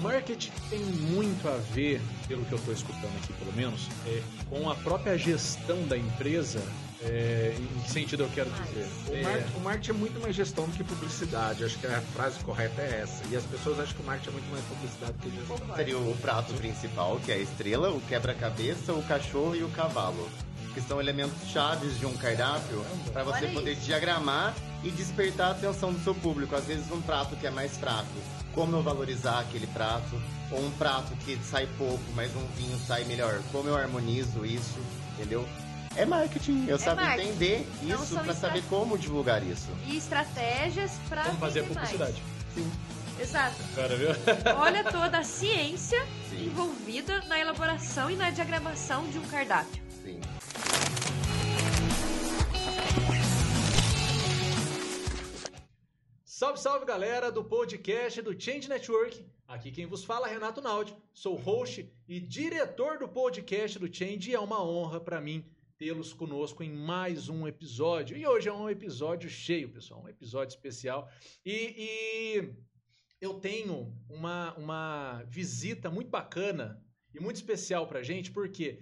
marketing tem muito a ver, pelo que eu estou escutando aqui pelo menos, é, com a própria gestão da empresa. É, em que sentido eu quero dizer? O, É, marketing, o marketing é muito mais gestão do que publicidade. Acho que a frase correta é essa. E as pessoas acham que o marketing é muito mais publicidade do que gestão. Seria o prato principal, que é a estrela, o quebra-cabeça, o cachorro e o cavalo. Que são elementos chaves de um cardápio para você Olha poder isso. diagramar e despertar a atenção do seu público. Às vezes um prato que é mais fraco, como eu valorizar aquele prato? Ou um prato que sai pouco, mas um vinho sai melhor, como eu harmonizo isso, entendeu? É marketing, eu sabe marketing. entender isso para saber como divulgar isso. E estratégias pra. Vamos fazer a vender mais. publicidade. Exato. Cara, viu? Olha toda a ciência Sim, envolvida na elaboração e na diagramação de um cardápio. sim. Salve, salve galera do podcast do Change Network. Aqui quem vos fala é Renato Naldi. Sou host e diretor do podcast do Change e é uma honra para mim tê-los conosco em mais um episódio. E hoje é um episódio cheio, pessoal, um episódio especial. E, e eu tenho uma, uma visita muito bacana e muito especial pra gente, porque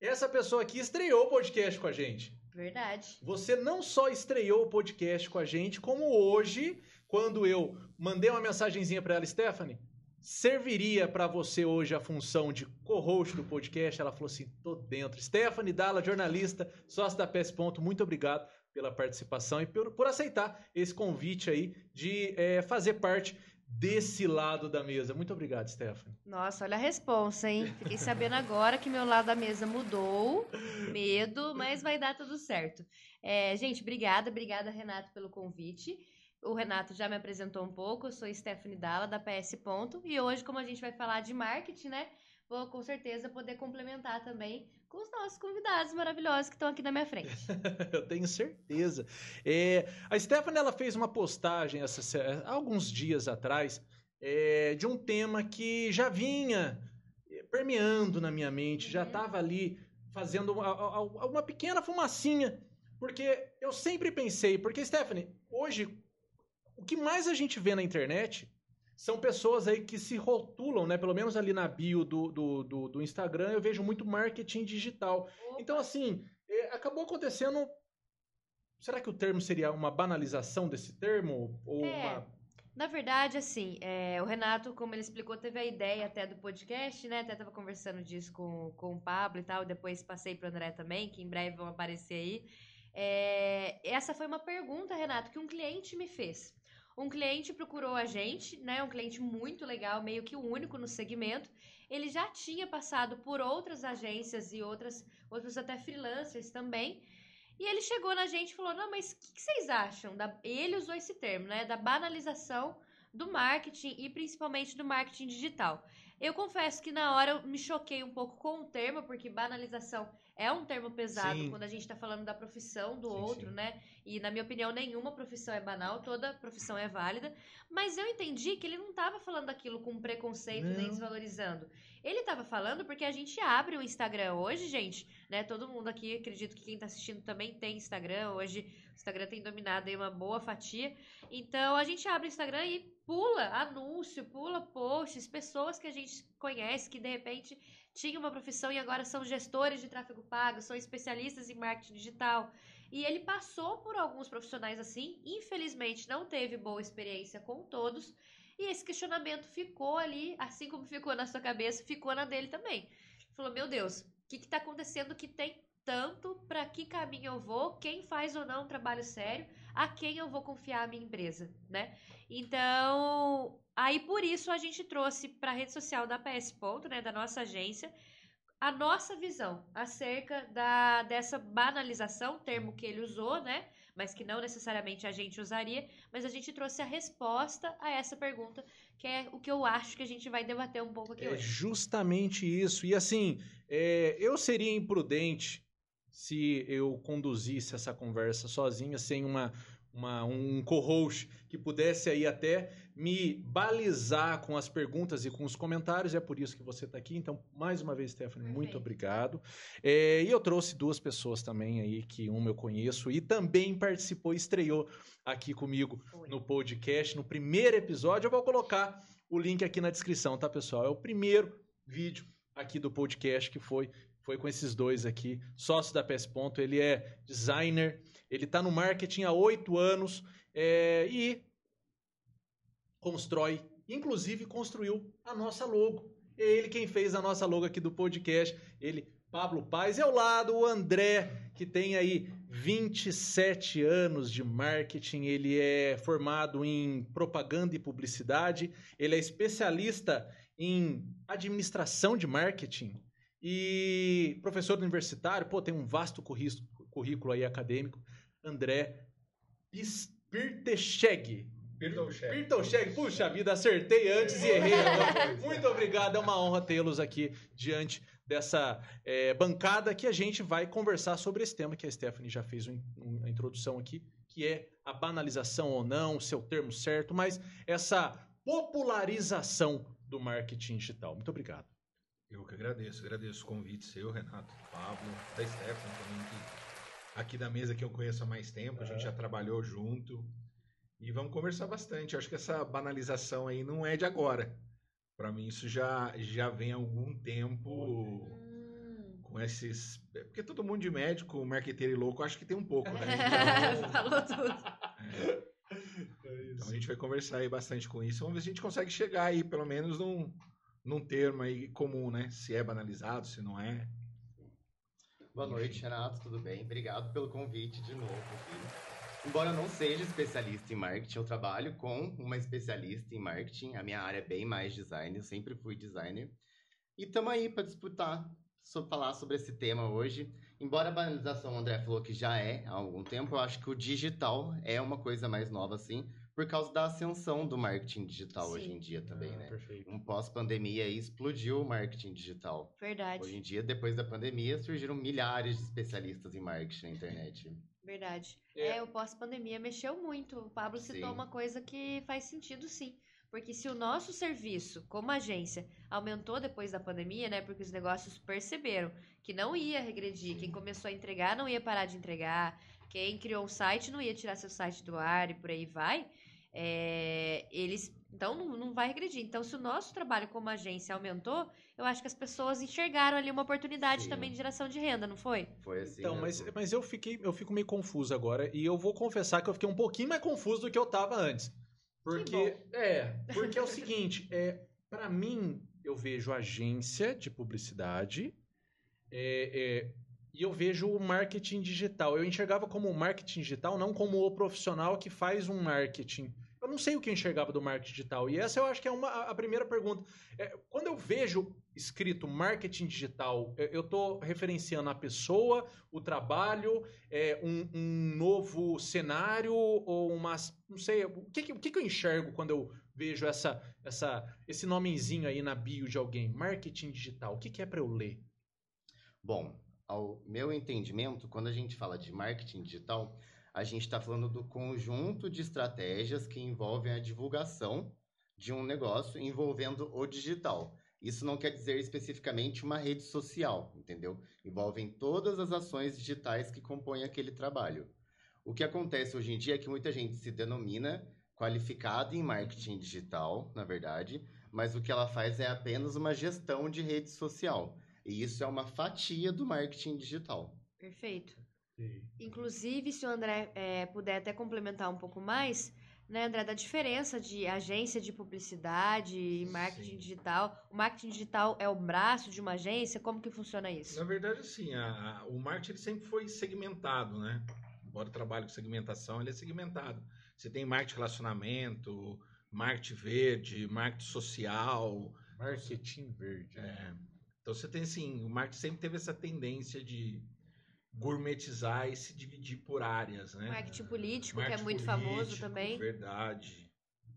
essa pessoa aqui estreou o podcast com a gente. Verdade. Você não só estreou o podcast com a gente, como hoje, quando eu mandei uma mensagenzinha para ela, Stephanie, serviria para você hoje a função de co-host do podcast? Ela falou assim: tô dentro. Stephanie Dalla, jornalista, sócia da PS Ponto, muito obrigado pela participação e por, por aceitar esse convite aí de eh, fazer parte desse lado da mesa. Muito obrigado, Stephanie. Nossa, olha a responsa, hein? Fiquei sabendo agora que meu lado da mesa mudou. Medo, mas vai dar tudo certo. É, gente, obrigada, obrigada, Renato, pelo convite. O Renato já me apresentou um pouco, eu sou Stephanie Dalla, da PS Ponto, e hoje, como a gente vai falar de marketing, né, vou com certeza poder complementar também com os nossos convidados maravilhosos que estão aqui na minha frente. Eu tenho certeza. É, a Stephanie ela fez uma postagem essa alguns dias atrás é, de um tema que já vinha é, permeando na minha mente, já Uhum. estava ali fazendo uma, uma pequena fumacinha. Porque eu sempre pensei, porque Stephanie, hoje o que mais a gente vê na internet são pessoas aí que se rotulam, né? Pelo menos ali na bio do, do, do, do Instagram, eu vejo muito marketing digital. Então, assim, é, acabou acontecendo. Será que o termo seria uma banalização desse termo? Ou É. uma. Na verdade, assim, é, o Renato, como ele explicou, teve a ideia até do podcast, né? Até tava conversando disso com, com o Pablo e tal. Depois passei pro André também, que em breve vão aparecer aí. É, essa foi uma pergunta, Renato, que um cliente me fez. Um cliente procurou a gente, né? Um cliente muito legal, meio que o único no segmento. Ele já tinha passado por outras agências e outras, outros até freelancers também. E ele chegou na gente e falou: Não, mas o que, que vocês acham? Da... Ele usou esse termo, né? Da banalização do marketing e principalmente do marketing digital. Eu confesso que na hora eu me choquei um pouco com o termo, porque banalização é um termo pesado Sim. quando a gente está falando da profissão do Sim, outro, sim. né? E na minha opinião, nenhuma profissão é banal, toda profissão é válida. Mas eu entendi que ele não estava falando aquilo com preconceito nem Não. desvalorizando. Ele estava falando porque a gente abre o Instagram hoje, gente, né? Todo mundo aqui, acredito que quem tá assistindo também tem Instagram. Hoje o Instagram tem dominado aí uma boa fatia. Então a gente abre o Instagram e pula anúncio, pula posts, pessoas que a gente conhece que de repente tinham uma profissão e agora são gestores de tráfego pago, são especialistas em marketing digital. E ele passou por alguns profissionais assim, infelizmente não teve boa experiência com todos. E esse questionamento ficou ali, assim como ficou na sua cabeça, ficou na dele também. Falou: Meu Deus, o que está acontecendo que tem tanto? Para que caminho eu vou? Quem faz ou não um trabalho sério? A quem eu vou confiar a minha empresa, né? Então, aí por isso a gente trouxe para a rede social da PS Ponto, né, da nossa agência, a nossa visão acerca da, dessa banalização, termo que ele usou, né? Mas que não necessariamente a gente usaria, mas a gente trouxe a resposta a essa pergunta, que é o que eu acho que a gente vai debater um pouco aqui É hoje. justamente isso. E assim, é, eu seria imprudente se eu conduzisse essa conversa sozinha, sem uma, uma- um co-host que pudesse aí até me balizar com as perguntas e com os comentários. É por isso que você está aqui. Então, mais uma vez, Stephanie, muito Perfeito. obrigado. É, e eu trouxe duas pessoas também aí, que uma eu conheço e também participou, estreou aqui comigo Foi. no podcast, no primeiro episódio. Eu vou colocar o link aqui na descrição, tá, pessoal? É o primeiro vídeo aqui do podcast que foi foi com esses dois aqui, sócio da PS Ponto. Ele é designer, ele está no marketing há oito anos é, e constrói, inclusive construiu a nossa logo. É ele quem fez a nossa logo aqui do podcast. Ele, Pablo Paz, e ao lado o André, que tem aí 27 anos de marketing. Ele é formado em propaganda e publicidade. Ele é especialista em administração de marketing e professor universitário. Pô, tem um vasto currículo aí acadêmico. André Pirtecheg. Pirtecheg. Puxa vida, acertei antes e errei agora. Muito obrigado, é uma honra tê-los aqui diante dessa é, bancada que a gente vai conversar sobre esse tema que a Stephanie já fez uma introdução aqui, que é a banalização ou não, o seu termo certo, mas essa popularização do marketing digital. Muito obrigado. Eu que agradeço, agradeço o convite seu, Renato, Pablo, da Stephanie também, que aqui da mesa que eu conheço há mais tempo, a gente já trabalhou junto. E vamos conversar bastante. Acho que essa banalização aí não é de agora. Para mim, isso já, já vem há algum tempo hum. com esses. Porque todo mundo de médico, marqueteiro e louco, acho que tem um pouco, né? Então... Falou tudo. É. É então a gente vai conversar aí bastante com isso. Vamos ver se a gente consegue chegar aí, pelo menos, num, num termo aí comum, né? Se é banalizado, se não é. Boa noite, Renato, tudo bem? Obrigado pelo convite de novo. Embora eu não seja especialista em marketing, eu trabalho com uma especialista em marketing. A minha área é bem mais design, eu sempre fui designer. E estamos aí para disputar, sobre, falar sobre esse tema hoje. Embora a banalização, o André falou que já é há algum tempo, eu acho que o digital é uma coisa mais nova, assim por causa da ascensão do marketing digital Sim. hoje em dia também, ah, né? Perfeito. Um pós-pandemia aí explodiu o marketing digital. Verdade. Hoje em dia, depois da pandemia, surgiram milhares de especialistas em marketing na internet. Verdade. É, é o pós-pandemia mexeu muito. O Pablo citou sim. uma coisa que faz sentido sim. Porque se o nosso serviço, como agência, aumentou depois da pandemia, né? Porque os negócios perceberam que não ia regredir. Sim. Quem começou a entregar não ia parar de entregar. Quem criou um site não ia tirar seu site do ar e por aí vai. É, eles então não, não vai regredir. Então, se o nosso trabalho como agência aumentou, eu acho que as pessoas enxergaram ali uma oportunidade Sim. também de geração de renda, não foi? Foi assim. Então, mas, mas eu fiquei, eu fico meio confuso agora e eu vou confessar que eu fiquei um pouquinho mais confuso do que eu estava antes. Porque é, porque é o seguinte, é, para mim eu vejo agência de publicidade é, é, e eu vejo o marketing digital. Eu enxergava como marketing digital, não como o profissional que faz um marketing. Eu não sei o que eu enxergava do marketing digital. E essa eu acho que é uma, a primeira pergunta. É, quando eu vejo escrito marketing digital, é, eu estou referenciando a pessoa, o trabalho, é, um, um, novo cenário ou uma. Não sei. O que, o que eu enxergo quando eu vejo essa, essa, esse nomezinho aí na bio de alguém? Marketing digital. O que, que é para eu ler? Bom, ao meu entendimento, quando a gente fala de marketing digital, a gente está falando do conjunto de estratégias que envolvem a divulgação de um negócio envolvendo o digital. Isso não quer dizer especificamente uma rede social, entendeu? Envolvem todas as ações digitais que compõem aquele trabalho. O que acontece hoje em dia é que muita gente se denomina qualificada em marketing digital, na verdade, mas o que ela faz é apenas uma gestão de rede social. E isso é uma fatia do marketing digital. Perfeito. Sim. Inclusive, se o André é, puder até complementar um pouco mais, né, André, da diferença de agência de publicidade e marketing Sim. digital. O marketing digital é o braço de uma agência? Como que funciona isso? Na verdade, sim. A, a, o marketing sempre foi segmentado, né? Embora o trabalho com segmentação, ele é segmentado. Você tem marketing relacionamento, marketing verde, marketing social. Marketing verde. É. Então você tem assim, o marketing sempre teve essa tendência de gourmetizar e se dividir por áreas, né? Marketing político, marketing que é muito político, famoso também. Verdade.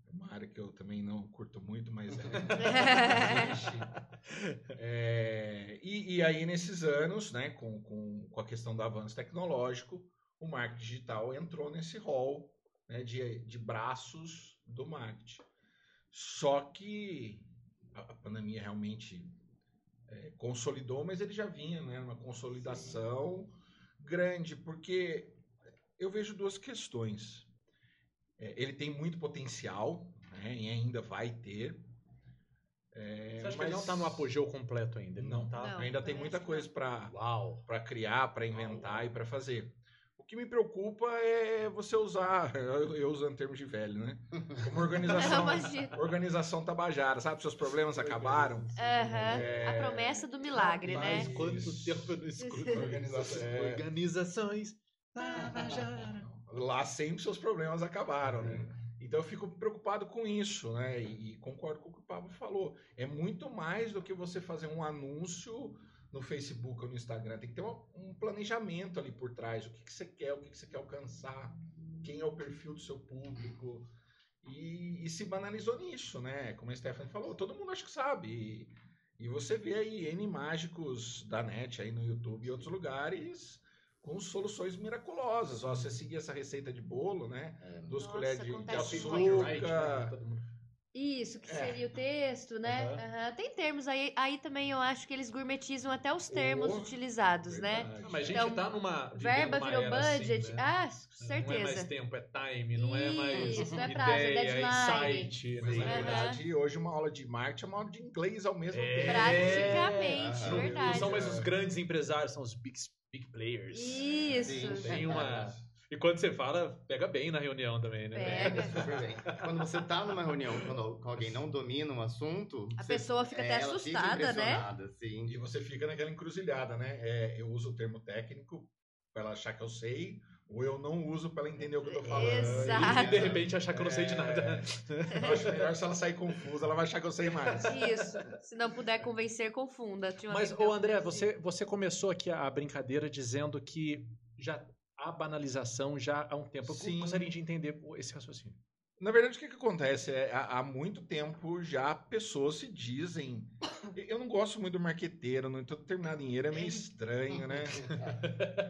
É uma área que eu também não curto muito, mas é. é e, e, aí, nesses anos, né, com, com, com a questão do avanço tecnológico, o marketing digital entrou nesse rol né, de, de braços do marketing. Só que a, a pandemia realmente é, consolidou, mas ele já vinha, né? Uma consolidação Sim. grande, porque eu vejo duas questões. É, ele tem muito potencial, né? E ainda vai ter. É, Você acha que mas ele não tá no apogeu completo ainda? Ele não, Não. tá. Não. ainda tem muita que coisa para Uau. para criar, para inventar e para fazer. O que me preocupa é você usar, eu, eu usando termos de velho, né? Como organização, organização tabajara, sabe? Seus problemas acabaram. Aham. É. A promessa do milagre, Mas né? quanto Isso. tempo eu não escuto Organização. É. organizações. Tabajara. Lá sempre seus problemas acabaram, né? Então eu fico preocupado com isso, né? E, e concordo com o que o Pablo falou. É muito mais do que você fazer um anúncio no Facebook ou no Instagram. Tem que ter um, um planejamento ali por trás. O que, que você quer, o que, que você quer alcançar, quem é o perfil do seu público. E, e se banalizou nisso, né? Como a Stephanie falou, todo mundo acho que sabe. E, e você vê aí N mágicos da net aí no YouTube e outros lugares com soluções miraculosas. Ó, você seguir essa receita de bolo, né? É. Duas Nossa, colheres de, de açúcar. Right, né? Isso, que É. seria o texto, né? Aham. Aham. Tem termos aí, aí também eu acho que eles gourmetizam até os termos Oh, utilizados, né? Verdade. Ah, mas a gente Então, tá numa. Verba uma virou assim, budget. né? Ah, Não é mais certeza. tempo, é time, não é mais Isso, não é prazo, é ideia, deadline. insight. Mas, né? na Aham. verdade, hoje uma aula de marketing é uma aula de inglês ao mesmo É. tempo. Praticamente, verdade. Não são mais os grandes empresários, são os big, big players. Isso. Sim. Tem uma. E quando você fala, pega bem na reunião também, né? Pega. Super bem. Quando você tá numa reunião quando, com alguém não domina um assunto, A você- pessoa fica até ela fica assustada, né? impressionada, Sim. E você fica naquela encruzilhada, né? É, eu uso o termo técnico para ela achar que eu sei, ou eu não uso para ela entender o que eu tô falando. Exato. E de repente achar que eu não sei de nada. É, eu acho melhor se ela sair confusa, ela vai achar que eu sei mais. Isso. Se não puder convencer, confunda. Tinha Mas, ô André, você, você começou aqui a brincadeira dizendo que já há banalização já há um tempo. Eu Sim. gostaria de entender esse raciocínio. Na verdade, o que, que acontece? É, há, há muito tempo já pessoas se dizem. Eu não gosto muito do marqueteiro, no entanto, terminar dinheiro é meio estranho, né?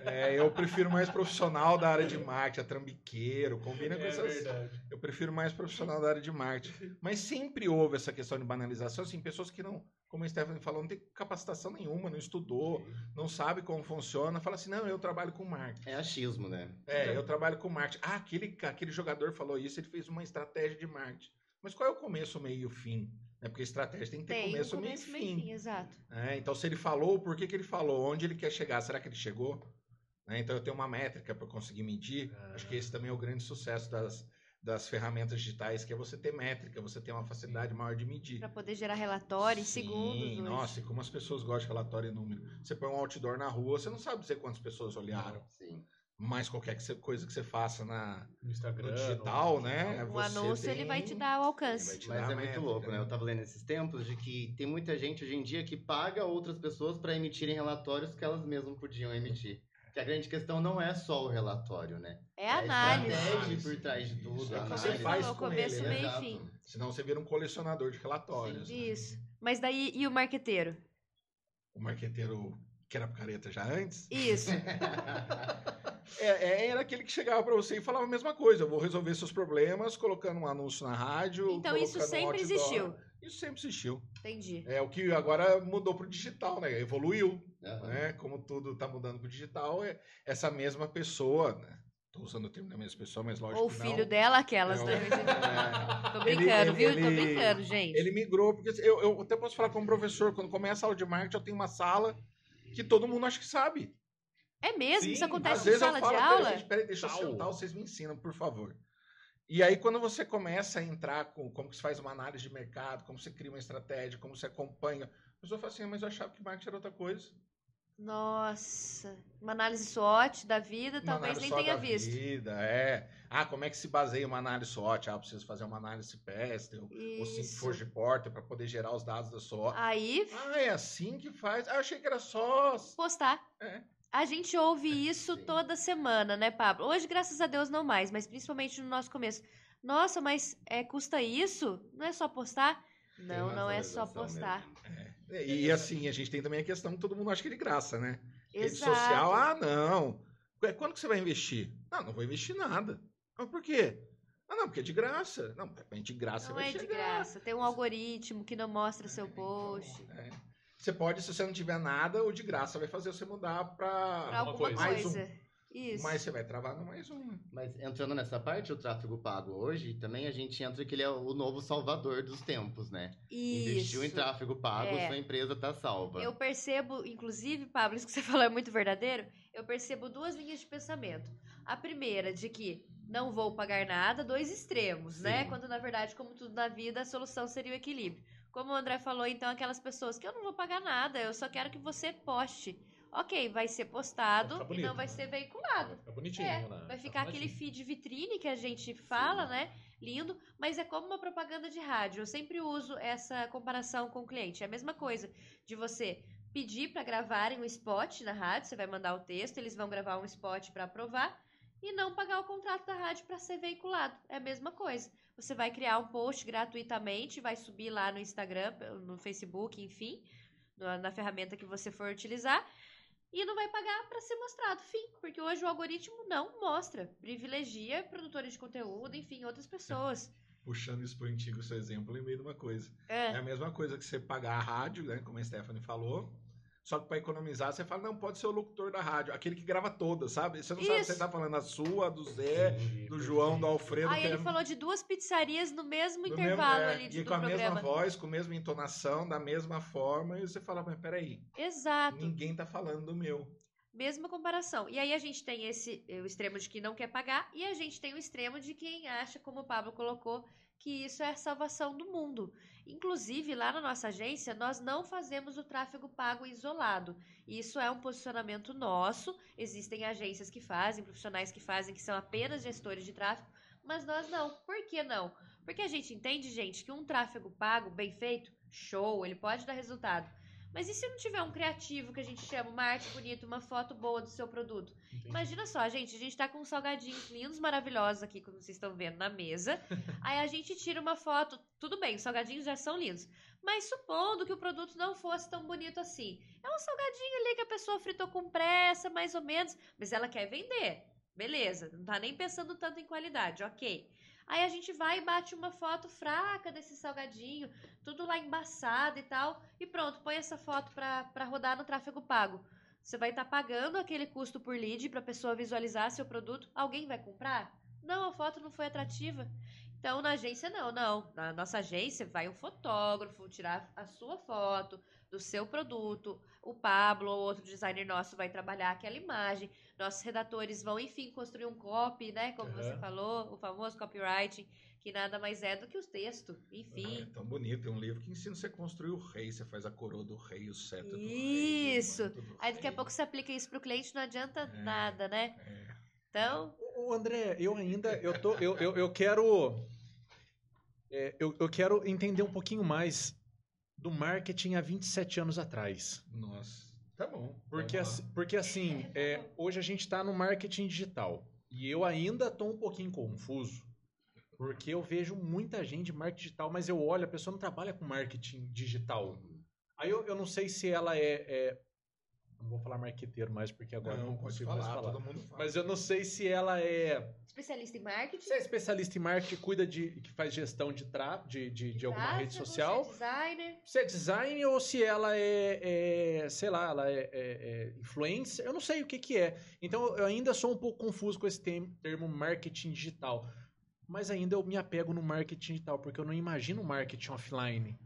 É, eu prefiro mais profissional da área de marketing, a trambiqueiro, combina com essas. Eu prefiro mais profissional da área de marketing. Mas sempre houve essa questão de banalização, assim, pessoas que não, como a Stephanie falou, não tem capacitação nenhuma, não estudou, não sabe como funciona, fala assim, não, eu trabalho com marketing. É achismo, né? É, eu trabalho com marketing. Ah, aquele, aquele jogador falou isso, ele fez uma estratégia de marketing. Mas qual é o começo, meio e o fim? Né? Porque estratégia tem que ter Tem começo, meio começo, meio e fim. fim, exato. É, então, se ele falou, por que, que ele falou? Onde ele quer chegar? Será que ele chegou? Né, então, eu tenho uma métrica para conseguir medir. Ah. Acho que esse também é o grande sucesso das, das ferramentas digitais, que é você ter métrica, você ter uma facilidade maior de medir. Pra poder gerar relatório em Sim, segundos. Nossa, e como as pessoas gostam de relatório e número. Você põe um outdoor na rua, você não sabe dizer quantas pessoas olharam. Sim. Mas qualquer coisa que você faça na, No Instagram. no digital, né? O você anúncio ele tem- vai te dar o ele alcance. te Mas dar é a muito louco, né? Eu tava lendo esses tempos de que tem muita gente hoje em dia que paga outras pessoas para emitirem relatórios que elas mesmas podiam emitir. Que a grande questão não é só o relatório, né? É análise. estratégia por trás de tudo. Isso, é a análise. você faz falou, com começo, ele, meio e fim. Senão você vira um colecionador de relatórios. né? Isso. Mas daí, e o marqueteiro? O marqueteiro que era picareta já antes. Isso. É, é, era aquele que chegava pra você e falava a mesma coisa. Eu vou resolver seus problemas colocando um anúncio na rádio. Então isso um sempre existiu. Isso sempre existiu. Entendi. É o que agora mudou pro digital, né? Evoluiu, Aham. né? Como tudo tá mudando pro digital, é essa mesma pessoa, né? Tô usando o termo da mesma pessoa, mas lógico Ou o filho não. dela, aquelas, É, né? É, Tô brincando, ele- viu? Tô ele- brincando, gente. ele migrou, porque eu, eu até posso falar como professor, quando começa a aula de marketing, eu tenho uma sala que todo mundo acha que sabe. É mesmo? Sim, Isso acontece em sala eu falo, de "Peraí, aula? gente, peraí, deixa eu sentar, vocês me ensinam, por favor. E aí, quando você começa a entrar com como que se faz uma análise de mercado, como você cria uma estratégia, como você acompanha, a pessoa fala assim, "Ah, mas eu achava que marketing era outra coisa. Nossa. Uma análise SWOT da vida, Uma talvez nem tenha da visto. Vida, é. Ah, como é que se baseia uma análise SWOT? Ah, eu preciso fazer uma análise PEST, ou, ou Isso. Forge Porter para poder gerar os dados da SWOT. Aí, Ah, é assim que faz? Ah, eu achei que era só... postar. É. A gente ouve isso Sim. toda semana, né, Pablo? Hoje, graças a Deus, não mais, mas principalmente no nosso começo. Nossa, mas é, custa isso? Não é só postar? Não, não é só postar. E, e assim, a gente tem também a questão que todo mundo acha que é de graça, né? Rede Exato. social, ah, não. Ué, Quando que você vai investir? Não, não vou investir nada. Mas por quê? Ah, não, porque é de graça. Não, é de graça Não vai é de chegar. graça. Tem um algoritmo que não mostra seu post. É. Você pode, se você não tiver nada, o de graça vai fazer você mudar Pra para alguma coisa. mais coisa. um. Isso. Mas você vai travar no mais um. né? Mas entrando nessa parte, o tráfego pago hoje, também a gente entra que ele é o novo salvador dos tempos, né? Investiu em Isso. tráfego pago, É. sua empresa tá salva. Eu percebo, inclusive, Pablo, isso que você falou é muito verdadeiro. Eu percebo duas linhas de pensamento. A primeira, de que não vou pagar nada, dois extremos, né? Sim. Quando, na verdade, como tudo na vida, a solução seria o equilíbrio. Como o André falou, então, aquelas pessoas que eu não vou pagar nada, eu só quero que você poste. Ok, vai ser postado Vai ficar e não bonito, vai né? ser veiculado. Fica bonitinho, É, né? vai ficar aquele feed vitrine que a gente fala, né? Lindo, mas é como uma propaganda de rádio. Eu sempre uso essa comparação com o cliente. É a mesma coisa de você pedir para gravarem um spot na rádio, você vai mandar o texto, eles vão gravar um spot para aprovar e não pagar o contrato da rádio para ser veiculado. É a mesma coisa. Você vai criar um post gratuitamente, vai subir lá no Instagram, no Facebook, enfim, na, na ferramenta que você for utilizar e não vai pagar para ser mostrado. Fim, porque hoje o algoritmo não mostra, privilegia produtores de conteúdo, enfim, outras pessoas. Puxando isso pro antigo seu exemplo, lembrei de uma coisa. É, É a mesma coisa que você pagar a rádio, né? Como a Stephanie falou. Só que para economizar, você fala, não, pode ser o locutor da rádio, aquele que grava todas, sabe? Você não sabe se Isso. você tá falando a sua, a do Zé, Entendi, do João, do Alfredo. Aí ele é falou de duas pizzarias no mesmo do intervalo mesmo- é, ali de, E com a programa. mesma voz, com a mesma entonação, da mesma forma, e você fala, mas peraí, Exato. ninguém tá falando do meu. Mesma comparação. E aí a gente tem esse o extremo de que não quer pagar e a gente tem o extremo de quem acha, como o Pablo colocou, que isso é a salvação do mundo. Inclusive, lá na nossa agência, nós não fazemos o tráfego pago isolado. Isso é um posicionamento nosso. Existem agências que fazem, profissionais que fazem, que são apenas gestores de tráfego, mas nós não. Por que não? Porque a gente entende, gente, que um tráfego pago bem feito, show, ele pode dar resultado. Mas e se não tiver um criativo que a gente chama, uma arte bonita, uma foto boa do seu produto? Entendi. Imagina só, gente, a gente tá com salgadinhos lindos, maravilhosos aqui, como vocês estão vendo na mesa. Aí a gente tira uma foto, tudo bem, os salgadinhos já são lindos. Mas supondo que o produto não fosse tão bonito assim. É um salgadinho ali que a pessoa fritou com pressa, mais ou menos, mas ela quer vender. Beleza, não tá nem pensando tanto em qualidade, ok. Aí a gente vai e bate uma foto fraca desse salgadinho, tudo lá embaçado e tal, e pronto, põe essa foto pra rodar no tráfego pago. Você vai estar pagando aquele custo por lead para a pessoa visualizar seu produto. Alguém vai comprar? Não, a foto não foi atrativa. Então, na agência, não, não. Na nossa agência, vai um fotógrafo tirar a sua foto do seu produto. O Pablo ou outro designer nosso vai trabalhar aquela imagem. Nossos redatores vão, enfim, construir um copy, né? Como você Aham. falou, o famoso copywriting, que nada mais é do que o texto. É Enfim. tão bonito, tem um livro que ensina você a construir o rei, você faz a coroa do rei, o cetro do rei. Isso. o do Aí daqui a pouco você aplica isso pro cliente, não adianta É. nada, né? É. Então, Ô, ô, André, eu ainda, eu tô, eu, eu, eu quero, é, eu, eu quero entender um pouquinho mais do marketing há 27 anos atrás. Nossa, tá bom. Porque, assim, porque assim, é, hoje a gente está no marketing digital. E eu ainda estou um pouquinho confuso. Porque eu vejo muita gente de marketing digital, mas eu olho, a pessoa não trabalha com marketing digital. Aí eu, eu não sei se ela é, é- Não vou falar marqueteiro mais, porque agora eu não pode consigo falar, mais falar. todo mundo fala. Mas eu não sei se ela é. especialista em marketing. Você é especialista em marketing, cuida de. que faz gestão de, tra, de, de, de alguma rede social. ser designer. Se é design ou se ela é, é, sei lá, ela é, é- é influencer, eu não sei o que que é. Então eu ainda sou um pouco confuso com esse termo marketing digital. Mas ainda eu me apego no marketing digital, porque eu não imagino marketing offline.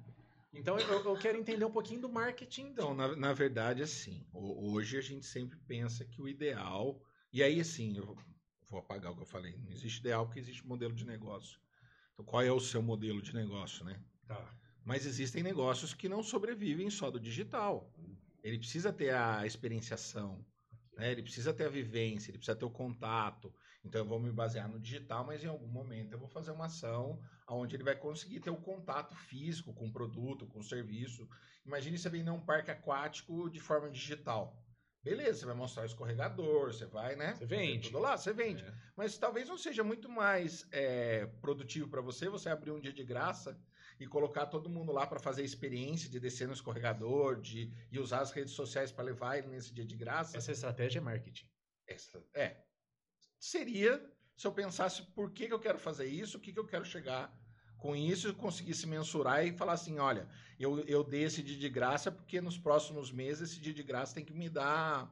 Então eu, eu quero entender um pouquinho do marketing. Então, na, na verdade, assim, ho- hoje a gente sempre pensa que o ideal. E aí, assim, eu vou- vou apagar o que eu falei. Não existe ideal porque existe modelo de negócio. Então, qual é o seu modelo de negócio, né? Tá. Mas existem negócios que não sobrevivem só do digital. Ele precisa ter a experienciação, né? ele precisa ter a vivência, ele precisa ter o contato. Então eu vou me basear no digital, mas em algum momento eu vou fazer uma ação onde ele vai conseguir ter o contato físico com o produto, com o serviço. Imagine você vender um parque aquático de forma digital. Beleza, você vai mostrar o escorregador, você vai, né? Você vende. Tudo lá, você vende. É. Mas talvez não seja muito mais é, produtivo para você você abrir um dia de graça e colocar todo mundo lá para fazer a experiência de descer no escorregador, de e usar as redes sociais para levar ele nesse dia de graça. Essa estratégia é marketing. Essa- é. Seria se eu pensasse por que, que eu quero fazer isso, o que, que eu quero chegar com isso, e conseguisse mensurar e falar assim, olha, eu, eu dei esse dia de graça porque nos próximos meses esse dia de graça tem que me dar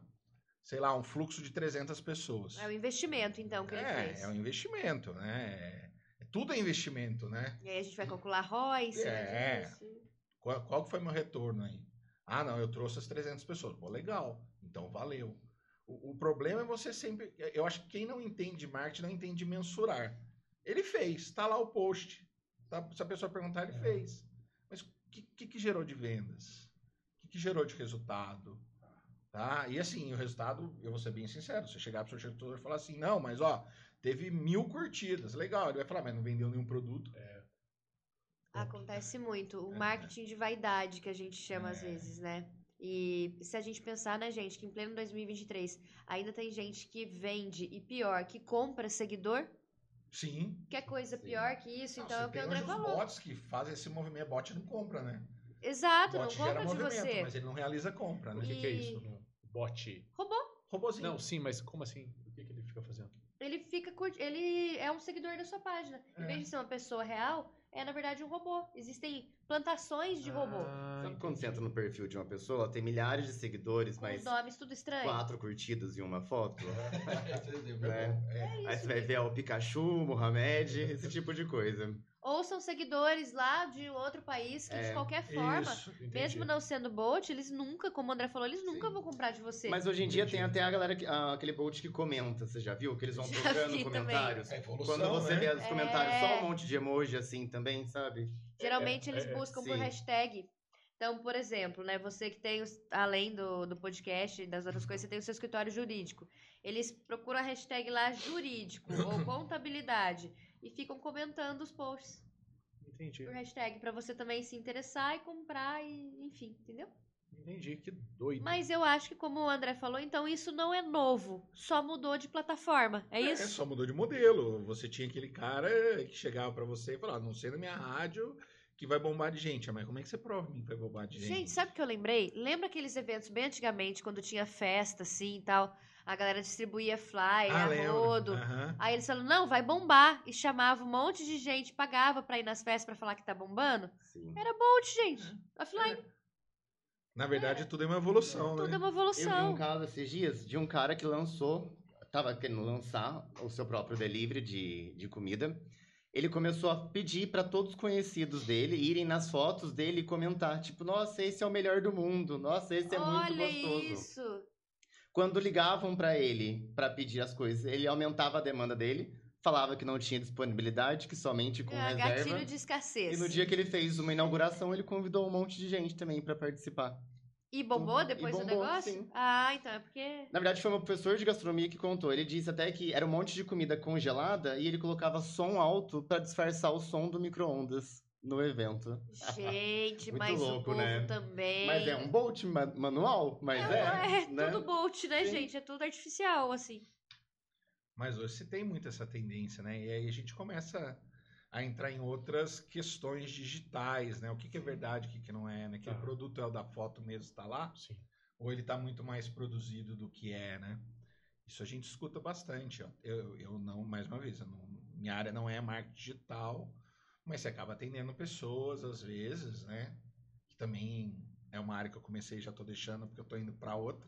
sei lá, um fluxo de 300 pessoas. É o investimento, então, que ele É, fez. é um investimento, né? É- tudo é investimento, né? E aí a gente vai calcular ROI, se É. Qual, qual que foi meu retorno aí? Ah, não, eu trouxe as 300 pessoas. Pô, legal. Então, valeu. O, o problema é você sempre... Eu acho que quem não entende marketing não entende mensurar. Ele fez, tá lá o post. Tá? Se a pessoa perguntar, ele É. fez. Mas o que, que, que gerou de vendas? O que, que gerou de resultado? Tá? E assim, o resultado, eu vou ser bem sincero, você chegar pro seu gestor e falar assim, não, mas ó, teve mil curtidas. Legal, ele vai falar, mas não vendeu nenhum produto. Acontece muito. O É. marketing de vaidade, que a gente chama às É. vezes, né? E se a gente pensar, né, gente, que em pleno 2023 ainda tem gente que vende e pior, que compra seguidor, Sim, que é coisa Sim. pior que isso, Não, então é o que o André hoje os falou. bots que fazem esse movimento. Bot não compra, né? Exato, não compra de você. mas ele não realiza compra, né? O que, que é E- isso? Bot. Robô. Robozinho. Não, sim, mas como assim? O que, que ele fica fazendo? Ele fica curti- ele é um seguidor da sua página. Em É. vez de ser uma pessoa real, é na verdade um robô. Existem plantações de robô. Ah, Sabe quando você entra no perfil de uma pessoa, ela tem milhares de seguidores, com mas nomes tudo estranho. quatro curtidas em uma foto? Esse exemplo É. é bom. É. É Aí isso você vai ver o Pikachu, o Mohamed, esse tipo de coisa. Ou são seguidores lá de outro país que, de É, qualquer forma, Isso. Mesmo não sendo bot, eles nunca, como o André falou, eles nunca Sim. vão comprar de você. Mas hoje em dia Entendi. tem até a galera, que, ah, aquele bot que comenta, você já viu? Que eles vão Já trocando comentários. É evolução, Quando você né? vê os comentários, É. só um monte de emoji assim também, sabe? Geralmente É, eles é, é, buscam por sim. hashtag. Então, por exemplo, né, você que tem, os- além do, do podcast e das outras coisas, você tem o seu escritório jurídico. Eles procuram a hashtag lá jurídico ou contabilidade e ficam comentando os posts Entendi. por hashtag pra você também se interessar e comprar e enfim, entendeu? Entendi, que doido. Mas eu acho que como o André falou, então isso não é novo, só mudou de plataforma. É É, isso? só mudou de modelo. Você tinha aquele cara que chegava pra você e falava, não sei na minha rádio que vai bombar de gente. Mas como é que você prova que vai bombar de gente? Gente, sabe o que eu lembrei? Lembra aqueles eventos bem antigamente, quando tinha festa, assim e tal? A galera distribuía flyer, ah, rodo. Aham. Aí eles falaram, não, vai bombar. E chamava um monte de gente, pagava pra ir nas festas pra falar que tá bombando. Sim. Era bolt, gente. Offline. Na verdade, tudo é uma evolução, Tudo é né? uma Eu vi evolução. um caso esses dias de um cara que lançou, tava querendo lançar o seu próprio delivery de, de comida. Ele começou a pedir para todos os conhecidos dele irem nas fotos dele e comentar, tipo, nossa, esse é o melhor do mundo, nossa, esse é muito Olha gostoso. isso. Quando ligavam para ele para pedir as coisas, ele aumentava a demanda dele, falava que não tinha disponibilidade, que somente com É, reserva. gatilho de escassez. E no dia que ele fez uma inauguração, ele convidou um monte de gente também para participar. E bombou E depois do bombou, negócio? sim. Ah, então é porque. Na verdade, foi um professor de gastronomia que contou. Ele disse até que era um monte de comida congelada e ele colocava som alto para disfarçar o som do micro-ondas no evento. Gente, Muito mas o louco, povo né? também. Mas é um bolt ma- manual, mas É, é. é né? tudo bolt, né, Sim. gente? É tudo artificial, assim. Mas hoje se tem muito essa tendência, né? E aí a gente começa a entrar em outras questões digitais, né? O que, que é verdade, o que, que não é, né? Aquele Tá. produto é o da foto mesmo, está lá? Sim. Ou ele está muito mais produzido do que é, né? Isso a gente escuta bastante. Ó. Eu, eu não, mais uma vez, não- minha área não é marketing digital, mas você acaba atendendo pessoas às vezes, né? Que também é uma área que eu comecei e já estou deixando porque eu estou indo para outra.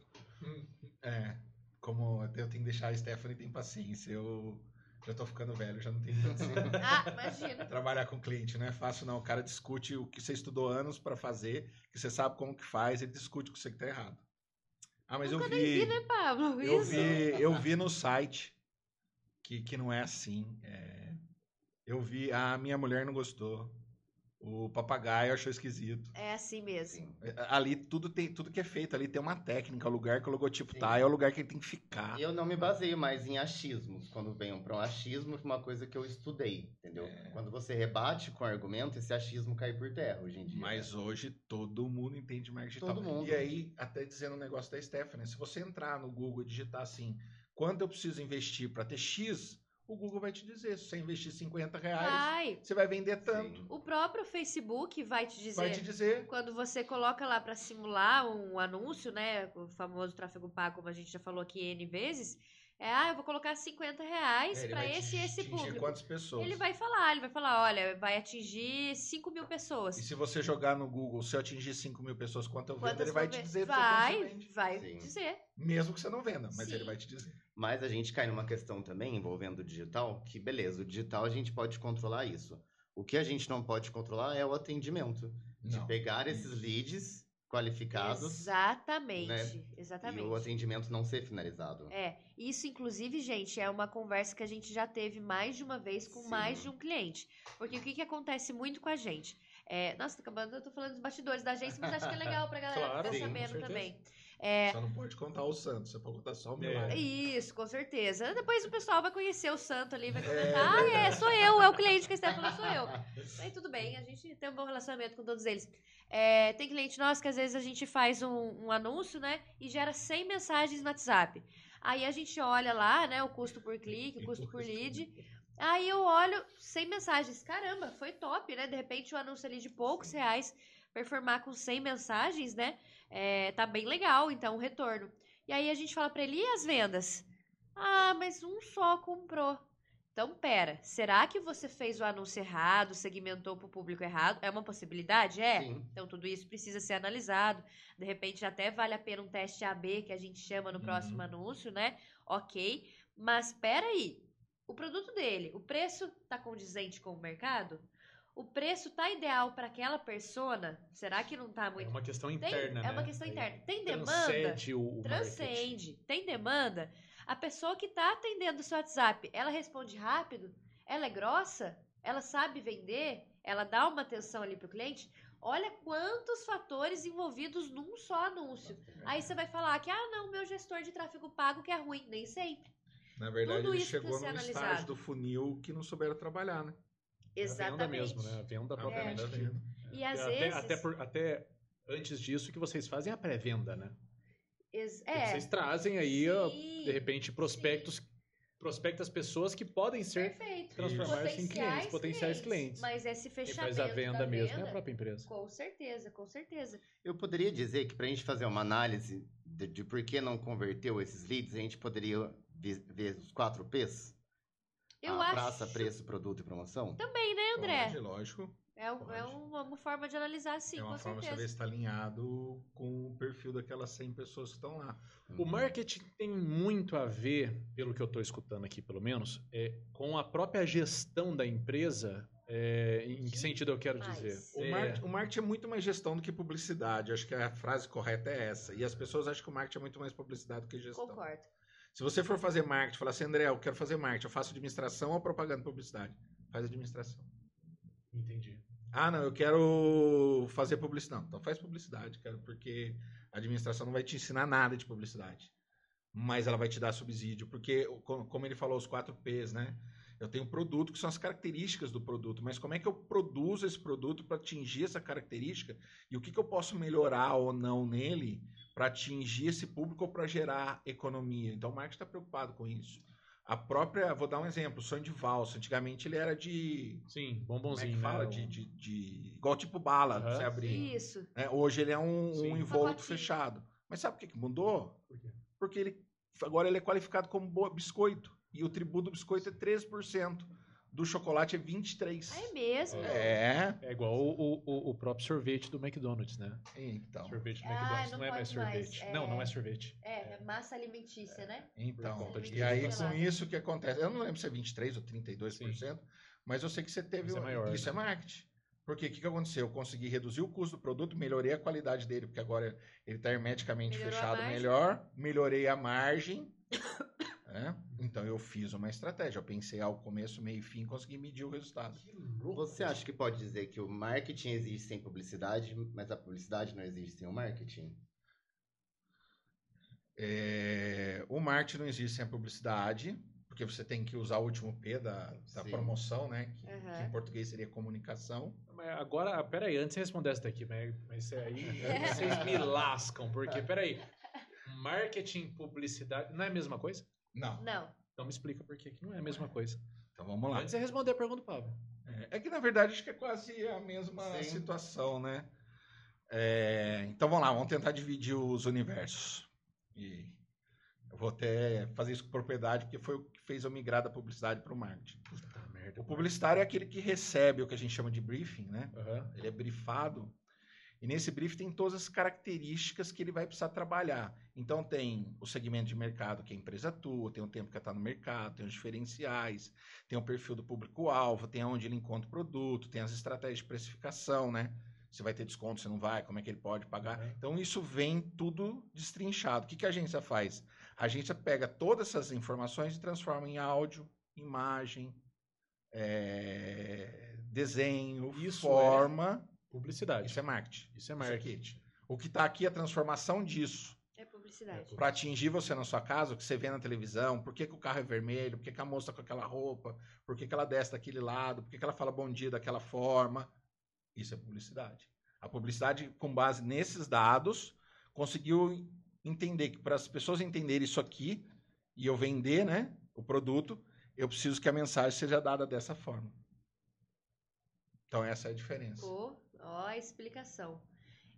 É, como eu tenho que deixar a Stephanie tem paciência. Eu já estou ficando velho, já não tenho paciência. Ah, imagina. Trabalhar com cliente não é fácil, não. O cara discute o que você estudou anos para fazer, que você sabe como que faz, ele discute com você que tá errado. Ah, mas Nunca eu nem vi. vi, né, Pablo? Eu Isso. vi, eu vi no site que, que não é assim. É, eu vi, a minha mulher não gostou. O papagaio achou esquisito. É assim mesmo. É, Ali tudo tem, tudo que é feito ali tem uma técnica. O lugar que o logotipo Sim. tá é o lugar que ele tem que ficar. Eu não me baseio mais em achismos. Quando venham para um achismo, foi uma coisa que eu estudei, entendeu? É. Quando você rebate com argumento, esse achismo cai por terra hoje em dia. Mas hoje todo mundo entende marketing digital. Todo mundo. E aí, até dizendo um negócio da Stephanie, se você entrar no Google e digitar assim, quanto eu preciso investir para ter X, o Google vai te dizer. Se você investir 50 reais, Vai. você vai vender tanto. Sim. O próprio Facebook vai te dizer. Vai te dizer. Quando você coloca lá para simular um anúncio, né, o famoso tráfego pago, como a gente já falou aqui N vezes, É, ah, eu vou colocar 50 reais É, vai esse e esse atingir público. quantas pessoas? Ele vai falar, ele vai falar, olha, vai atingir 5 mil pessoas. E se você jogar no Google, se eu atingir 5 mil pessoas, quanto eu vendo, ele vai te dizer Vai, quanto você vende. vai Sim. dizer. Mesmo que você não venda, mas Sim. ele vai te dizer. Mas a gente cai numa questão também envolvendo o digital, que beleza, o digital a gente pode controlar isso. O que a gente não pode controlar é o atendimento. De Não. pegar esses leads qualificados Exatamente, né? exatamente. e o atendimento não ser finalizado. É, isso inclusive, gente, é uma conversa que a gente já teve mais de uma vez com Sim. mais de um cliente. Porque o que, que acontece muito com a gente? É, nossa, tô acabando, eu tô falando dos bastidores da agência, mas acho que é legal pra galera Claro, ficar sabendo certeza. também. É, Só não pode contar o Santos, você pode contar só o É. milagre. Isso, com certeza. Depois o pessoal vai conhecer o santo ali, vai É comentar, ah, é, sou eu, é o cliente que está falando, sou eu. Aí tudo bem, a gente tem um bom relacionamento com todos eles. É, tem cliente nosso que às vezes a gente faz um, um anúncio, né, e gera 100 mensagens no WhatsApp. Aí a gente olha lá, né, o custo por clique, o custo por lead. Aí eu olho 100 mensagens. Caramba, foi top, né? De repente o anúncio ali de poucos reais performar com 100 mensagens, né? É, tá bem legal, então, o retorno. E aí a gente fala pra ele, e as vendas? Ah, mas um só comprou. Então, pera, será que você fez o anúncio errado, segmentou para o público errado? É uma possibilidade? É. Sim. Então, tudo isso precisa ser analisado. De repente, até vale a pena um teste AB, que a gente chama no próximo Uhum. anúncio, né? Ok. Mas, peraí, o produto dele, o preço tá condizente com o mercado? O preço tá ideal para aquela persona? Será que não tá É muito... uma questão Tem- interna, é né? uma questão interna. Tem demanda? Transcende o, marketing. Transcende. Tem demanda? A pessoa que está atendendo o seu WhatsApp, ela responde rápido? Ela é grossa? Ela sabe vender? Ela dá uma atenção ali pro cliente? Olha quantos fatores envolvidos num só anúncio. Aí você vai falar que, ah, não, meu gestor de tráfego pago que é ruim. Nem sempre. Na verdade, Tudo ele chegou num ser estágio analisado. do funil que não souberam trabalhar, né? É a Exatamente. venda mesmo, né? A venda A propriamente dita. venda. E às até, vezes... até, por- até antes disso, o que vocês fazem é a pré-venda, né? ex- é, Vocês trazem aí, sim, de repente, prospectos, prospectas pessoas que podem ser perfeito. transformar-se em clientes, potenciais clientes. Mas esse Quem fechamento faz a venda da mesmo é venda, a própria empresa. Com certeza, com certeza. Eu poderia dizer que para a gente fazer uma análise de, de por que não converteu esses leads, a gente poderia vi- ver os quatro P's? Eu a acho praça, preço, produto e promoção? também, né, André? Pode, lógico. É, um- é Pode. uma, forma de analisar, sim, é uma com forma de saber certeza. se está alinhado com o perfil daquelas 100 pessoas que estão lá. O marketing tem muito a ver, pelo que eu estou escutando aqui, pelo menos, é, com a própria gestão da empresa. é, em que sentido eu quero mas- dizer? O, É, marketing, o marketing é muito mais gestão do que publicidade. Acho que a frase correta é essa. E as pessoas acham que o marketing é muito mais publicidade do que gestão. Concordo. Se você for fazer marketing, falar assim, André, eu quero fazer marketing, eu faço administração ou propaganda publicidade? Faz administração. Entendi. Ah, não, eu quero fazer publicidade. Não, então faz publicidade, cara, porque a administração não vai te ensinar nada de publicidade. Mas ela vai te dar subsídio, porque, co- como ele falou, os quatro P's, né? Eu tenho produto, que são as características do produto, mas como é que eu produzo esse produto para atingir essa característica? E o que, que eu posso melhorar ou não nele para atingir esse público ou para gerar economia? Então o marketing está preocupado com isso. A própria, vou dar um exemplo, o sonho de valsa. Antigamente ele era de Sim, como é bombonzinho, que fala? né? De, de, de- Igual tipo bala, Aham. você abrir. Isso. né? Hoje ele é um, Sim. um envolto fechado. Mas sabe por que, que mudou? Por quê? Porque ele agora ele é qualificado como biscoito. E o tributo do biscoito é 13%. Do chocolate é 23%. Ah, é mesmo? É. É igual o, o, o próprio sorvete do McDonald's, né? Então. Sorvete do Ah, McDonald's não não, é mais pode mais, sorvete. é- Não, não é sorvete. É, é massa alimentícia, né? Então, Por conta de e aí com isso o que acontece? Eu não lembro se é 23 ou 32%, mas eu sei que você teve Isso é maior, isso né? é marketing. Porque o que, que aconteceu? Eu consegui reduzir o custo do produto, melhorei a qualidade dele, porque agora ele está hermeticamente Melhorou fechado melhor, melhorei a margem. Né? Então eu fiz uma estratégia. Eu pensei ao começo, meio e fim, consegui medir o resultado. Você acha que pode dizer que o marketing existe sem publicidade, mas a publicidade não existe sem o marketing? É, o marketing não existe sem a publicidade, porque você tem que usar o último P da, da promoção, né? Que, Aham. que em português seria comunicação. Mas agora, peraí, antes de responder essa daqui, mas, mas aí vocês me lascam, porque, peraí, marketing, publicidade, não é a mesma coisa? Não. Não. Então me explica por que que não é a mesma coisa. Então vamos lá. Antes de responder a pergunta do Pablo. É, é que na verdade acho que é quase a mesma Sim. situação, né? É, então vamos lá, vamos tentar dividir os universos. E Eu vou até fazer isso com propriedade, porque foi o que fez eu migrar da publicidade para o marketing. Puta merda. O publicitário é aquele que recebe o que a gente chama de briefing, né? Aham. Ele é briefado. E nesse briefing tem todas as características que ele vai precisar trabalhar. Então tem o segmento de mercado que a empresa atua, tem o tempo que está no mercado, tem os diferenciais, tem o perfil do público-alvo, tem onde ele encontra o produto, tem as estratégias de precificação, né? Se vai ter desconto, se não vai, como é que ele pode pagar. Uhum. Então isso vem tudo destrinchado. O que, que a agência faz? A agência pega todas essas informações e transforma em áudio, imagem, é, desenho, Isso forma. Publicidade. Isso é marketing. Isso é Isso marketing. O que está aqui é a transformação disso É publicidade. para atingir você na sua casa, o que você vê na televisão, por que, que o carro é vermelho, por que, que a moça tá com aquela roupa, por que, que ela desce daquele lado, por que, que ela fala bom dia daquela forma. Isso é publicidade. A publicidade, com base nesses dados, conseguiu entender que para as pessoas entenderem isso aqui e eu vender né, o produto, eu preciso que a mensagem seja dada dessa forma. Então, essa é a diferença. Pô, ó a explicação.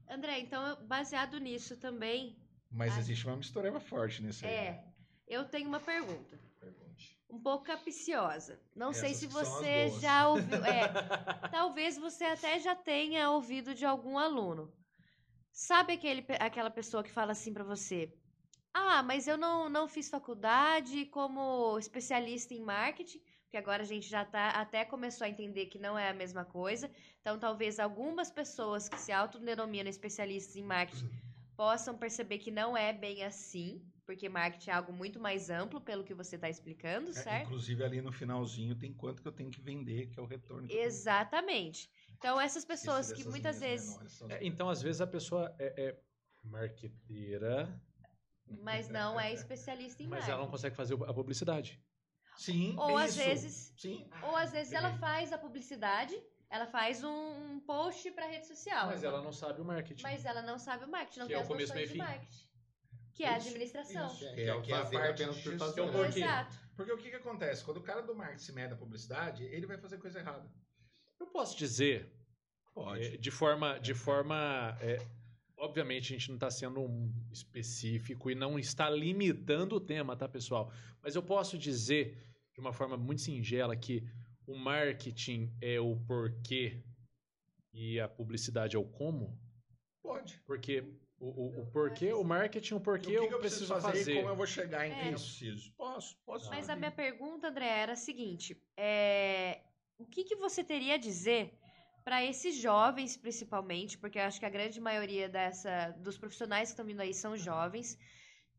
André, então, baseado nisso também, Mas existe uma mistureba forte nisso aí. é, eu tenho uma pergunta. Pergunte. Um pouco capciosa. Não sei Essas se são as você já ouviu. É, talvez você até já tenha ouvido de algum aluno. Sabe aquele, aquela pessoa que fala assim pra você? Ah, mas eu não, não fiz faculdade como especialista em marketing, porque agora a gente já tá, até começou a entender que não é a mesma coisa. Então, talvez algumas pessoas que se autodenominam especialistas em marketing possam perceber que não é bem assim, porque marketing é algo muito mais amplo, pelo que você está explicando, É, certo? inclusive ali no finalzinho tem quanto que eu tenho que vender, que é o retorno. Exatamente. Então, essas pessoas que muitas vezes. menores, É, então, às vezes, a pessoa é, é marqueteira, Mas não é especialista em mas marketing. ela não consegue fazer a publicidade. Sim, Ou é às isso. vezes- Sim. Ou às vezes ela faz a publicidade, ela faz um, um post para rede social. Mas ela não sabe o marketing. Mas ela não sabe o marketing, não Que tem é o as começo, noções meio de fim. marketing. Que é a Isso, administração. isso. É, Que é, que é a fazer parte apenas por gestão. fazer. Então, por quê? Exato. Porque o que, que acontece? Quando o cara do marketing se mede na publicidade, ele vai fazer coisa errada. Eu posso dizer, é, de forma. De forma é, obviamente, a gente não está sendo um específico e não está limitando o tema, tá, pessoal? Mas eu posso dizer, de uma forma muito singela, que o marketing é o porquê e a publicidade é o como. Pode. Porque o, o, o porquê, o marketing, o porquê o que, eu, que eu preciso preciso fazer, fazer. e como eu vou chegar em É. quem eu preciso? Posso, posso. Mas fazer. a minha pergunta, André, era a seguinte: é, o que, que você teria a dizer para esses jovens, principalmente, porque eu acho que a grande maioria dessa, dos profissionais que estão vindo aí são jovens,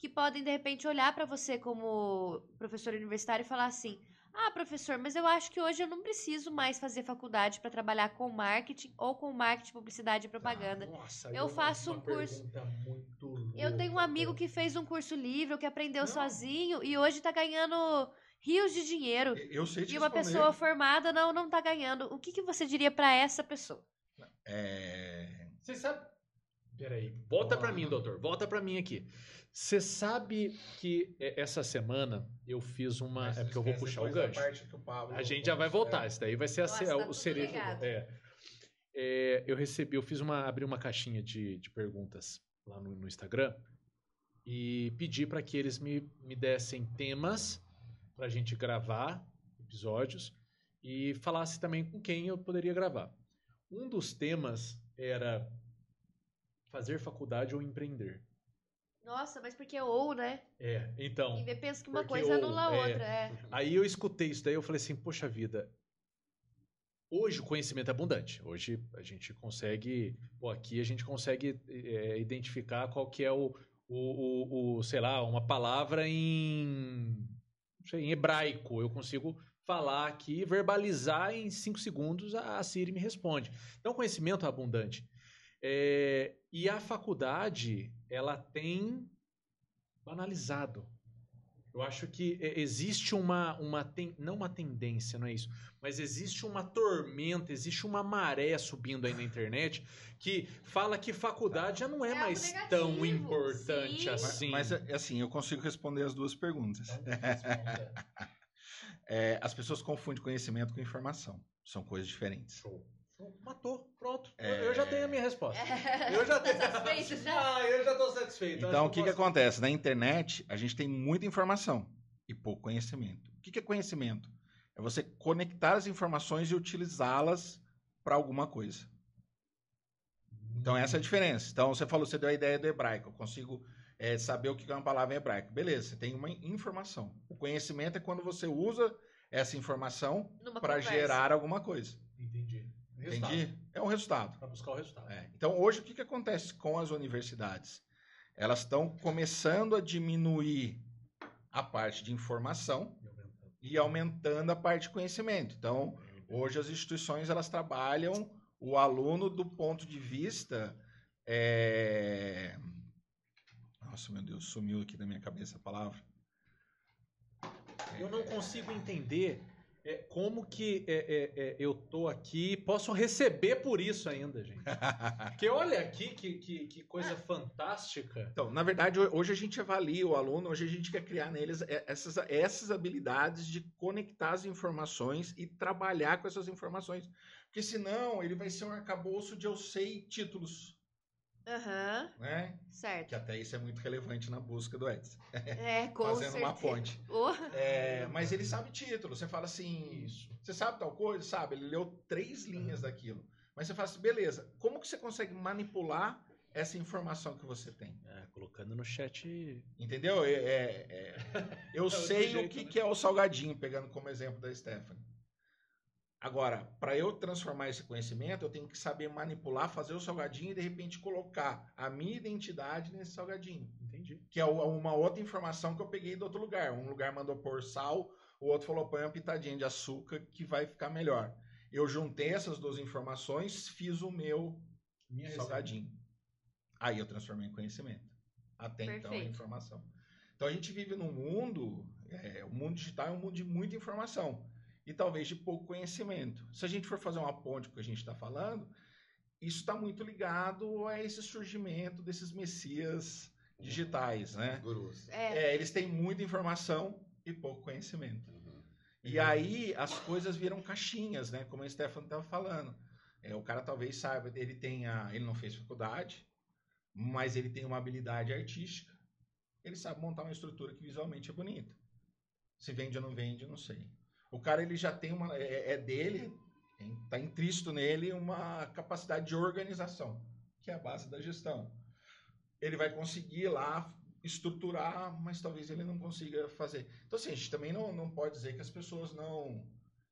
que podem de repente olhar para você como professor universitário e falar assim: ah, professor, mas eu acho que hoje eu não preciso mais fazer faculdade para trabalhar com marketing ou com marketing, publicidade e propaganda. Nossa, Eu faço uma um curso- Eu tenho um amigo que fez um curso livre, que aprendeu Não. sozinho e hoje tá ganhando rios de dinheiro. Eu sei te E uma responder. pessoa formada não, não tá ganhando. O que, que você diria pra essa pessoa? É... Você sabe. Peraí, volta pra mim, doutor. Volta pra mim aqui. Você sabe que é, essa semana eu fiz uma. Mas É porque eu vou puxar o gancho. parte que o Pablo- A gente já vai voltar. Isso daí vai ser a Nossa, ce- tá o tudo cereja. ligado. É. É, eu recebi, eu fiz uma, abri uma caixinha de, de perguntas lá no, no Instagram e pedi para que eles me, me dessem temas para a gente gravar episódios e falasse também com quem eu poderia gravar. Um dos temas era fazer faculdade ou empreender. Nossa, mas porque ou, né? É, então. Vê pensa que uma coisa ou, anula a é. outra. É. Aí eu escutei isso daí, eu falei assim, poxa vida, hoje o conhecimento é abundante. Hoje a gente consegue, pô, aqui a gente consegue é, identificar qual que é o, o, o, o, sei lá, uma palavra em, não sei, em hebraico. Eu consigo falar aqui, verbalizar em cinco segundos, a a Siri me responde. Então, conhecimento é abundante. É, e a faculdade, ela tem banalizado. Eu acho que é, existe uma, uma ten- não uma tendência, não é isso, mas existe uma tormenta, existe uma maré subindo aí na internet que fala que faculdade já não é, É mais negativo, tão importante sim. Mas, assim. mas, é assim, eu consigo responder as duas perguntas. Então. É, as pessoas confundem conhecimento com informação. São coisas diferentes. Show, Matou, pronto. É. Eu já tenho a minha resposta. Eu já tenho. Tá satisfeito já? Ah, eu já tô satisfeito. Então, o que, que posso- acontece? Na internet, a gente tem muita informação e pouco conhecimento. O que, que é conhecimento? É você conectar as informações e utilizá-las para alguma coisa. Então, essa é a diferença. Então, você falou, você deu a ideia do hebraico. Eu consigo é, saber o que é uma palavra em hebraico. Beleza, você tem uma informação. O conhecimento é quando você usa essa informação para gerar alguma coisa. Entendi. Resultado. Entendi? É um resultado. Pra buscar o resultado. É. Então, hoje, o que, que acontece com as universidades? Elas estão começando a diminuir a parte de informação E aumentando. e aumentando a parte de conhecimento. Então, hoje as instituições elas trabalham o aluno do ponto de vista. é, Nossa, meu Deus, sumiu aqui da minha cabeça a palavra. Eu não consigo entender é, como que é, é, é, eu tô aqui e posso receber por isso ainda, gente. Porque olha aqui que, que, que coisa fantástica. Então, na verdade, ho- hoje a gente avalia o aluno, hoje a gente quer criar neles é, essas, essas habilidades de conectar as informações e trabalhar com essas informações. Porque senão ele vai ser um arcabouço de eu sei títulos, Aham, né? certo. Que até isso é muito relevante na busca do Edson. É, com Fazendo uma certeza. ponte. Oh, É, mas ele sabe título. Você fala assim, você sabe tal coisa? Sabe, ele leu três linhas daquilo. Mas você fala assim, beleza, como que você consegue manipular essa informação que você tem? É, colocando no chat. Entendeu? É, é- é- eu outro sei o jeito, que, né? que é o salgadinho, pegando como exemplo da Stephanie. Agora, para eu transformar esse conhecimento, eu tenho que saber manipular, fazer o salgadinho e de repente colocar a minha identidade nesse salgadinho. Entendi. Que é o- uma outra informação que eu peguei do outro lugar. Um lugar mandou pôr sal, o outro falou põe uma pitadinha de açúcar que vai ficar melhor. Eu juntei essas duas informações, fiz o meu Minha receita. salgadinho. Aí eu transformei em conhecimento. Até então, Perfeito. em informação. Então a gente vive num mundo, é, o mundo digital é um mundo de muita informação e talvez de pouco conhecimento. Se a gente for fazer uma ponte com o que a gente está falando, isso está muito ligado a esse surgimento desses messias digitais, né? Gurus. é, É, eles têm muita informação e pouco conhecimento. Uhum. E aí as coisas viram caixinhas, né? Como a Stefano estava falando. É, o cara talvez saiba, ele tenha, ele não fez faculdade, mas ele tem uma habilidade artística. Ele sabe montar uma estrutura que visualmente é bonita. Se vende ou não vende, eu não sei. O cara ele já tem uma, é, é dele, está intrínseco nele uma capacidade de organização, que é a base da gestão. Ele vai conseguir lá estruturar, mas talvez ele não consiga fazer. Então, assim, a gente também não, não pode dizer que as pessoas não.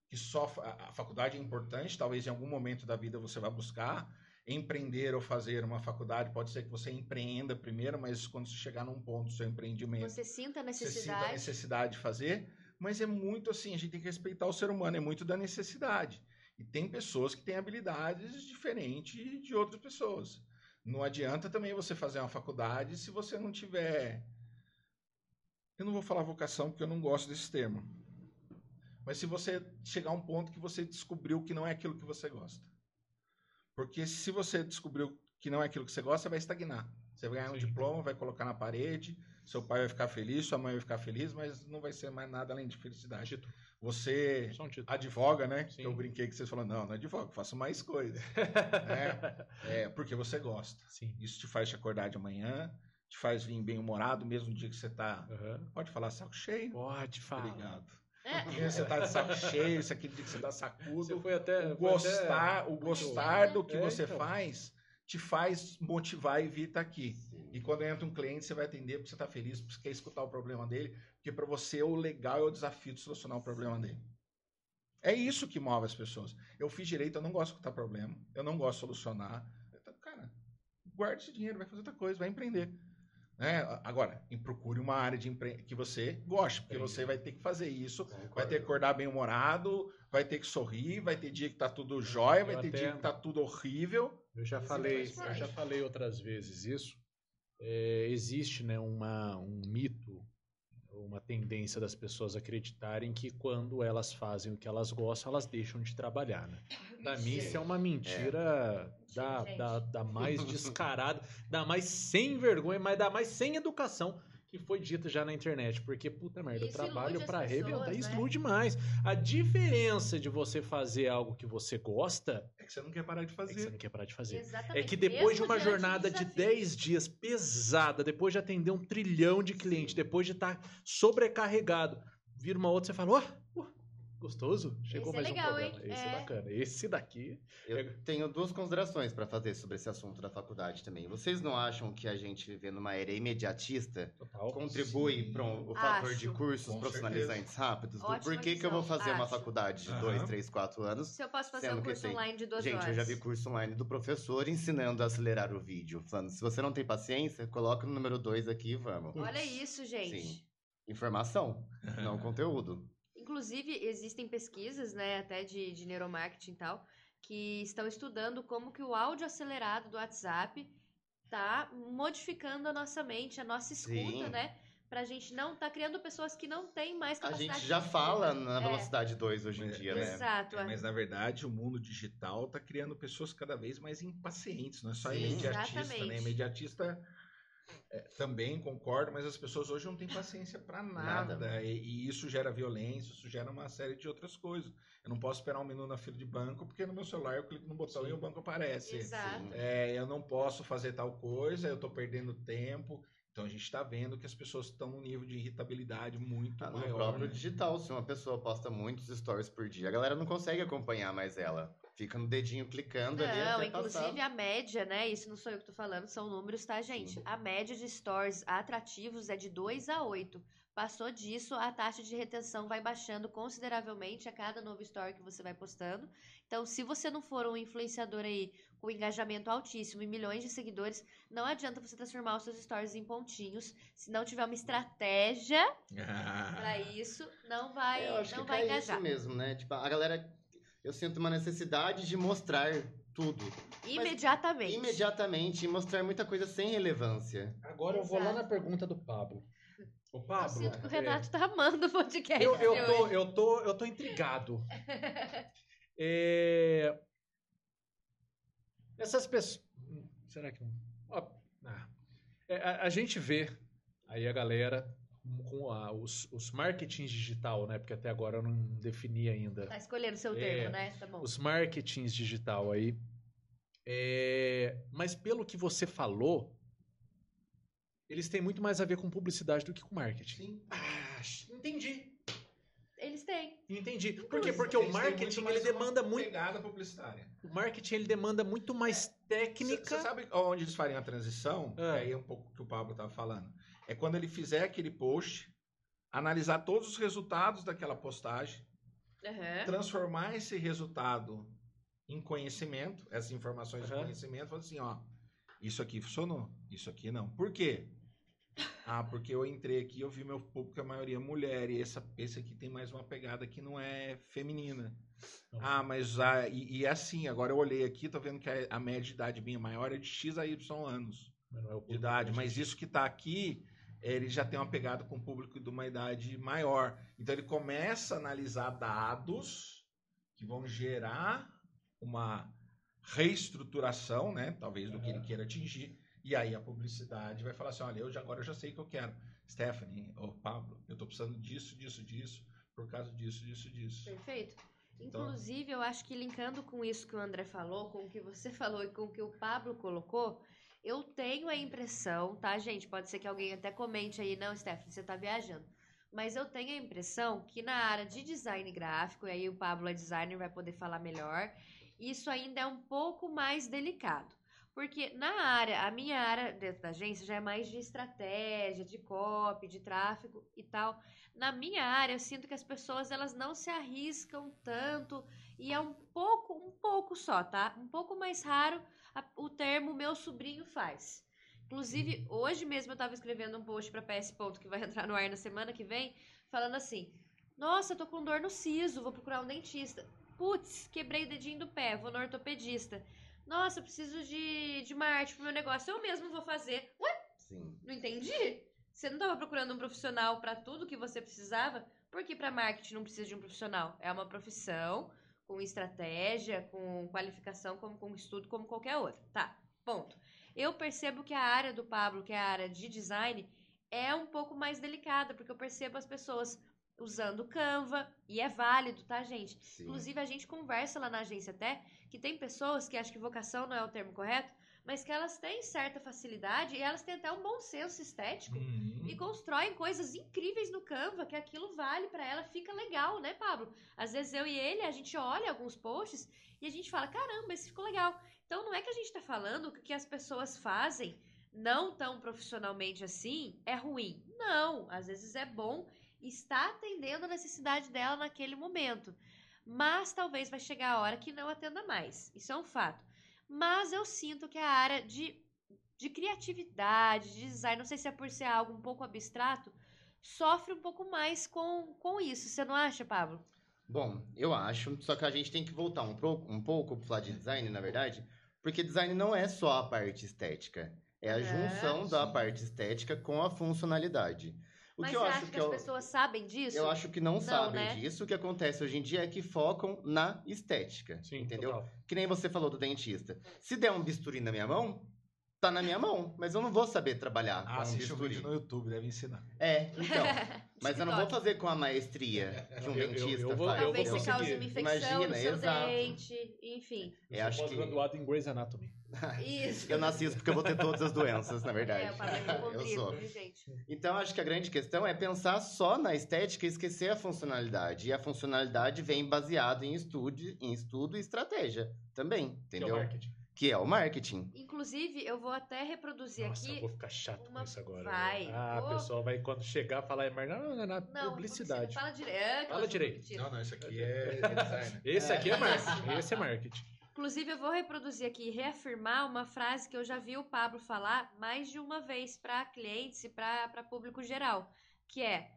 que só a, a faculdade é importante, talvez em algum momento da vida você vá buscar empreender ou fazer uma faculdade. Pode ser que você empreenda primeiro, mas quando você chegar num ponto do seu empreendimento, você sinta a você sinta a necessidade. necessidade de fazer, mas é muito assim, a gente tem que respeitar o ser humano, é muito da necessidade. E tem pessoas que têm habilidades diferentes de outras pessoas. Não adianta também você fazer uma faculdade se você não tiver. Eu não vou falar vocação porque eu não gosto desse termo. Mas se você chegar a um ponto que você descobriu que não é aquilo que você gosta. Porque se você descobriu que não é aquilo que você gosta, você vai estagnar. Você vai ganhar um diploma, vai colocar na parede, seu pai vai ficar feliz, sua mãe vai ficar feliz, mas não vai ser mais nada além de felicidade. Você Só um advoga, né? Sim. Eu brinquei que vocês falaram, não, não advogo, faço mais coisas. É, porque você gosta. Sim. Isso te faz te acordar de manhã, te faz vir bem-humorado, mesmo no dia que você tá. Aham. Pode falar saco cheio? Pode falar. Obrigado. É, No dia que você tá de saco cheio, esse aquele dia que você tá Você sacudo. foi até. O foi gostar, até- o gostar do que É, você então. faz te faz motivar e vir estar aqui. E quando entra um cliente, você vai atender porque você está feliz, porque você quer escutar o problema dele, porque para você o legal é o desafio de solucionar o problema dele. É isso que move as pessoas. Eu fiz direito, eu não gosto de escutar problema, eu não gosto de solucionar. Então, Cara, guarde esse dinheiro, vai fazer outra coisa, vai empreender. Né? Agora, procure uma área de empre... que você goste, porque Entendi. você vai ter que fazer isso, vai Concordo. ter que acordar bem humorado, vai ter que sorrir, vai ter dia que tá tudo jóia, vai ter até- dia que tá tudo horrível. Eu já falei, eu já falei outras vezes isso. É, existe, né, uma, um mito, uma tendência das pessoas acreditarem que quando elas fazem o que elas gostam, elas deixam de trabalhar, né? Pra mim isso é uma mentira da, Gente. da, da mais descarada, da mais sem vergonha, mas da mais sem educação que foi dito já na internet. Porque, puta merda, eu trabalho pessoas, arrebentar, né? isso ilude mais. A diferença de você fazer algo que você gosta É que você não quer parar de é que você fazer. não quer parar de fazer. Exatamente. É que depois de Mesmo uma diante jornada de desafios. 10 dias pesada, depois de atender um trilhão de clientes, depois de estar sobrecarregado, vira uma outra, você fala, ó, gostoso, chegou Esse é mais legal, um programa. hein? Esse é. É. bacana. Esse daqui, Eu tenho duas considerações para fazer sobre esse assunto da faculdade também. Vocês não acham que a gente vive numa era imediatista total. contribui para o fator de cursos Com profissionalizantes rápidos? Do Ótima por que, que eu vou fazer uma acho. faculdade de Aham. dois, três, quatro anos? Se eu posso fazer um curso tem- online de duas Gente, horas. eu já vi curso online do professor ensinando a acelerar o vídeo. Falando, se você não tem paciência, coloca o número 2 aqui e vamos. Olha isso, gente. Sim. Informação, não conteúdo. Inclusive, existem pesquisas, né, até de, de neuromarketing e tal, que estão estudando como que o áudio acelerado do WhatsApp tá modificando a nossa mente, a nossa escuta, Sim. né? Pra gente não tá criando pessoas que não têm mais A capacidade gente já de fala na É, velocidade 2 hoje em dia, né? Exato. É, é. mas na verdade o mundo digital está criando pessoas cada vez mais impacientes, não é só Sim. imediatista, Exatamente. né? Imediatista é, também concordo, mas as pessoas hoje não têm paciência para nada, Nada. E, e isso gera violência, isso gera uma série de outras coisas. Eu não posso esperar um minuto na fila de banco porque no meu celular eu clico no botão Sim. e o banco aparece. Exato. É, eu não posso fazer tal coisa, eu estou perdendo tempo. Então a gente está vendo que as pessoas estão num nível de irritabilidade muito Ah, no maior. próprio né? digital, se uma pessoa posta muitos stories por dia, a galera não consegue acompanhar mais ela. Fica no dedinho clicando ali Não, inclusive passar. a média, né? Isso não sou eu que tô falando, são números, tá, gente? A média de stories atrativos é de 2 a 8. Passou disso, a taxa de retenção vai baixando consideravelmente a cada novo story que você vai postando. Então, se você não for um influenciador aí com engajamento altíssimo e milhões de seguidores, não adianta você transformar os seus stories em pontinhos. Se não tiver uma estratégia pra isso, não vai, É, eu acho não que vai é engajar. isso mesmo, né? Tipo, a galera, eu sinto uma necessidade de mostrar tudo. Imediatamente. Imediatamente, e mostrar muita coisa sem relevância. Agora eu vou lá na pergunta do Pablo. O Eu Pablo. sinto que o é, Renato tá amando o podcast. eu, eu, tô, eu, tô, eu tô intrigado. É, Essas pessoas. Será que não? Ah. É, a, a gente vê aí a galera com a- os, os marketings digital, né? Porque até agora eu não defini ainda. Tá escolhendo o seu É, termo, né? Tá bom. os marketings digital aí. É, mas pelo que você falou, eles têm muito mais a ver com publicidade do que com marketing. Sim. Ah, entendi. Eles têm. Entendi. Por quê? Porque o marketing ele uma demanda muito, Pegada publicitária. o marketing ele demanda muito mais técnica. Você sabe onde eles fariam a transição? Ah. Aí é um pouco o que o Pablo estava falando. É quando ele fizer aquele post, analisar todos os resultados daquela postagem, Aham. transformar esse resultado em conhecimento, essas informações de Aham. conhecimento, falar assim, ó, isso aqui funcionou, isso aqui não. Por quê? Ah, porque eu entrei aqui, eu vi meu público, a maioria é mulher, e essa, esse aqui tem mais uma pegada que não é feminina. Não. Ah, mas ah, e, e é assim, agora eu olhei aqui, tô vendo que a, a média de idade minha maior é de X a Y anos Mas não é o de idade, mas isso que está aqui, ele já tem uma pegada com o público de uma idade maior. Então ele começa a analisar dados que vão gerar uma reestruturação, né, talvez do que ele queira atingir, e aí a publicidade vai falar assim, olha, eu já, agora eu já sei o que eu quero. Stephanie, ou Pablo, eu estou precisando disso, disso, disso, por causa disso, disso, disso. Perfeito. Então- Inclusive, eu acho que linkando com isso que o André falou, com o que você falou e com o que o Pablo colocou, eu tenho a impressão, tá, gente? Pode ser que alguém até comente aí, não, Stephanie, você tá viajando. Mas eu tenho a impressão que na área de design gráfico, e aí o Pablo é designer, vai poder falar melhor, isso ainda é um pouco mais delicado. Porque na área, a minha área dentro da agência já é mais de estratégia, de copy, de tráfego e tal. Na minha área, eu sinto que as pessoas elas não se arriscam tanto e é um pouco, um pouco só, tá? Um pouco mais raro a- o termo meu sobrinho faz. Inclusive, hoje mesmo eu tava escrevendo um post pra PS Ponto que vai entrar no ar na semana que vem, falando assim: "Nossa, eu tô com dor no siso, vou procurar um dentista. Putz, quebrei o dedinho do pé, vou no ortopedista. Nossa, eu preciso de, de marketing pro meu negócio. Eu mesmo vou fazer. Ué, Sim. não entendi. Você não estava procurando um profissional para tudo que você precisava? Por que para marketing não precisa de um profissional? É uma profissão com estratégia, com qualificação, como com estudo, como qualquer outra. Tá, ponto. Eu percebo que a área do Pablo, que é a área de design, é um pouco mais delicada, porque eu percebo as pessoas usando Canva, e é válido, tá, gente? Sim. Inclusive, a gente conversa lá na agência até que tem pessoas que acham que vocação não é o termo correto, mas que elas têm certa facilidade e elas têm até um bom senso estético Uhum. e constroem coisas incríveis no Canva, que aquilo vale pra ela, fica legal, né, Pablo? Às vezes eu e ele, a gente olha alguns posts e a gente fala, caramba, esse ficou legal. Então não é que a gente tá falando que o que as pessoas fazem não tão profissionalmente assim é ruim. Não, às vezes é bom está atendendo a necessidade dela naquele momento. Mas talvez vai chegar a hora que não atenda mais. Isso é um fato. Mas eu sinto que a área de, de criatividade, de design, não sei se é por ser algo um pouco abstrato, sofre um pouco mais com, com isso. Você não acha, Pablo? Bom, eu acho, só que a gente tem que voltar um, pro, um pouco para falar de design, na verdade, porque design não é só a parte estética, é a É, junção da parte estética com a funcionalidade. O Mas que eu você acho acha que, que as eu, pessoas sabem disso? eu acho que não, sabem né? disso. O que acontece hoje em dia é que focam na estética, Sim, entendeu? total. Que nem você falou do dentista. Se der um bisturi na minha mão, tá na minha mão, mas eu não vou saber trabalhar Ah, com um bisturi. vídeo no YouTube, deve ensinar. É, então. Mas eu não vou fazer com a maestria que um Eu- eu- dentista eu vou- faz. eu Talvez você cause uma infecção Imagina, no seu exato. dente, enfim. Eu Eu acho sou que- em Grey's Anatomy. Isso. Eu nasci isso porque eu vou ter todas as doenças, na verdade. É, é eu hipocondríaco, sou. Então, acho que a grande questão é pensar só na estética e esquecer a funcionalidade. E a funcionalidade vem baseada em estudo, em estudo e estratégia também, Que é o entendeu? marketing. Que é o marketing. Inclusive, eu vou até reproduzir Nossa, eu aqui. vou ficar chato uma- com isso agora. vai, né? Ah, vou- a pessoa vai, quando chegar, falar, é mais. Não, não, não, Não, publicidade. Fala direito. Fala direito. Não, não, isso aqui é, é design. Esse aqui é marketing. Esse é marketing. Inclusive, eu vou reproduzir aqui e reafirmar uma frase que eu já vi o Pablo falar mais de uma vez para clientes e para público geral, que é: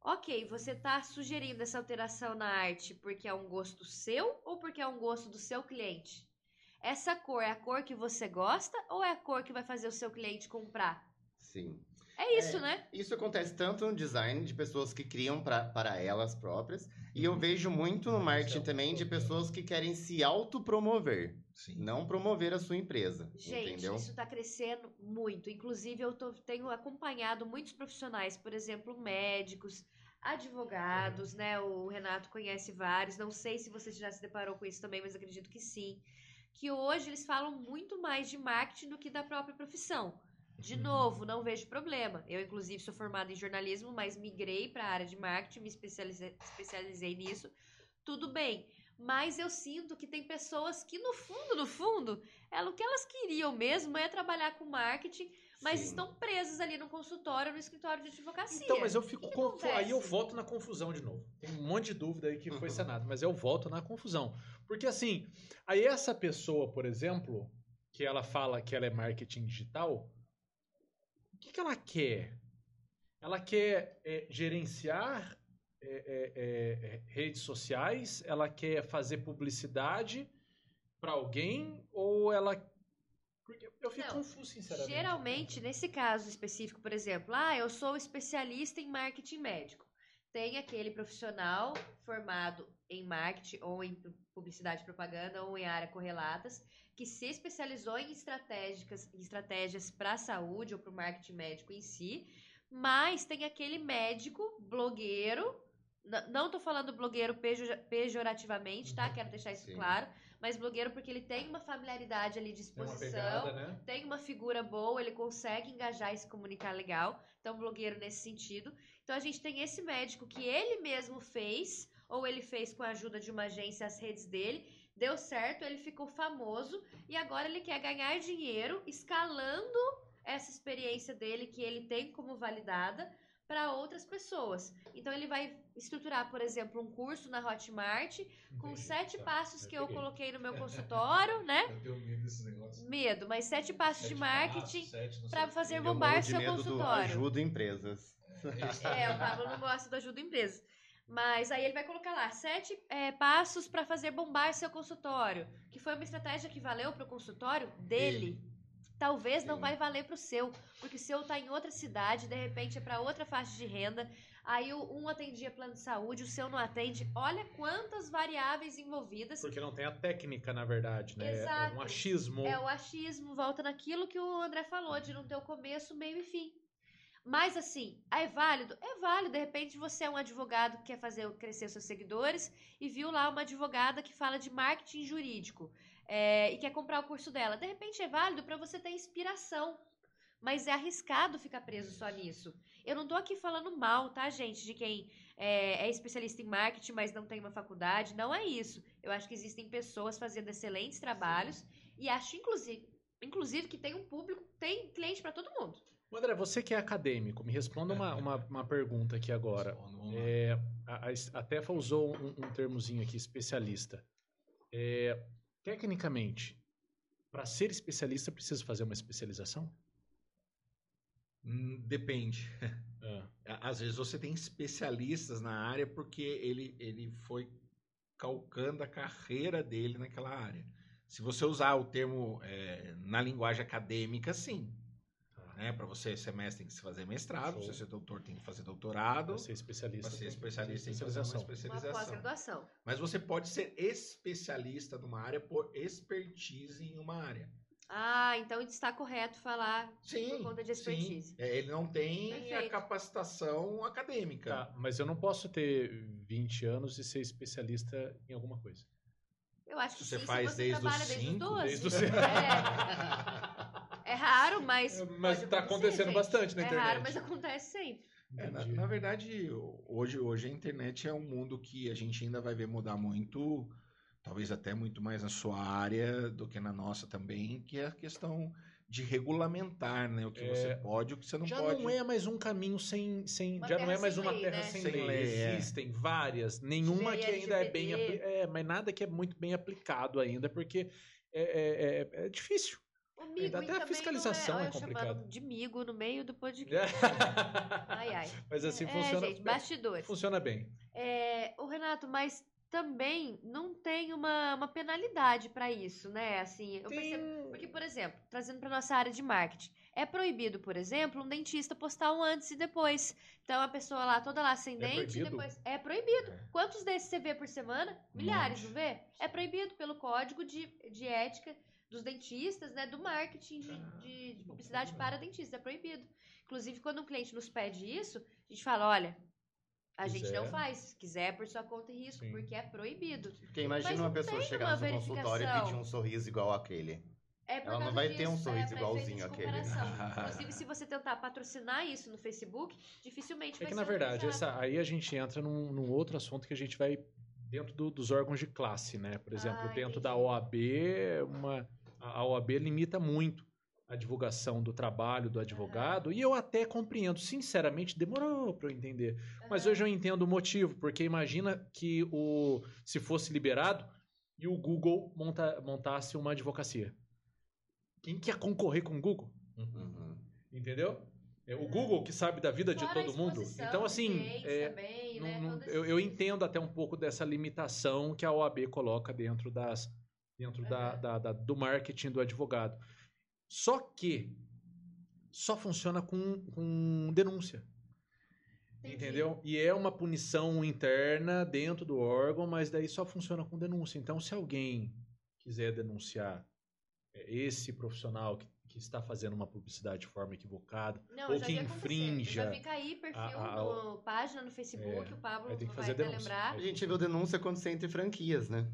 ok, você está sugerindo essa alteração na arte porque é um gosto seu ou porque é um gosto do seu cliente? Essa cor é a cor que você gosta ou é a cor que vai fazer o seu cliente comprar? Sim. É isso, né? Isso acontece tanto no design de pessoas que criam pra, para elas próprias. E eu vejo muito no marketing também de pessoas que querem se autopromover. Sim. Não promover a sua empresa. Gente, entendeu? isso está crescendo muito. Inclusive, eu tô- tenho acompanhado muitos profissionais, por exemplo, médicos, advogados, né? O Renato conhece vários. Não sei se você já se deparou com isso também, mas acredito que sim. Que hoje eles falam muito mais de marketing do que da própria profissão. De Uhum. novo, não vejo problema. Eu, inclusive, sou formada em jornalismo, mas migrei para a área de marketing, me especializei, especializei nisso. Tudo bem. Mas eu sinto que tem pessoas que, no fundo, no fundo, ela, o que elas queriam mesmo é trabalhar com marketing, mas Sim. estão presas ali no consultório, no escritório de advocacia. Então, mas eu fico que que confu- Aí eu volto na confusão de novo. Tem um monte de dúvida aí que foi Uhum. sanado, mas eu volto na confusão. Porque assim, aí essa pessoa, por exemplo, que ela fala que ela é marketing digital, o que, que ela quer? Ela quer é, gerenciar é, redes sociais? Ela quer fazer publicidade para alguém? Ou ela. Porque eu fico Não, confuso, sinceramente. Geralmente, nesse caso específico, por exemplo, ah, eu sou especialista em marketing médico. Tem aquele profissional formado em marketing ou em pu- publicidade e propaganda ou em área correlatas que se especializou em estratégicas, em estratégias para a saúde ou para o marketing médico em si, mas tem aquele médico blogueiro, não tô falando blogueiro pejo- pejorativamente, tá? Quero deixar isso Sim. claro, mas blogueiro porque ele tem uma familiaridade ali de Tem uma exposição, pegada, né? tem uma figura boa, ele consegue engajar e se comunicar legal. Então, blogueiro nesse sentido. Então, a gente tem esse médico que ele mesmo fez, ou ele fez com a ajuda de uma agência as redes dele, deu certo, ele ficou famoso e agora ele quer ganhar dinheiro escalando essa experiência dele que ele tem como validada para outras pessoas. Então, ele vai estruturar, por exemplo, um curso na Hotmart com Entendi, sete tá. passos Eu que eu peguei. coloquei no meu consultório, né? Eu tenho medo desses negócios. Medo, mas sete passos de Sete marketing não sei para fazer Eu bombar de seu medo do consultório. ajuda empresas. É, o Pablo não gosta do ajuda empresa. Mas aí ele vai colocar lá sete é, passos para fazer bombar seu consultório, que foi uma estratégia que valeu para o consultório dele. Talvez não vai valer para o seu, porque o seu tá em outra cidade, de repente é para outra faixa de renda. Aí um atendia plano de saúde, o seu não atende. Olha quantas variáveis envolvidas. Porque não tem a técnica, na verdade, né? É Exato. um achismo. É o achismo, volta naquilo que o André falou, de não ter o começo, meio e fim. Mas assim, é válido? É válido. De repente você é um advogado que quer fazer crescer seus seguidores e viu lá uma advogada que fala de marketing jurídico é, e quer comprar o curso dela. De repente é válido para você ter inspiração. Mas é arriscado ficar preso só nisso. Eu não tô aqui falando mal, tá, gente, de quem é, é especialista em marketing, mas não tem uma faculdade. Não é isso. Eu acho que existem pessoas fazendo excelentes trabalhos e acho, inclusive, inclusive que tem um público, tem cliente para todo mundo. André, você que é acadêmico, me responda uma, uma, uma pergunta aqui agora. É, a, a- Tefa usou um, um termozinho aqui, especialista. É, tecnicamente, para ser especialista, precisa fazer uma especialização? Hum, Depende. Á- Às vezes você tem especialistas na área porque ele, ele foi calcando a carreira dele naquela área. Se você usar o termo é, na linguagem acadêmica, sim. Né? Para você ser mestre tem que se fazer mestrado, para você ser doutor tem que fazer doutorado, Para ser especialista. para ser tem que fazer especialista tem que fazer uma especialização. Uma pós-graduação. Mas você pode ser especialista numa área por expertise em uma área. Ah, então está correto falar Sim. por conta de sim. expertise. É, ele não tem a Perfeito. capacitação acadêmica. Tá, mas eu não posso ter 20 anos e ser especialista em alguma coisa. Eu acho que Você sim, faz se você desde os trabalha desde os cinco, 12. desde os cinco. é raro, mas. Mas pode tá acontecer, acontecendo gente. bastante na É internet. raro, mas acontece sempre. É, na, na verdade, hoje, hoje a internet é um mundo que a gente ainda vai ver mudar muito, talvez até muito mais na sua área do que na nossa também, que é a questão de regulamentar, né? O que É, você pode e o que você não já pode. não é mais um caminho sem. sem já não é mais sem uma lei, terra né? sem, Sem lei. lei, é. Existem várias. Nenhuma Lei que ainda é bem. É, mas nada que é muito bem aplicado ainda, porque é, é- é- é difícil. O migo Ainda até a não fiscalização é, é olha, chamando complicado. de migo no meio do podcast. Ai, ai. mas assim é, funciona. gente, bastidores. funciona bem. É, o Renato, mas também não tem uma, uma penalidade para isso, né? Assim, eu percebo. Porque, por exemplo, trazendo para nossa área de marketing, é proibido, por exemplo, um dentista postar um antes e depois. Então a pessoa lá toda lá sem É dente, proibido? depois é proibido. É. Quantos desses você vê por semana? Milhares, não vê? É proibido pelo código de, de ética dos dentistas, né? Do marketing de, Ah, de- de publicidade para dentistas. É proibido. Inclusive, quando um cliente nos pede isso, a gente fala, olha, a gente não Quiser. faz. Se quiser, é por sua conta e risco, Sim. porque é proibido. Porque imagina Mas uma pessoa chegar no seu consultório e pedir um sorriso igual aquele. É por Ela não vai ter um disso, sorriso é igualzinho àquele. comparação. Inclusive, se você tentar patrocinar isso no Facebook, dificilmente É vai que, ser na verdade, essa, aí a gente entra num, num outro assunto que a gente vai dentro do- dos órgãos de classe, né? Por exemplo, Ah, dentro entendi. da OAB, uma, a OAB limita muito a divulgação do trabalho do advogado, e eu até compreendo, sinceramente, demorou para eu entender. Mas Aham. hoje eu entendo o motivo, porque imagina que o se fosse liberado e o Google monta- montasse uma advocacia. Quem que ia concorrer com o Google? Uhum. Entendeu? É o Google que sabe da vida de Fora a todo mundo. Então, assim, é, também, não- né, não- eu, eu entendo até um pouco dessa limitação que a OAB coloca dentro das dentro da, Aham. da- da- do marketing do advogado. Só que só funciona com, com denúncia. Entendi. Entendeu? E é uma punição interna dentro do órgão, mas daí só funciona com denúncia. Então, se alguém quiser denunciar é, esse profissional que, que está fazendo uma publicidade de forma equivocada, Não, ou já que infrinja Já fica aí perfil a- a- no página no Facebook, É, o Pablo tem que vai fazer denúncia. lembrar. A gente viu denúncia quando você entra em franquias, né?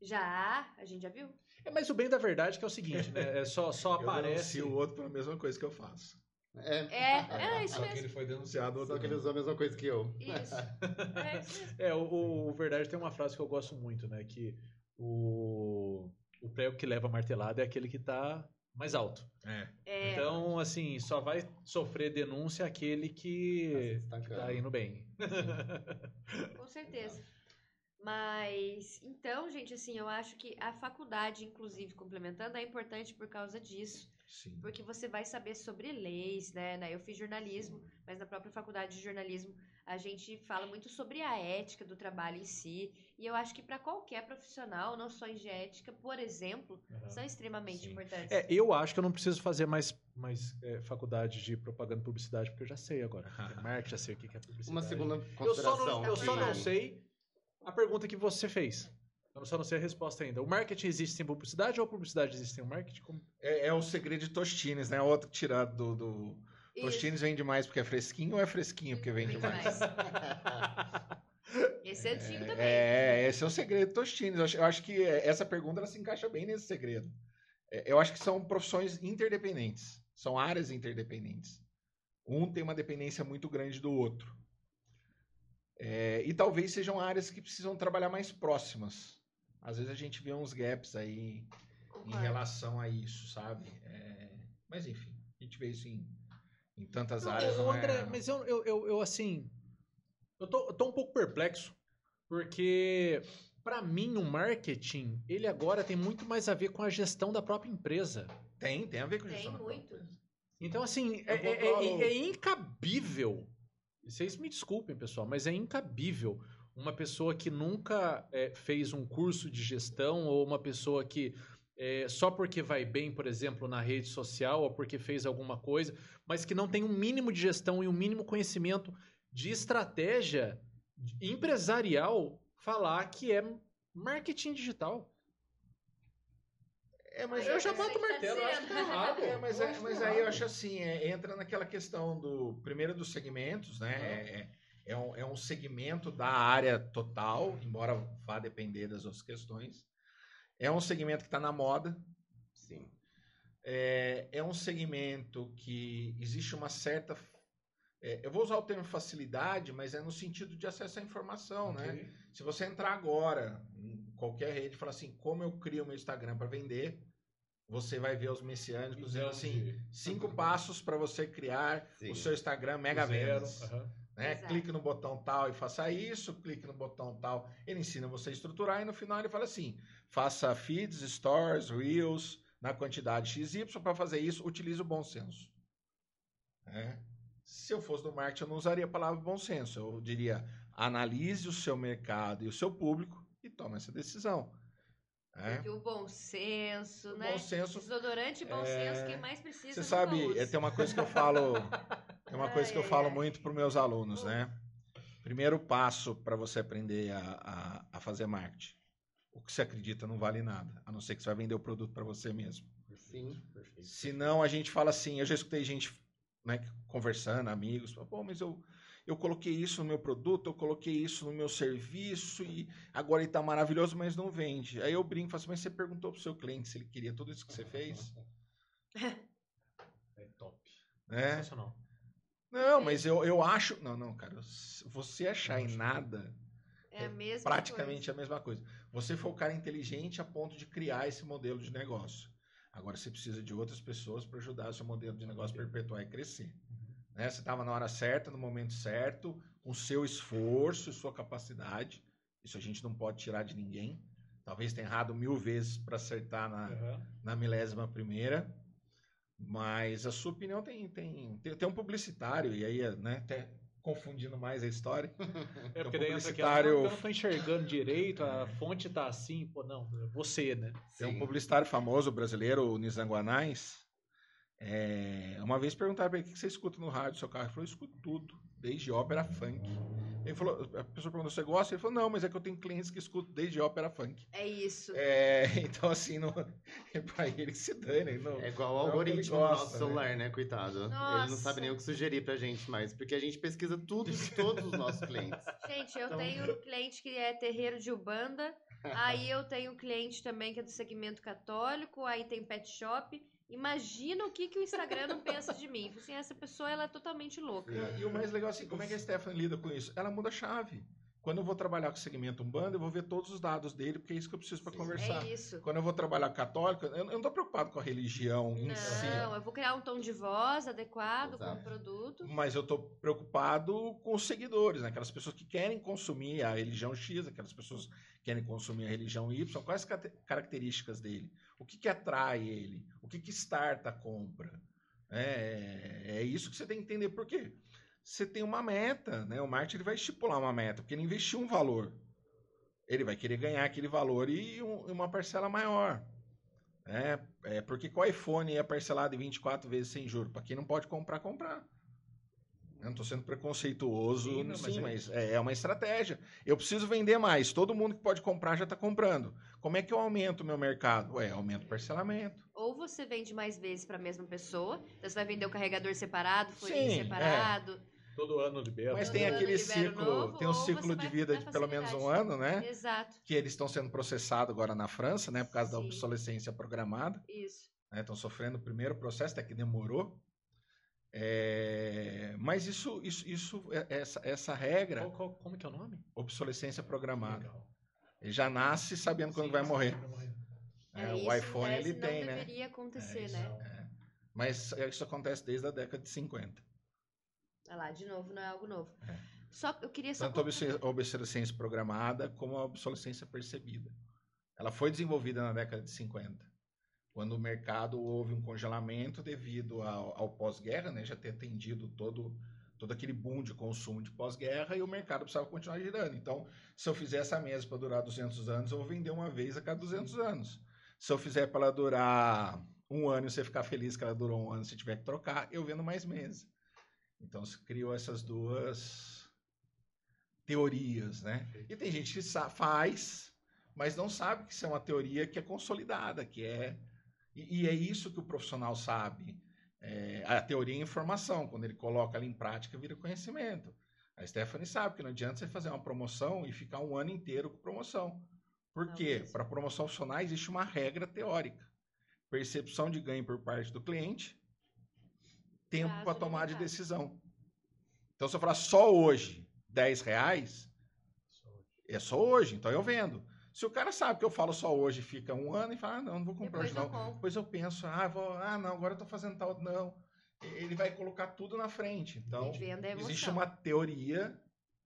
Já, a gente já viu. É, mas o bem da verdade é que é o seguinte, né? É só, só Eu aparece. denuncio o outro pela mesma coisa que eu faço. É. É, é isso Só que mesmo. ele foi denunciado, o Só outro que ele usou a mesma coisa que eu. Isso. É isso mesmo. É, o, o- verdade tem uma frase que eu gosto muito, né? Que o, o prego que leva a martelada é aquele que tá mais alto. É. É, Então, assim, só vai sofrer denúncia aquele que, Tá se que tá indo bem. com certeza. Mas, então, gente, assim, eu acho que a faculdade, inclusive, complementando, é importante por causa disso. Sim. Porque você vai saber sobre leis, né? né? Eu fiz jornalismo, mas na própria faculdade de jornalismo a gente fala muito sobre a ética do trabalho em si. E eu acho que para qualquer profissional, noções de ética, por exemplo, são extremamente Sim. importantes. É, eu acho que eu não preciso fazer mais, mais é, faculdade de propaganda e publicidade, porque eu já sei agora. É marketing, já sei o que é publicidade. Uma segunda Eu só consideração. não, eu só não sei a pergunta que você fez. Eu só não sei a resposta ainda. O marketing existe sem publicidade ou a publicidade existe sem o marketing? Como- É, é o segredo de Tostines, né? Outro tirado do, do, Isso. Tostines vende mais porque é fresquinho ou é fresquinho porque vende Vende mais? Esse é antigo também. É, esse é o segredo do Tostines. Eu acho, eu acho que essa pergunta ela se encaixa bem nesse segredo. É, Eu acho que são profissões interdependentes. São áreas interdependentes. Um tem uma dependência muito grande do outro. É, e talvez sejam áreas que precisam trabalhar mais próximas. Às vezes a gente vê uns gaps aí em relação a isso, sabe? É, mas enfim, a gente vê isso em, em tantas Não, áreas. ô, não é- André, mas eu, eu, eu, eu, assim. Eu tô, eu tô um pouco perplexo. Porque, pra mim, o marketing, ele agora tem muito mais a ver com a gestão da própria empresa. Tem, tem a ver com Tem gestão da própria muito. empresa. Então, assim, é, Eu é- é- é incabível. Vocês me desculpem, pessoal, mas é incabível uma pessoa que nunca é, fez um curso de gestão ou uma pessoa que é, só porque vai bem, por exemplo, na rede social ou porque fez alguma coisa, mas que não tem um mínimo de gestão e um mínimo conhecimento de estratégia empresarial, falar que é marketing digital. É, mas eu já bato o tá martelo, eu acho que tá errado. É, mas, é- mas aí eu acho assim, é, entra naquela questão do primeiro dos segmentos, né? É, é um, é um segmento da área total, embora vá depender das outras questões. É um segmento que está na moda. Sim. É, é um segmento que existe uma certa. é, eu vou usar o termo facilidade, mas é no sentido de acesso à informação, né? Se você entrar agora em qualquer rede e falar assim, como eu crio meu Instagram para vender, você vai ver os messiânicos dizendo assim, cinco passos para você criar Sim. o seu Instagram mega vendas. Né? Exato. Clique no botão tal e faça isso, clique no botão tal. Ele ensina você a estruturar e no final ele fala assim, faça feeds, stories, reels, na quantidade XY. Para fazer isso, utilize o bom senso. né? Se eu fosse do marketing, eu não usaria a palavra bom senso. Eu diria, analise o seu mercado e o seu público e tome essa decisão. Porque o bom senso, O né? bom senso Desodorante e bom É, senso, quem mais precisa Você sabe, é, tem uma coisa que eu falo, tem uma coisa que eu Ai, falo ai. muito para meus alunos, né? Primeiro passo para você aprender a, a, a fazer marketing. O que você acredita não vale nada, a não ser que você vai vender o produto para você mesmo. Sim, perfeito. Senão a gente fala assim, eu já escutei gente né, conversando, amigos, pô, mas eu, eu coloquei isso no meu produto, eu coloquei isso no meu serviço e agora ele tá maravilhoso, mas não vende. Aí eu brinco e falo assim, mas você perguntou pro seu cliente se ele queria tudo isso que você fez? É top. Né? Sensacional. Não, mas eu, eu acho. Não, não, cara. Você achar em nada É a mesma praticamente a mesma coisa. Você for o cara inteligente a ponto de criar esse modelo de negócio. Agora você precisa de outras pessoas para ajudar o seu modelo de negócio a perpetuar e crescer. Né? Você estava na hora certa, no momento certo, com seu esforço e sua capacidade. Isso a gente não pode tirar de ninguém. Talvez tenha errado mil vezes para acertar na, Aham. na milésima primeira. Mas a sua opinião tem, tem, tem, tem um publicitário, e aí, né, até confundindo mais a história. É um porque daí entra aqui, publicitário- eu não tô enxergando direito, a fonte tá assim, pô, não, é você, né? Tem um Sim. publicitário famoso brasileiro, o Nizanguanais. É, uma vez perguntaram pra ele o que você escuta no rádio do seu carro. Ele falou: eu escuto tudo, desde ópera funk. Ele falou, a pessoa perguntou: você gosta? Ele falou: não, mas é que eu tenho clientes que escutam desde ópera funk. É isso. É, então, assim, não, é pra ele que se dane. Não, É igual o é ele algoritmo gosta, do nosso né? celular, né? Coitado. Ele Nossa. não sabe nem o que sugerir pra gente mais, porque a gente pesquisa tudo de todos os nossos clientes. Gente, eu Então- tenho um cliente que é terreiro de Ubanda, aí eu tenho um cliente também que é do segmento católico, aí tem pet shop. Imagina o que, que o Instagram não pensa de mim. Assim, essa pessoa ela é totalmente louca. E, e o mais legal assim, como é que a Stephanie lida com isso? Ela muda a chave. Quando eu vou trabalhar com o segmento Umbanda, eu vou ver todos os dados dele, porque é isso que eu preciso para conversar. É isso. Quando eu vou trabalhar com católico, eu não estou preocupado com a religião em si. Não, eu vou criar um tom de voz adequado com o Exato. produto. Mas eu estou preocupado com os seguidores, né? aquelas pessoas que querem consumir a religião X, aquelas pessoas que querem consumir a religião Y. Quais as características dele? O que, que atrai ele? O que, que starta a compra? É, é isso que você tem que entender. Por quê? Você tem uma meta, né? O marketing ele vai estipular uma meta, porque ele investiu um valor. Ele vai querer ganhar aquele valor e um- uma parcela maior. É, é porque com o iPhone é parcelado em 24 vezes sem juros. Para quem não pode comprar, comprar. Eu não estou sendo preconceituoso, Sim, não, mas sim, é- mas é, é uma estratégia. Eu preciso vender mais. Todo mundo que pode comprar já está comprando. Como é que eu aumento o meu mercado? Ué, aumento o parcelamento. Ou você vende mais vezes para a mesma pessoa, então você vai vender o carregador separado, folhinho Sim, é. Todo ano libera. Mas Todo tem aquele ciclo, novo, tem um ciclo de vida de pelo menos um ano, né? Exato, Que eles estão sendo processados agora na França, né? Por causa da Sim. obsolescência programada. isso. né, Estão sofrendo o primeiro processo, até que demorou. É, Mas isso, isso, isso é- essa, essa regra, Qual- qual- como que é o nome? obsolescência programada. Legal. Ele já nasce sabendo quando Sim, vai morrer. vai morrer. É, É, o isso, iPhone ele tem, não né? deveria acontecer, É, né? Mas isso acontece desde a década de 50. Olha lá, de novo, não é algo novo. É. Só, eu queria só... Tanto a obsolescência programada como a obsolescência percebida. Ela foi desenvolvida na década de 50, quando o mercado houve um congelamento devido ao, ao pós-guerra, né, já ter atendido todo, todo aquele boom de consumo de pós-guerra e o mercado precisava continuar girando. Então, se eu fizer essa mesa para durar 200 anos, eu vou vender uma vez a cada 200 anos. Se eu fizer para ela durar um ano e você ficar feliz que ela durou um ano, se tiver que trocar, eu vendo mais meses. Então, se criou essas duas teorias, né? E tem gente que faz, mas não sabe que isso é uma teoria que é consolidada, que é e, e é isso que o profissional sabe. É, a teoria é informação, quando ele coloca ela em prática, vira conhecimento. A Stephanie sabe que não adianta você fazer uma promoção e ficar um ano inteiro com promoção. Por Não quê? Para promoção funcionar, existe uma regra teórica. Percepção de ganho por parte do cliente, tempo Prazo para tomar de decisão. Então, se eu falar só hoje 10 reais, é só hoje, então eu vendo. Se o cara sabe que eu falo só hoje, fica um ano e fala, ah, não, não vou comprar Depois hoje eu não. compro. Depois eu penso, ah, vou, ah, não, agora eu tô fazendo tal, não. Ele vai colocar tudo na frente. Então, existe uma teoria,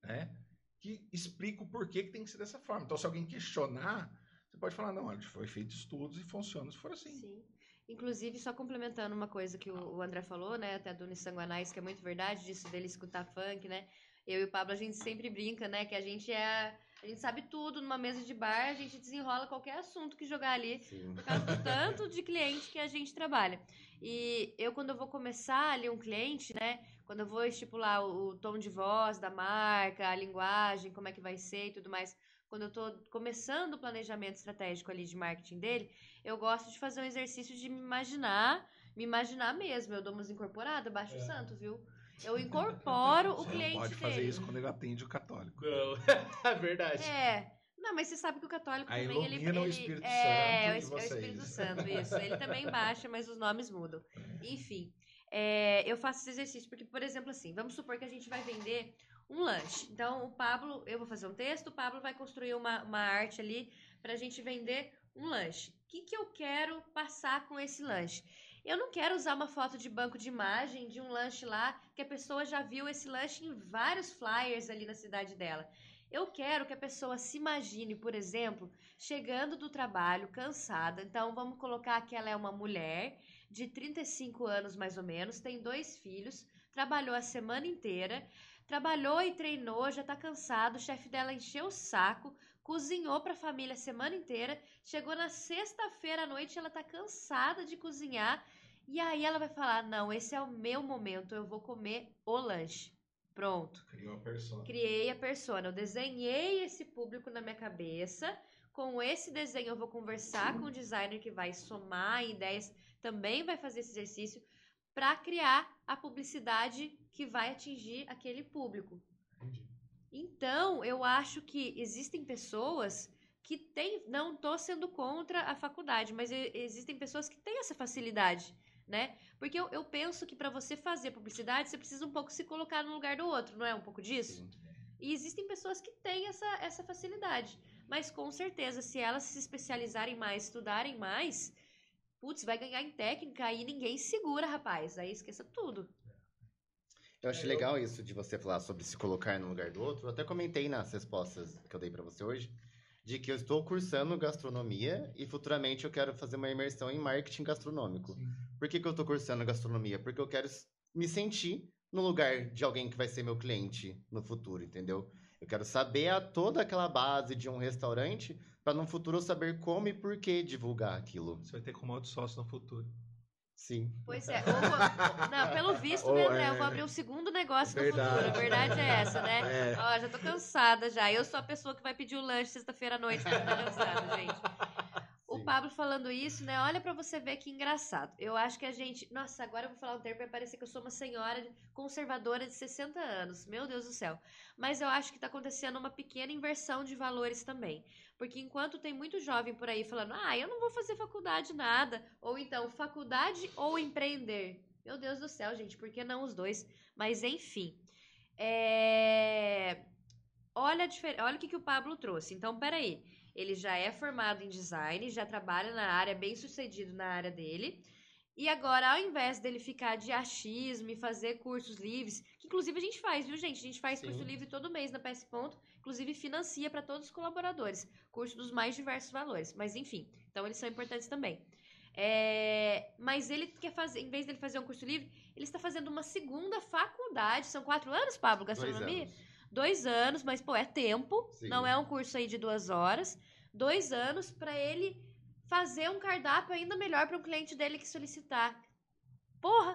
né, que explica o porquê que tem que ser dessa forma. Então, se alguém questionar, você pode falar, não, olha, foi feito estudos e funciona se for assim. Sim. Inclusive, só complementando uma coisa que o, André falou, né? Até do Nissanguanais, que é muito verdade, disso dele escutar funk, né? Eu e o Pablo, a gente sempre brinca, né? Que a gente é. A gente sabe tudo numa mesa de bar, a gente desenrola qualquer assunto que jogar ali, Sim. por causa do tanto de cliente que a gente trabalha. E eu, quando eu vou começar ali um cliente, né? Quando eu vou estipular o, o tom de voz da marca, a linguagem, como é que vai ser e tudo mais. Quando eu tô começando o planejamento estratégico ali de marketing dele, eu gosto de fazer um exercício de me imaginar, me imaginar mesmo. Eu dou umas incorporadas, baixo o É. santo, viu? Eu incorporo o Você não cliente pode fazer dele. isso quando ele atende o católico. Não, é verdade. É. Não, mas você sabe que o católico Aí também ele, ilumina o ele Espírito é, Santo é, o, é o. Espírito Santo, isso. Ele também baixa, mas os nomes mudam. Enfim, é, eu faço esse exercício porque, por exemplo, assim, vamos supor que a gente vai vender um lanche. Então, o Pablo, eu vou fazer um texto, o Pablo vai construir uma, uma arte ali pra gente vender um lanche. O que, que eu quero passar com esse lanche? Eu não quero usar uma foto de banco de imagem de um lanche lá que a pessoa já viu esse lanche em vários flyers ali na cidade dela. Eu quero que a pessoa se imagine, por exemplo, chegando do trabalho cansada. Então, vamos colocar que ela é uma mulher de 35 anos mais ou menos, tem dois filhos, trabalhou a semana inteira, trabalhou e treinou, já tá cansado, o chefe dela encheu o saco, cozinhou para a família a semana inteira, chegou na sexta-feira à noite, ela tá cansada de cozinhar, e aí ela vai falar: "Não, esse é o meu momento, eu vou comer o lanche". Pronto. Criou a persona. Criei a persona, eu desenhei esse público na minha cabeça. Com esse desenho eu vou conversar com o designer que vai somar ideias, também vai fazer esse exercício para criar a publicidade que vai atingir aquele público. Entendi. Então, eu acho que existem pessoas que têm. Não estou sendo contra a faculdade, mas existem pessoas que têm essa facilidade, né? Porque eu, eu penso que para você fazer publicidade, você precisa um pouco se colocar no lugar do outro, não é um pouco disso? Sim. E existem pessoas que têm essa, essa facilidade. Mas com certeza, se elas se especializarem mais, estudarem mais, putz, vai ganhar em técnica aí ninguém segura, rapaz. Aí esqueça tudo. Eu acho É, legal isso de você falar sobre se colocar no lugar do outro. Eu até comentei nas respostas que eu dei pra você hoje, de que eu estou cursando gastronomia e futuramente eu quero fazer uma imersão em marketing gastronômico. Sim. Por que, que eu estou cursando gastronomia? Porque eu quero me sentir no lugar de alguém que vai ser meu cliente no futuro, entendeu? Eu quero saber a toda aquela base de um restaurante para no futuro eu saber como e por que divulgar aquilo. Você vai ter como outro sócio no futuro. Sim. Pois é. vou- Não, pelo visto, né, André? é- Eu vou abrir um segundo negócio no Verdade. futuro. A verdade é essa, né? É. Ó, já tô cansada já. Eu sou a pessoa que vai pedir o lanche sexta-feira à noite porque tá cansada, gente. Pablo falando isso, né? Olha pra você ver que engraçado. Eu acho que a gente. Nossa, agora eu vou falar um termo, vai parecer que eu sou uma senhora conservadora de 60 anos. Meu Deus do céu. Mas eu acho que tá acontecendo uma pequena inversão de valores também. Porque enquanto tem muito jovem por aí falando, ah, eu não vou fazer faculdade nada. Ou então, faculdade ou empreender. Meu Deus do céu, gente, por que não os dois? Mas enfim. É... Olha, difer- Olha o que, que o Pablo trouxe. Então, peraí. Ele já é formado em design, já trabalha na área, bem sucedido na área dele. E agora, ao invés dele ficar de achismo e fazer cursos livres, que inclusive a gente faz, viu, gente? A gente faz Sim. curso livre todo mês na PS Ponto, inclusive financia para todos os colaboradores. Curso dos mais diversos valores. Mas enfim, então eles são importantes também. É, mas ele quer fazer, em vez dele fazer um curso livre, ele está fazendo uma segunda faculdade. São quatro anos, Pablo, Dois gastronomia? anos. Dois anos, mas, pô, é tempo. Sim. Não é um curso aí de duas horas. Dois anos para ele fazer um cardápio ainda melhor para um cliente dele que solicitar. Porra,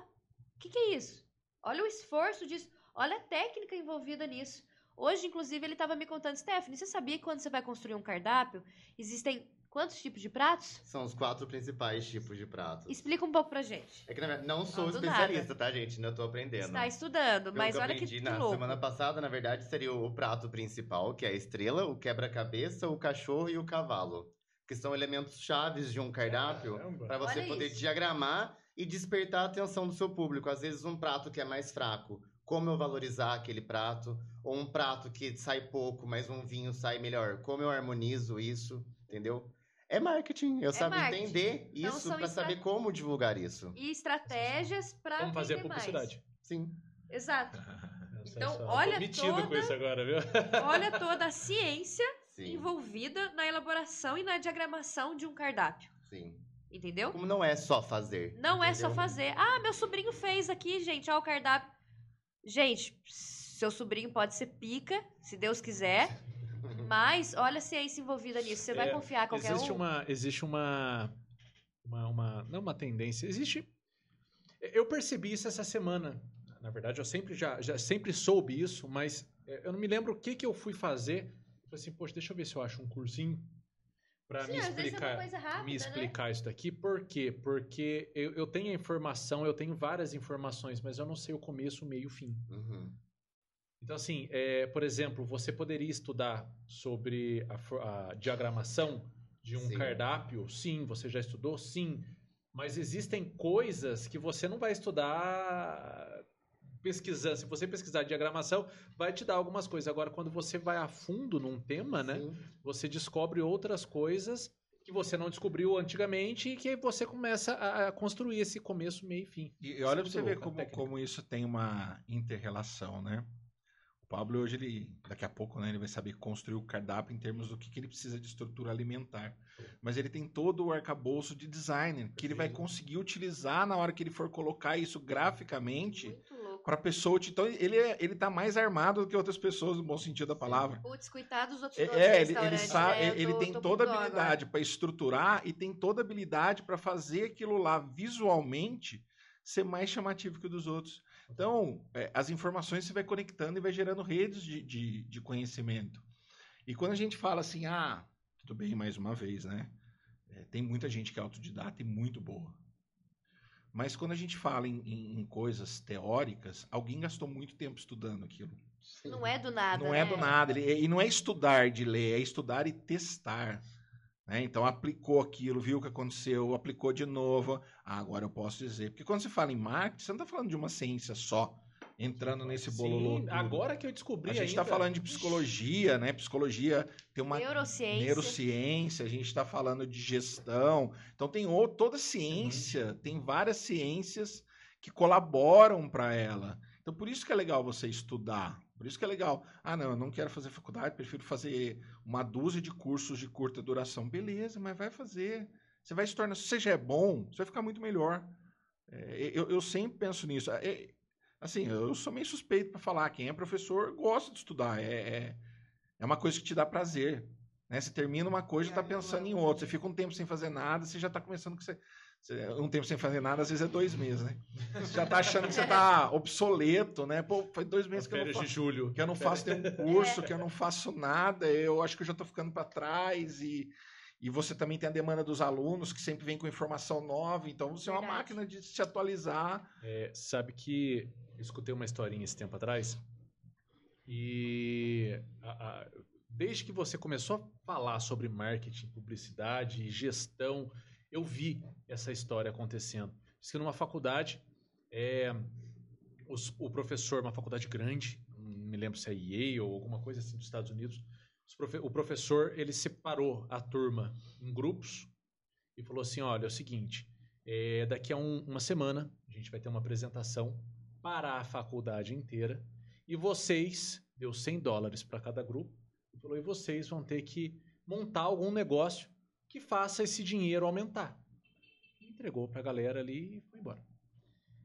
o que, que é isso? Olha o esforço disso. Olha a técnica envolvida nisso. Hoje, inclusive, ele estava me contando, Stephanie, você sabia que quando você vai construir um cardápio, existem quantos tipos de pratos? São os quatro principais tipos de pratos. Explica um pouco pra gente. É que na verdade, não sou Não, do especialista, tá, gente? Ainda tô aprendendo. Está estudando, Pelo mas eu olha que, aprendi que na louco. semana passada, na verdade, seria o prato principal, que é a estrela, o quebra-cabeça, o cachorro e o cavalo. Que são elementos chaves de um cardápio para você Olha poder isso. diagramar e despertar a atenção do seu público. Às vezes um prato que é mais fraco, como eu valorizar aquele prato, ou um prato que sai pouco, mas um vinho sai melhor, como eu harmonizo isso, entendeu? É marketing, eu sabe marketing. entender Então isso para estra- saber como divulgar isso. E estratégias para Vamos fazer a publicidade. Sim. Exato. Então, olha metido com toda- isso agora, viu? Olha toda a ciência Sim. envolvida na elaboração e na diagramação de um cardápio. Sim. Entendeu? Como não é só fazer. Não é só entendeu? fazer. Ah, meu sobrinho fez aqui, gente, ó, o cardápio. Gente, seu sobrinho pode ser pica, se Deus quiser. Mas olha a ciência envolvida nisso. Você vai É, confiar em qualquer existe um? uma existe uma, uma uma não uma tendência existe eu percebi isso essa semana na verdade eu sempre já, já sempre soube isso mas é, eu não me lembro o que que eu fui fazer falei assim poxa deixa eu ver se eu acho um cursinho para me é explicar coisa rápida, me né? explicar isso daqui por quê porque eu, eu tenho a informação eu tenho várias informações mas eu não sei o começo o meio e o fim Uhum. Então, assim, é, por exemplo, você poderia estudar sobre a, a diagramação de um Sim. cardápio? Sim. Você já estudou? Sim. Mas existem coisas que você não vai estudar pesquisando. Se você pesquisar diagramação, vai te dar algumas coisas. Agora, quando você vai a fundo num tema, né? Sim. Você descobre outras coisas que você não descobriu antigamente e que você começa a, construir esse começo, meio e fim. E, e olha pra Isso você é ver como, como isso tem uma inter-relação, né? O Pablo hoje, ele, daqui a pouco, né, ele vai saber construir o cardápio em termos do que, que ele precisa de estrutura alimentar. Mas ele tem todo o arcabouço de designer que ele vai conseguir utilizar na hora que ele for colocar isso graficamente para a pessoa. Então ele, é, ele tá mais armado do que outras pessoas, no bom sentido da palavra. Putz, coitado dos outros É, é, ele, ele, restaurante, sa- né? Ele tô- tem tô toda com a dó habilidade para estruturar e tem toda a habilidade para fazer aquilo lá visualmente ser mais chamativo que o dos outros. Então, é, as informações você vai conectando e vai gerando redes de, de, de conhecimento. E quando a gente fala assim, ah, tudo bem, mais uma vez, né? É, tem muita gente que é autodidata e muito boa. Mas quando a gente fala em, em- em coisas teóricas, alguém gastou muito tempo estudando aquilo. Não é do nada, Não né? é do nada. Ele, e não é estudar de ler, é estudar e testar. Né? Então, aplicou aquilo, viu o que aconteceu, aplicou de novo. Ah, agora eu posso dizer. Porque quando você fala em marketing, você não está falando de uma ciência só, entrando nesse bololô. Sim, agora que eu descobri A gente está falando de psicologia, né? Psicologia tem uma Neurociência. neurociência, a gente está falando de gestão. Então tem ou- toda ciência, tem várias ciências que colaboram para ela. Então por isso que é legal você estudar. Por isso que é legal. Ah, não, eu não quero fazer faculdade, prefiro fazer uma dúzia de cursos de curta duração. Beleza, mas vai fazer. Você vai se tornar. Se você já é bom, você vai ficar muito melhor. É, eu, eu sempre penso nisso. É, assim, eu sou meio suspeito para falar. Quem é professor gosta de estudar. É, é, é uma coisa que te dá prazer. Né? Você termina uma coisa e está pensando em outra. Você fica um tempo sem fazer nada, você já está começando que você. Um tempo sem fazer nada, às vezes é dois meses, né? Você já tá achando que você tá obsoleto, né? Pô, faz dois meses que eu não Férias de faço julho. que eu não faço nenhum curso, que eu não faço nada, eu acho que eu já estou ficando para trás e, e você também tem a demanda dos alunos que sempre vem com informação nova, então você é uma máquina de se atualizar. É, sabe que eu escutei uma historinha esse tempo atrás e a- a- desde que você começou a falar sobre marketing, publicidade e gestão, eu vi essa história acontecendo. Diz que numa faculdade, é, os- o professor, uma faculdade grande, me lembro se é Yale ou alguma coisa assim dos Estados Unidos, os profe- o professor ele separou a turma em grupos e falou assim, olha, é o seguinte, é, daqui a um- uma semana a gente vai ter uma apresentação para a faculdade inteira e vocês, deu 100 dólares para cada grupo, e falou, e vocês vão ter que montar algum negócio que faça esse dinheiro aumentar. Entregou para a galera ali e foi embora.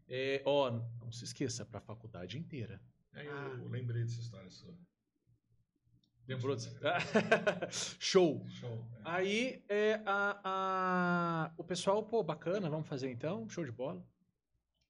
É, ó, não se esqueça, para a faculdade inteira. Aí eu lembrei dessa história sua. Lembrou disso? Show! Show. Aí é, a, a- o pessoal, pô, bacana, vamos fazer então, show de bola.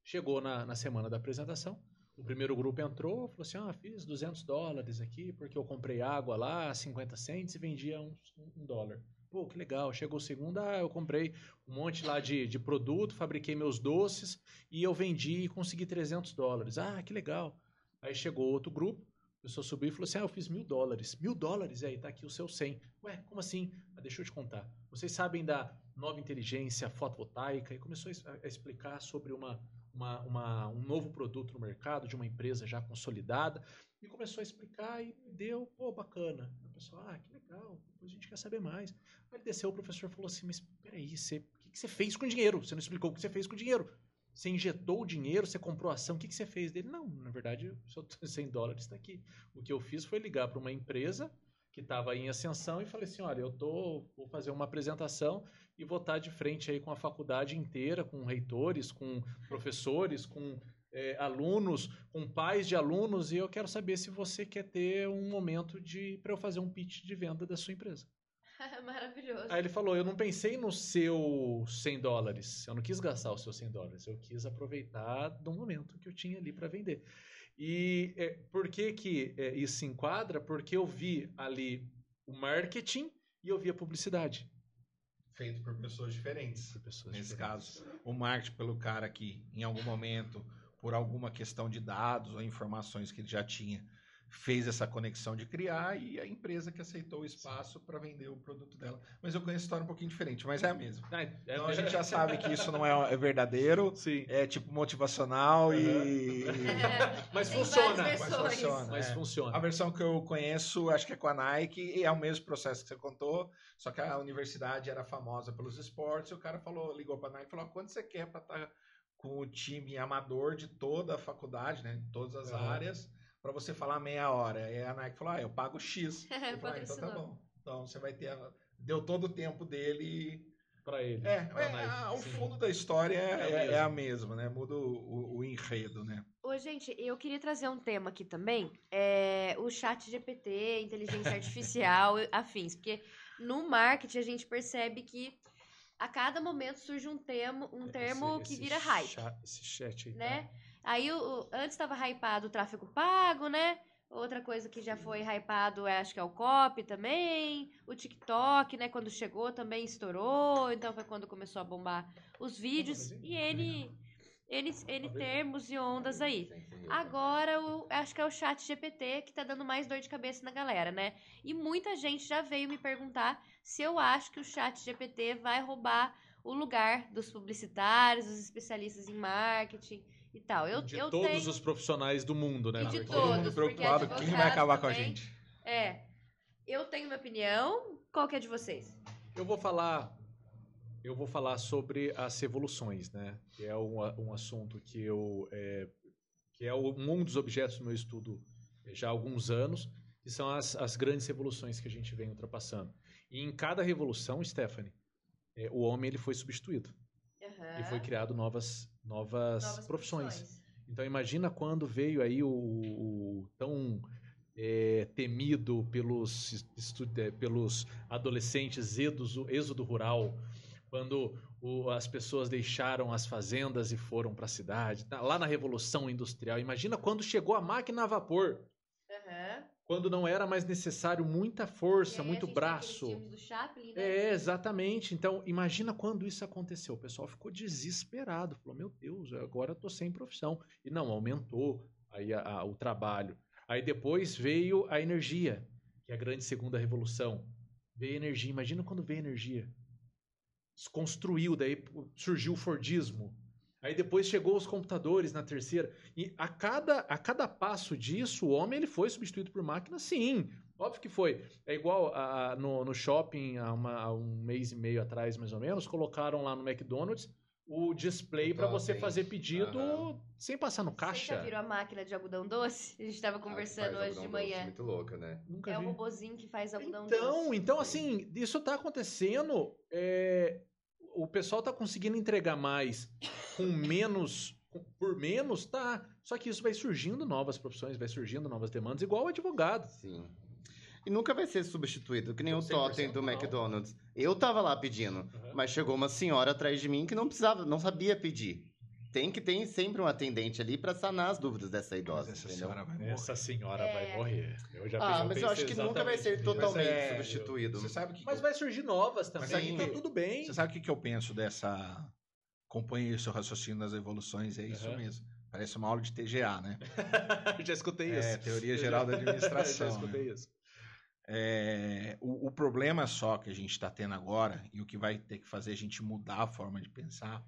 Chegou na, na semana da apresentação, o primeiro grupo entrou, falou assim: ah, fiz 200 dólares aqui porque eu comprei água lá, 50 cents e vendia um, um dólar. Pô, que legal. Chegou o segundo, ah, eu comprei um monte lá de, de produto, fabriquei meus doces e eu vendi e consegui 300 dólares. Ah, que legal. Aí chegou outro grupo, a pessoa subiu e falou assim: Ah, eu fiz mil dólares. Mil dólares? E aí, tá aqui o seu 100. Ué, como assim? Ah, deixa eu te contar. Vocês sabem da nova inteligência fotovoltaica? E começou a explicar sobre uma, uma, uma- um novo produto no mercado de uma empresa já consolidada. E começou a explicar e deu, pô, bacana. A pessoa, ah, que legal, depois a gente quer saber mais. Aí ele desceu, o professor falou assim: Mas peraí, você, o que, que você fez com o dinheiro? Você não explicou o que você fez com o dinheiro. Você injetou o dinheiro, você comprou ação, o que, que você fez dele? Não, na verdade, o seu 100 dólares está aqui. O que eu fiz foi ligar para uma empresa que estava em ascensão e falei assim, olha, eu tô, vou fazer uma apresentação e vou estar de frente aí com a faculdade inteira, com reitores, com professores, com eh, alunos, com pais de alunos e eu quero saber se você quer ter um momento de para eu fazer um pitch de venda da sua empresa. Maravilhoso. Aí ele falou: Eu não pensei no seu 100 dólares. Eu não quis gastar os seus 100 dólares. Eu quis aproveitar do momento que eu tinha ali para vender. E é, por que, que é, isso se enquadra? Porque eu vi ali o marketing e eu vi a publicidade. Feito por pessoas diferentes. Por pessoas Nesse diferentes. caso, o marketing pelo cara que, em algum momento, por alguma questão de dados ou informações que ele já tinha, fez essa conexão de criar e a empresa que aceitou o espaço para vender o produto dela. Mas eu conheço a história um pouquinho diferente, mas é a mesma. Ah, é- Então a gente já sabe que isso não é, é verdadeiro, Sim. é tipo motivacional e. Mas Tem funciona. Mas funciona. Mas é. funciona. A versão que eu conheço, acho que é com a Nike, e é o mesmo processo que você contou, só que a universidade era famosa pelos esportes, e o cara falou, ligou pra Nike e falou, quanto você quer pra estar com o time amador de toda a faculdade, né, de todas as Aham. áreas, pra você falar meia hora. E a Nike falou, ah, eu pago X. Eu falei, ah, então tá bom. Então você vai ter, a- deu todo o tempo dele. Para ele. É, pra é, Nike, a- o sim. fundo da história é, É a é- é a mesma. né, muda o, o- o enredo, né. Ô, gente, eu queria trazer um tema aqui também. É o chat GPT, inteligência artificial, afins. Porque no marketing a gente percebe que a cada momento surge um termo, um termo Esse- que esse vira hype, cha- esse chat aí. tá? Né? Aí o, antes estava hypado o tráfego pago, né? Outra coisa que já foi hypado, é, acho que é o copy também. O TikTok, né? Quando chegou também estourou. Então foi quando começou a bombar os vídeos. E N, N, N termos e ondas aí. Agora, o, acho que é o chat GPT que tá dando mais dor de cabeça na galera, né? E muita gente já veio me perguntar se eu acho que o chat GPT vai roubar o lugar dos publicitários, dos especialistas em marketing e tal. Eu, de eu todos tenho... os profissionais do mundo, né? E de Porque- Todo mundo todos, preocupado, quem vai acabar com a gente? É, eu tenho minha opinião. Qual que é de vocês? Eu vou falar, eu vou falar sobre as revoluções, né? Que é um, um assunto que eu, é, que é um dos objetos do meu estudo já há alguns anos, que são as, as grandes revoluções que a gente vem ultrapassando. E em cada revolução, Stephanie, é, o homem ele foi substituído e foi criado novas, novas, Novas profissões. Então imagina quando veio aí o, o tão é, temido pelos, é, pelos adolescentes êxodo, êxodo rural, quando o- as pessoas deixaram as fazendas e foram para a cidade. Tá Lá na Revolução Industrial. Imagina quando chegou a máquina a vapor. Aham. Quando não era mais necessário muita força, aí a muito braço. Chaplin, né? É, exatamente. Então, imagina quando isso aconteceu. O pessoal ficou desesperado. Falou, meu Deus, agora eu tô sem profissão. E não, aumentou aí a- a- o trabalho. Aí depois veio a energia, que é a grande segunda revolução. Veio a energia. Imagina quando veio a energia. Se construiu, daí surgiu o Fordismo. Aí depois chegou os computadores na terceira. E a cada, a cada passo disso, o homem ele foi substituído por máquina, sim. Óbvio que foi. É igual a- a- no, no shopping, há, uma- há um mês e meio atrás, mais ou menos, colocaram lá no McDonald's o display O para você fazer pedido Aham. sem passar no Você caixa. já virou a máquina de algodão doce? A gente tava conversando Faz hoje de algodão doce, manhã. Muito louca, né? Nunca É o vi. robozinho que faz algodão Então, doce. então assim, isso tá acontecendo. é, o pessoal tá conseguindo entregar mais com menos, por menos, tá. Só que isso vai surgindo novas profissões, vai surgindo novas demandas, igual o advogado. Sim. E nunca vai ser substituído, que nem o 100% totem do não. McDonald's. Eu tava lá pedindo, mas chegou uma senhora atrás de mim que não precisava, não sabia pedir. Tem que ter sempre um atendente ali pra sanar as dúvidas dessa idosa, Mas essa entendeu? senhora vai morrer. Essa senhora É. vai morrer. Eu já Ah, mas eu acho isso que nunca vai ser totalmente Mas é, substituído. Você sabe que Mas vai surgir novas também, Mas aí- tá tudo bem. Você sabe o que, que eu penso dessa. Acompanhe o seu raciocínio das evoluções, é isso Aham. mesmo. Parece uma aula de TGA, né? já escutei isso. É, Teoria Geral da Administração. já escutei isso. É, o, o problema só que a gente está tendo agora, e o que vai ter que fazer a gente mudar a forma de pensar,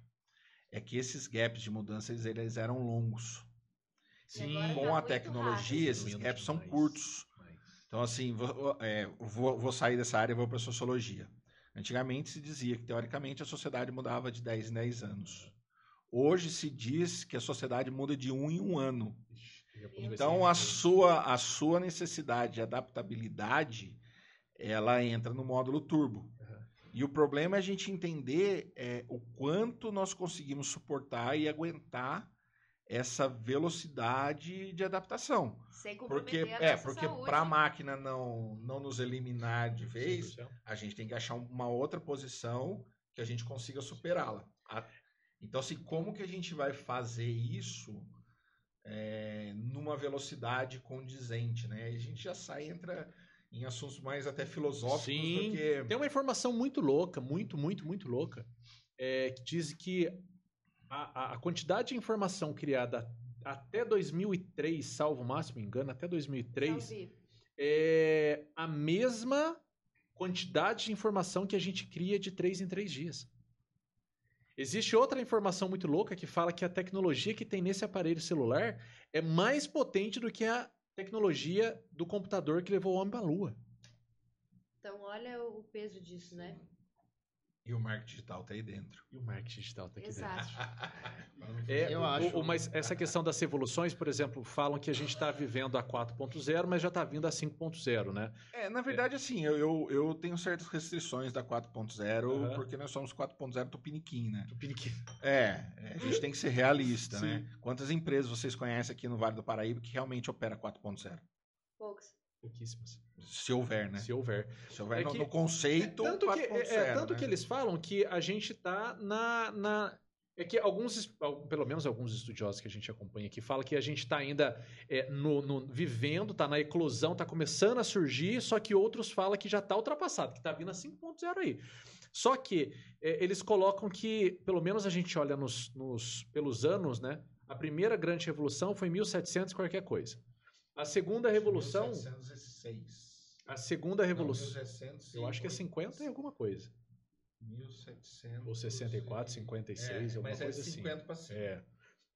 é que esses gaps de mudança eles, eles eram longos. Sim, Com tá a tecnologia, rápido. esses Menos gaps são curtos. Então, assim, vou, é, vou, vou sair dessa área e vou para sociologia. Antigamente se dizia que, teoricamente, a sociedade mudava de 10 em 10 anos. Hoje se diz que a sociedade muda de um em um ano. Então, a sua, a sua necessidade de adaptabilidade, ela entra no módulo turbo. E o problema é a gente entender é, o quanto nós conseguimos suportar e aguentar essa velocidade de adaptação. Sem Porque, é, porque para a máquina não, não nos eliminar de vez, a gente tem que achar uma outra posição que a gente consiga superá-la. Então, assim, como que a gente vai fazer isso é, numa velocidade condizente, né? A gente já sai, entra em assuntos mais até filosóficos Sim. do que... Tem uma informação muito louca, muito, muito, muito louca, é, que diz que a, a- quantidade de informação criada até 2003, salvo o máximo engano, até 2003, Salve. é a mesma quantidade de informação que a gente cria de três em três dias. Existe outra informação muito louca que fala que a tecnologia que tem nesse aparelho celular é mais potente do que a tecnologia do computador que levou o homem para a Lua. Então, olha o peso disso, né? E o marketing digital tá aí dentro. E o marketing digital tá aqui dentro. Exato. É, Eu o- acho. o- mas essa questão das revoluções, por exemplo, falam que a gente está vivendo a 4.0, mas já está vindo a 5.0, né? É, na verdade, assim, eu, eu, eu tenho certas restrições da 4.0, Aham. porque nós somos 4.0 tupiniquim, né? Tupiniquim. É, é, a gente tem que ser realista, né? Quantas empresas vocês conhecem aqui no Vale do Paraíba que realmente opera 4.0? Poucos. Pouquíssimas. Se houver, né? Se houver. Se houver É no, que- no conceito tanto que, 4.0, é, é, tanto né? que eles falam que a gente está na, na. É que alguns, pelo menos alguns estudiosos que a gente acompanha aqui, falam que a gente está ainda é, no, no- vivendo, está na eclosão, está começando a surgir, só que outros falam que já está ultrapassado, que está vindo a 5.0 aí. Só que é, eles colocam que, pelo menos a gente olha nos, nos- pelos anos, né? A primeira grande revolução foi em 1700 e qualquer coisa. A segunda revolução, 1706. A segunda revolução, Não, 1700 eu acho que é 50 e alguma coisa. 1700 Ou 64, 56, é, alguma mas coisa é assim. 50 para cima. É.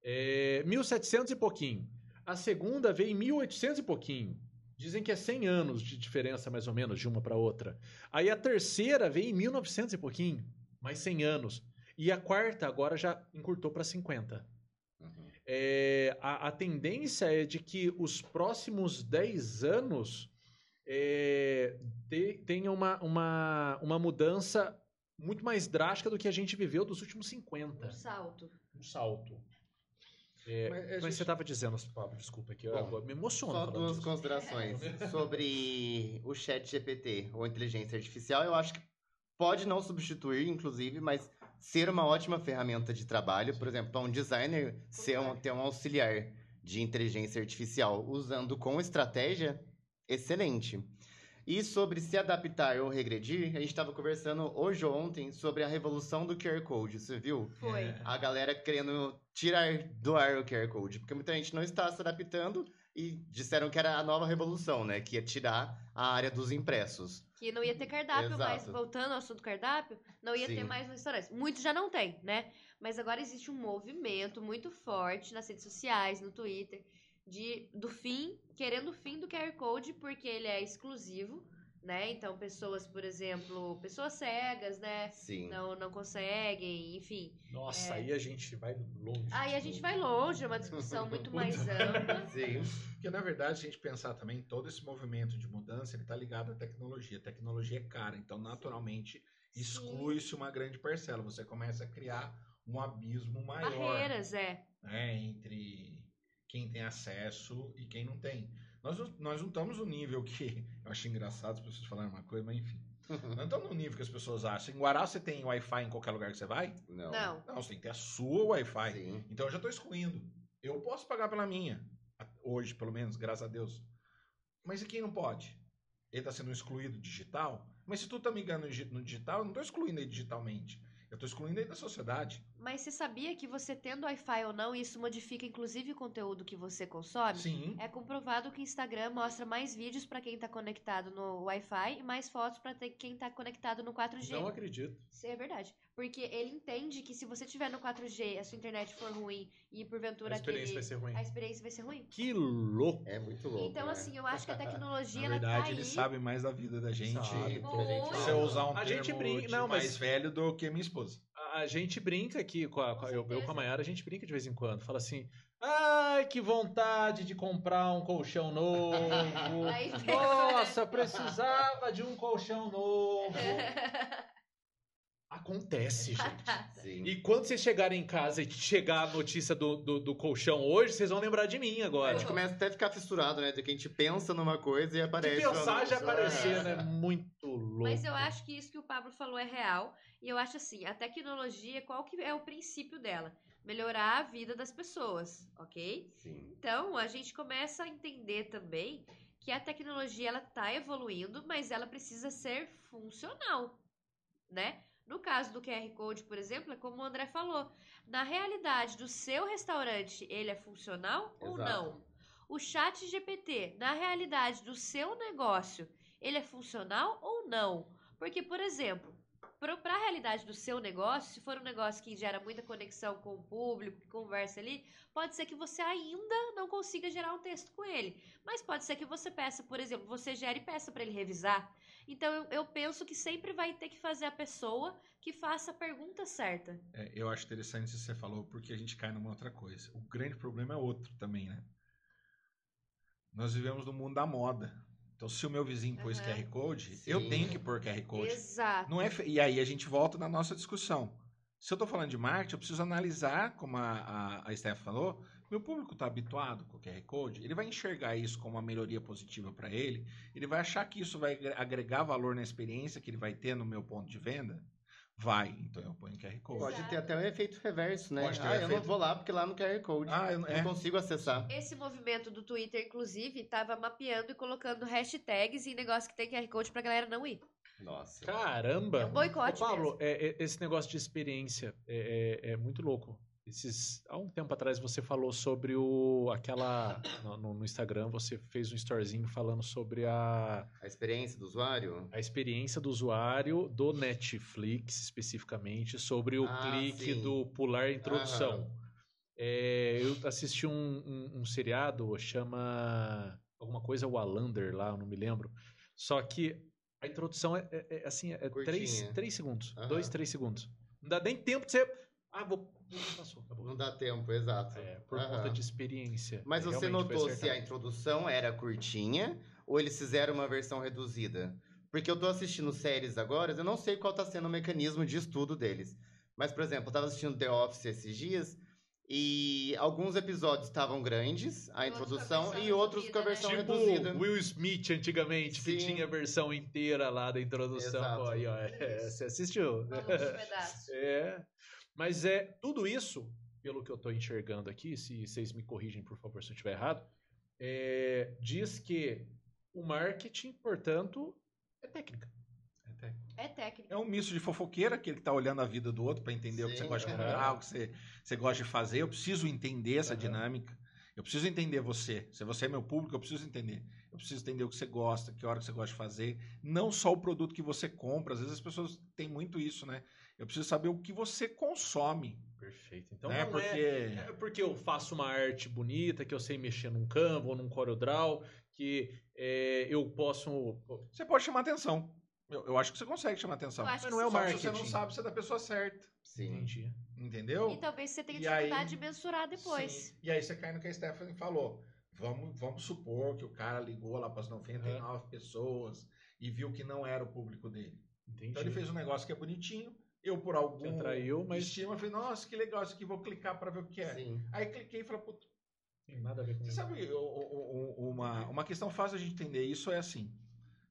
É, 1700 e pouquinho. A segunda veio em 1800 e pouquinho. Dizem que é 100 anos de diferença, mais ou menos, de uma para outra. Aí a terceira veio em 1900 e pouquinho, mais 100 anos. E a quarta agora já encurtou para 50. Uhum. É, a, a tendência é de que os próximos 10 anos é, te- tenha uma, uma, uma mudança muito mais drástica do que a gente viveu dos últimos 50 Um salto. um salto. É, Mas a mas gente- você estava dizendo, Pablo, desculpa aqui, Bom, me emociono Só duas disso. considerações sobre o chat GPT ou inteligência artificial. Eu acho que pode não substituir, inclusive, mas ser uma ótima ferramenta de trabalho, por exemplo, para um designer ser um, ter um auxiliar de inteligência artificial usando com estratégia, excelente. E sobre se adaptar ou regredir, a gente estava conversando hoje ou ontem sobre a revolução do QR Code, você viu? Foi. É. A galera querendo tirar do ar o QR Code, porque muita gente não está se adaptando e disseram que era a nova revolução, né? Que ia tirar a área dos impressos. Que não ia ter cardápio mais, Exato. voltando ao assunto cardápio, não ia ter Sim. mais no restaurante. Muitos já não tem, né? Mas agora existe um movimento muito forte nas redes sociais, no Twitter, de do fim, querendo o fim do QR Code, porque ele é exclusivo, né? Então, pessoas, por exemplo, pessoas cegas, né? Sim. Não, não conseguem, enfim. Nossa, É. aí a gente vai longe. Aí a gente vai longe, é uma discussão muito mais ampla. Sim. Porque, na verdade, se a gente pensar também, todo esse movimento de mudança, ele está ligado à tecnologia. A tecnologia é cara, então, naturalmente, exclui-se uma grande parcela. Você começa a criar um abismo maior Barreiras, é. né, entre quem tem acesso e quem não tem. Nós, não- nós não estamos no nível que... Eu acho engraçado as pessoas falarem uma coisa, mas enfim. Nós não estamos no nível que as pessoas acham. Em Guará, você tem Wi-Fi em qualquer lugar que você vai? Não. Não. Não, você tem que ter a sua Wi-Fi. Sim. Então eu já estou excluindo. Eu posso pagar pela minha. Hoje, pelo menos, graças a Deus. Mas e quem não pode? Ele está sendo excluído digital? Mas se tu tá me enganando no digital, eu não estou excluindo ele digitalmente. Eu estou excluindo ele da sociedade. Mas você sabia que você tendo Wi-Fi ou não, isso modifica inclusive o conteúdo que você consome? Sim. É comprovado que o Instagram mostra mais vídeos pra quem tá conectado no Wi-Fi e mais fotos pra ter- quem tá conectado no 4G. Não acredito. Isso é verdade. Porque ele entende que se você tiver no 4G, a sua internet for ruim e porventura A experiência aquele- vai ser ruim. a experiência vai ser ruim. Que louco. É muito louco. Então, né? assim, eu acho que a tecnologia Na ela verdade, tá aí. ele sabe mais da vida da gente. Sabe, gente. Se eu usar um A gente termo brinca- de não, mas- mais velho do que minha esposa. A, gente brinca aqui, com a, com a- eu, eu com a Mayara, a gente brinca de vez em quando. Fala assim, ai, que vontade de comprar um colchão novo. Nossa, precisava de um colchão novo. Acontece, gente. Sim. E quando vocês chegarem em casa e chegar a notícia do, do, do colchão hoje, vocês vão lembrar de mim A agora. gente começa até a ficar fissurado, né? De que a gente pensa numa coisa e De aparece. pensar já aparecer, "Ah". né? Muito louco. Mas eu acho que isso que o Pablo falou é real. E eu acho assim, a tecnologia, qual que é o princípio dela? Melhorar a vida das pessoas, ok? Sim. Então, a gente começa a entender também que a tecnologia ela tá evoluindo, mas ela precisa ser funcional, né? No caso do QR Code, por exemplo, é como o André falou, na realidade do seu restaurante, ele é funcional ou Exato. não? O chat GPT, na realidade do seu negócio, ele é funcional ou não? Porque, por exemplo, para a realidade do seu negócio, se for um negócio que gera muita conexão com o público, que conversa ali, pode ser que você ainda não consiga gerar um texto com ele. Mas pode ser que você peça, por exemplo, você gere e peça para ele revisar. Então eu, eu penso que sempre vai ter que fazer a pessoa que faça a pergunta certa. É, eu acho interessante isso que você falou, porque a gente cai numa outra coisa. O grande problema é outro também, né? Nós vivemos no mundo da moda. Então, se o meu vizinho pôs Aham. QR Code, Sim. eu tenho que pôr QR Code. Exato. Não é fe- E aí a gente volta na nossa discussão. Se eu estou falando de marketing, eu preciso analisar, como a, a, a Steph falou, meu público está habituado com o QR Code, ele vai enxergar isso como uma melhoria positiva para ele, ele vai achar que isso vai agre- agregar valor na experiência que ele vai ter no meu ponto de venda? Vai, então eu ponho QR Code. Pode ter até um efeito reverso, né? Pode ter ah, um eu não vou lá porque lá no QR Code. Ah, eu, não é, consigo acessar. Esse movimento do Twitter, inclusive, estava mapeando e colocando hashtags em negócio que tem QR Code pra galera não ir. Nossa. Caramba! É um boicote Ô, Pablo, mesmo. é- é- esse negócio de experiência é, é- é muito louco. Esses, há um tempo atrás você falou sobre o aquela no, no- Instagram você fez um storyzinho falando sobre a, A experiência do usuário? a experiência do usuário do Netflix especificamente sobre o Ah, clique sim. do pular introdução. É, eu assisti um, um- um seriado chama alguma coisa Wallander lá, eu não me lembro. Só que a introdução é, é- é, assim é Curtinha. três, três segundos, Aham. dois três segundos. Não dá nem tempo de você ah vou passou, acabou. Não dá tempo, exato. É, por Aham. conta de experiência. Mas você notou se a introdução era curtinha ou eles fizeram uma versão reduzida? Porque eu tô assistindo séries agora, eu não sei qual tá sendo o mecanismo de estudo deles. Mas, por exemplo, eu tava assistindo The Office esses dias E alguns episódios estavam grandes, a E outros com a introdução, versão e outros com a reduzida, né? versão tipo reduzida. Will Smith antigamente, que Sim. tinha a versão inteira lá da introdução. Exato. Pô, aí, ó, é, você assistiu. Um. É. Mas é tudo isso, pelo que eu tô enxergando aqui, se vocês me corrigem, por favor, se eu estiver errado, é, diz que o marketing, portanto, é técnica. É técnica. É um misto de fofoqueira, aquele que tá olhando a vida do outro para entender o que Sim, você gosta de comprar, o que você, você gosta de fazer. Eu preciso entender essa Aham. dinâmica. Eu preciso entender você. Se você é meu público, eu preciso entender. Eu preciso entender o que você gosta, que hora que você gosta de fazer. Não só o produto que você compra. Às vezes as pessoas têm muito isso, né? Eu preciso saber o que você consome. Perfeito. Então né? não Porque. é, é porque eu faço uma arte bonita, que eu sei mexer num Canva ou num CorelDRAW, que é, eu posso... Você pode chamar atenção. Eu, eu acho que você consegue chamar atenção. Eu acho Mas que não é o que você não marketing. sabe se é da pessoa certa. Sim. Entendi. Entendeu? E talvez você tenha E aí- dificuldade de mensurar depois. Sim. E aí você cai no que a Stephanie falou. Vamos, vamos supor que o cara ligou lá para as 99 pessoas e viu que não era o público dele. Entendi. Então ele fez um negócio que é bonitinho. Eu, por algum atraiu, mas- estima, falei, nossa, que legal isso aqui, vou clicar para ver o que é. Sim. Aí cliquei e falei, puta, Tem nada a ver com você isso. sabe, o- o- o- uma, uma questão fácil de entender isso é assim.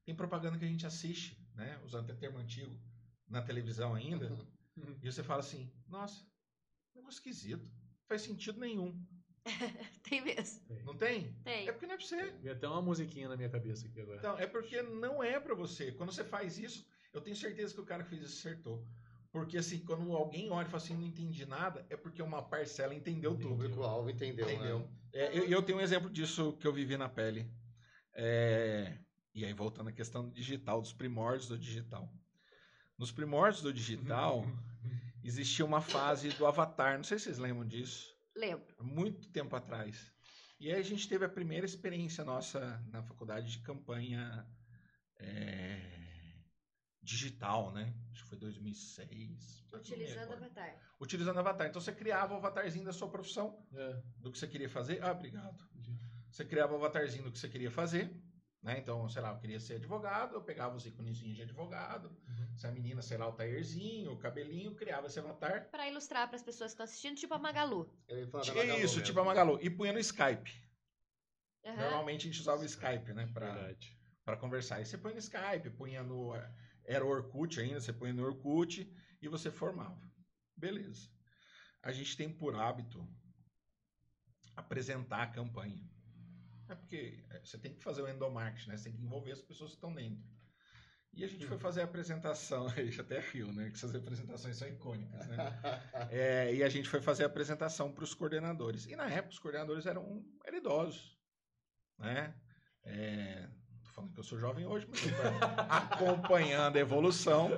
Tem propaganda que a gente assiste, né? Usando até termo antigo na televisão ainda. Uhum. E você fala assim, nossa, negócio esquisito. Não faz sentido nenhum. Tem mesmo. Não tem? Tem. É porque não é pra você. Vi até uma musiquinha na minha cabeça aqui agora. Então, é porque não é pra você. Quando você faz isso, eu tenho certeza que o cara que fez isso acertou. Porque assim, quando alguém olha e fala assim, não entendi nada, é porque uma parcela entendeu O tudo. público-alvo entendeu, Entendeu? né? É, eu, eu tenho um exemplo disso que eu vivi na pele. É, e aí, voltando à questão do digital, dos primórdios do digital. Nos primórdios do digital, existia uma fase do avatar. Não sei se vocês lembram disso. Lembro. muito tempo atrás. E aí a gente teve a primeira experiência nossa na faculdade de campanha é, digital, né? Acho que foi 2006. não me Utilizando. Avatar. Utilizando avatar. Então você criava o avatarzinho da sua profissão, É. do que você queria fazer. Ah, obrigado. Você criava o avatarzinho do que você queria fazer. Né? Então, sei lá, eu queria ser advogado, eu pegava os iconezinhos de advogado. Uhum. Se a menina, sei lá, o taierzinho, o cabelinho, criava esse avatar. Pra ilustrar para as pessoas que estão assistindo, tipo a Magalu. Magalu isso, mesmo. tipo a Magalu. E punha no Skype. Aham. Normalmente a gente usava o Skype, né? Pra, para conversar. Aí você põe no Skype, punha no. Era o Orkut ainda, você põe no Orkut e você formava. Beleza. A gente tem por hábito apresentar a campanha. É porque é, você tem que fazer o endomarketing, né? Você tem que envolver as pessoas que estão dentro. E a gente foi fazer a apresentação, a gente até riu, né? Que essas apresentações são icônicas, né? É, e a gente foi fazer a apresentação para os coordenadores. E na época os coordenadores eram, eram idosos, né? É, falando que eu sou jovem hoje, mas eu acompanhando a evolução,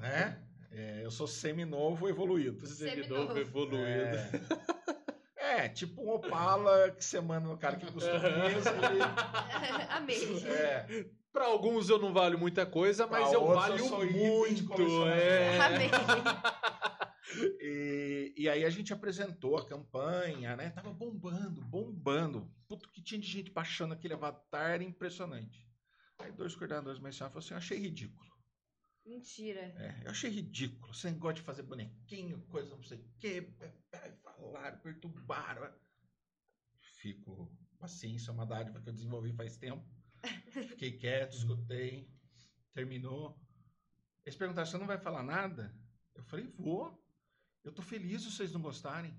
né? É, eu sou seminovo evoluído. Seminovo Seminovo. evoluído. É, é, tipo um Opala que você manda no cara que custa mesmo. Amei. É, Pra alguns eu não valho muita coisa, mas Pra eu outros valho eu muito. É. Amei. E, e aí a gente apresentou a campanha, né? Tava bombando, bombando. Puto que tinha de gente baixando aquele avatar, era impressionante. Aí dois coordenadores mais falaram assim, eu achei ridículo. Mentira. É, eu achei ridículo. Você gosta de fazer bonequinho, coisa não sei o quê. Falaram, perturbaram. Fico, paciência, é uma dádiva que eu desenvolvi faz tempo. Fiquei quieto, escutei. Terminou. Eles perguntaram, você não vai falar nada? Eu falei, vou. Eu tô feliz se vocês não gostarem.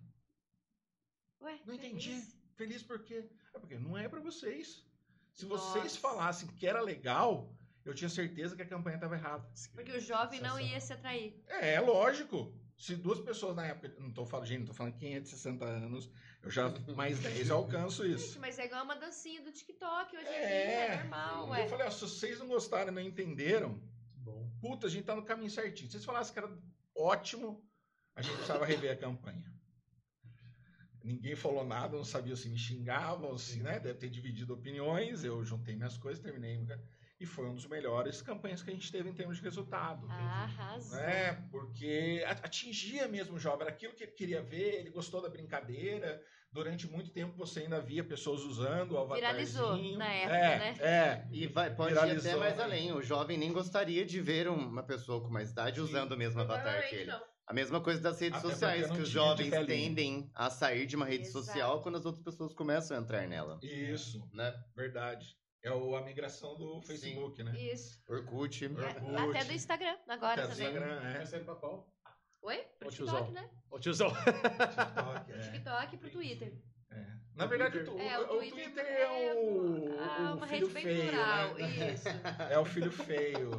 Ué, Não entendi. feliz? Feliz por quê? É porque não é pra vocês. Se Nossa. vocês falassem que era legal, eu tinha certeza que a campanha estava errada. Porque o jovem não ia se atrair. É, lógico. Se duas pessoas na época, não tô falando, gente, não tô falando quem é de 60 anos, eu já mais 10 eu alcanço Gente, isso. mas é igual uma dancinha do TikTok hoje em É, dia, é normal, ué. Eu falei, ó, se vocês não gostaram e não entenderam, Bom. puta, a gente tá no caminho certinho. Se vocês falassem que era ótimo, a gente precisava rever a campanha. Ninguém falou nada, não sabia se me xingavam, se, né? Deve ter dividido opiniões. Eu juntei minhas coisas, terminei. E foi um dos melhores campanhas que a gente teve em termos de resultado. Arrasou. né? Porque atingia mesmo o jovem, era aquilo que ele queria ver, ele gostou da brincadeira. Durante muito tempo você ainda via pessoas usando o avatarzinho. Viralizou na época, é, né? É, E vai, pode ir Viralizou, até mais né? além. O jovem nem gostaria de ver uma pessoa com mais idade usando o mesmo avatar que ele. não. A mesma coisa das redes Até sociais, que os jovens tendem a sair de uma rede Exato. social quando as outras pessoas começam a entrar nela. Isso, Né? verdade. É o, a migração do Facebook, né? Isso. Orkut. Orkut. Até do Instagram, agora Até também. Instagram, é. Vai sair pra qual? Oi? Pro Ô, TikTok, tiozão. né? Ô, tiozão. TikTok, Pro é. TikTok e pro Twitter. É. Na verdade, o, tu- É, o- o Twitter é o, ah, o uma filho rede bem feio, plural. né? Isso. É o filho feio.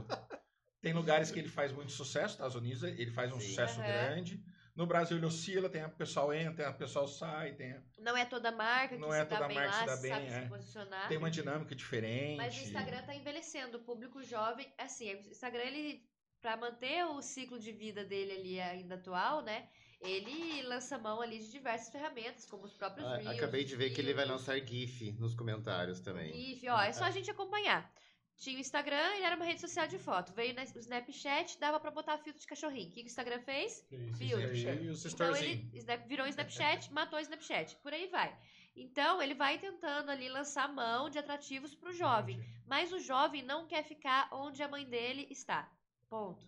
Tem lugares que ele faz muito sucesso, Estados Unidos, ele faz um Sim. sucesso Aham. grande. No Brasil ele oscila, tem a o pessoal entra, o pessoal sai, tem, Não é toda marca que Não se é dá toda bem marca que lá, se dá bem, sabe é. se posicionar. tem uma dinâmica diferente. Mas o Instagram tá envelhecendo, o público jovem, assim, o Instagram ele para manter o ciclo de vida dele ali ainda atual, né? Ele lança mão ali de diversas ferramentas, como os próprios Ah, Reels, Acabei de ver que ele vai lançar GIF nos comentários também. GIF, ó, é só a gente acompanhar. Tinha o Instagram, ele era uma rede social de foto. Veio o Snapchat, dava pra botar filtro de cachorrinho. O que, o Instagram fez? Filtro. E os Então ele Snap- virou Snapchat, matou o Snapchat. Por aí vai. Então ele vai tentando ali lançar mão de atrativos pro jovem. Mas o jovem não quer ficar onde a mãe dele está. Ponto.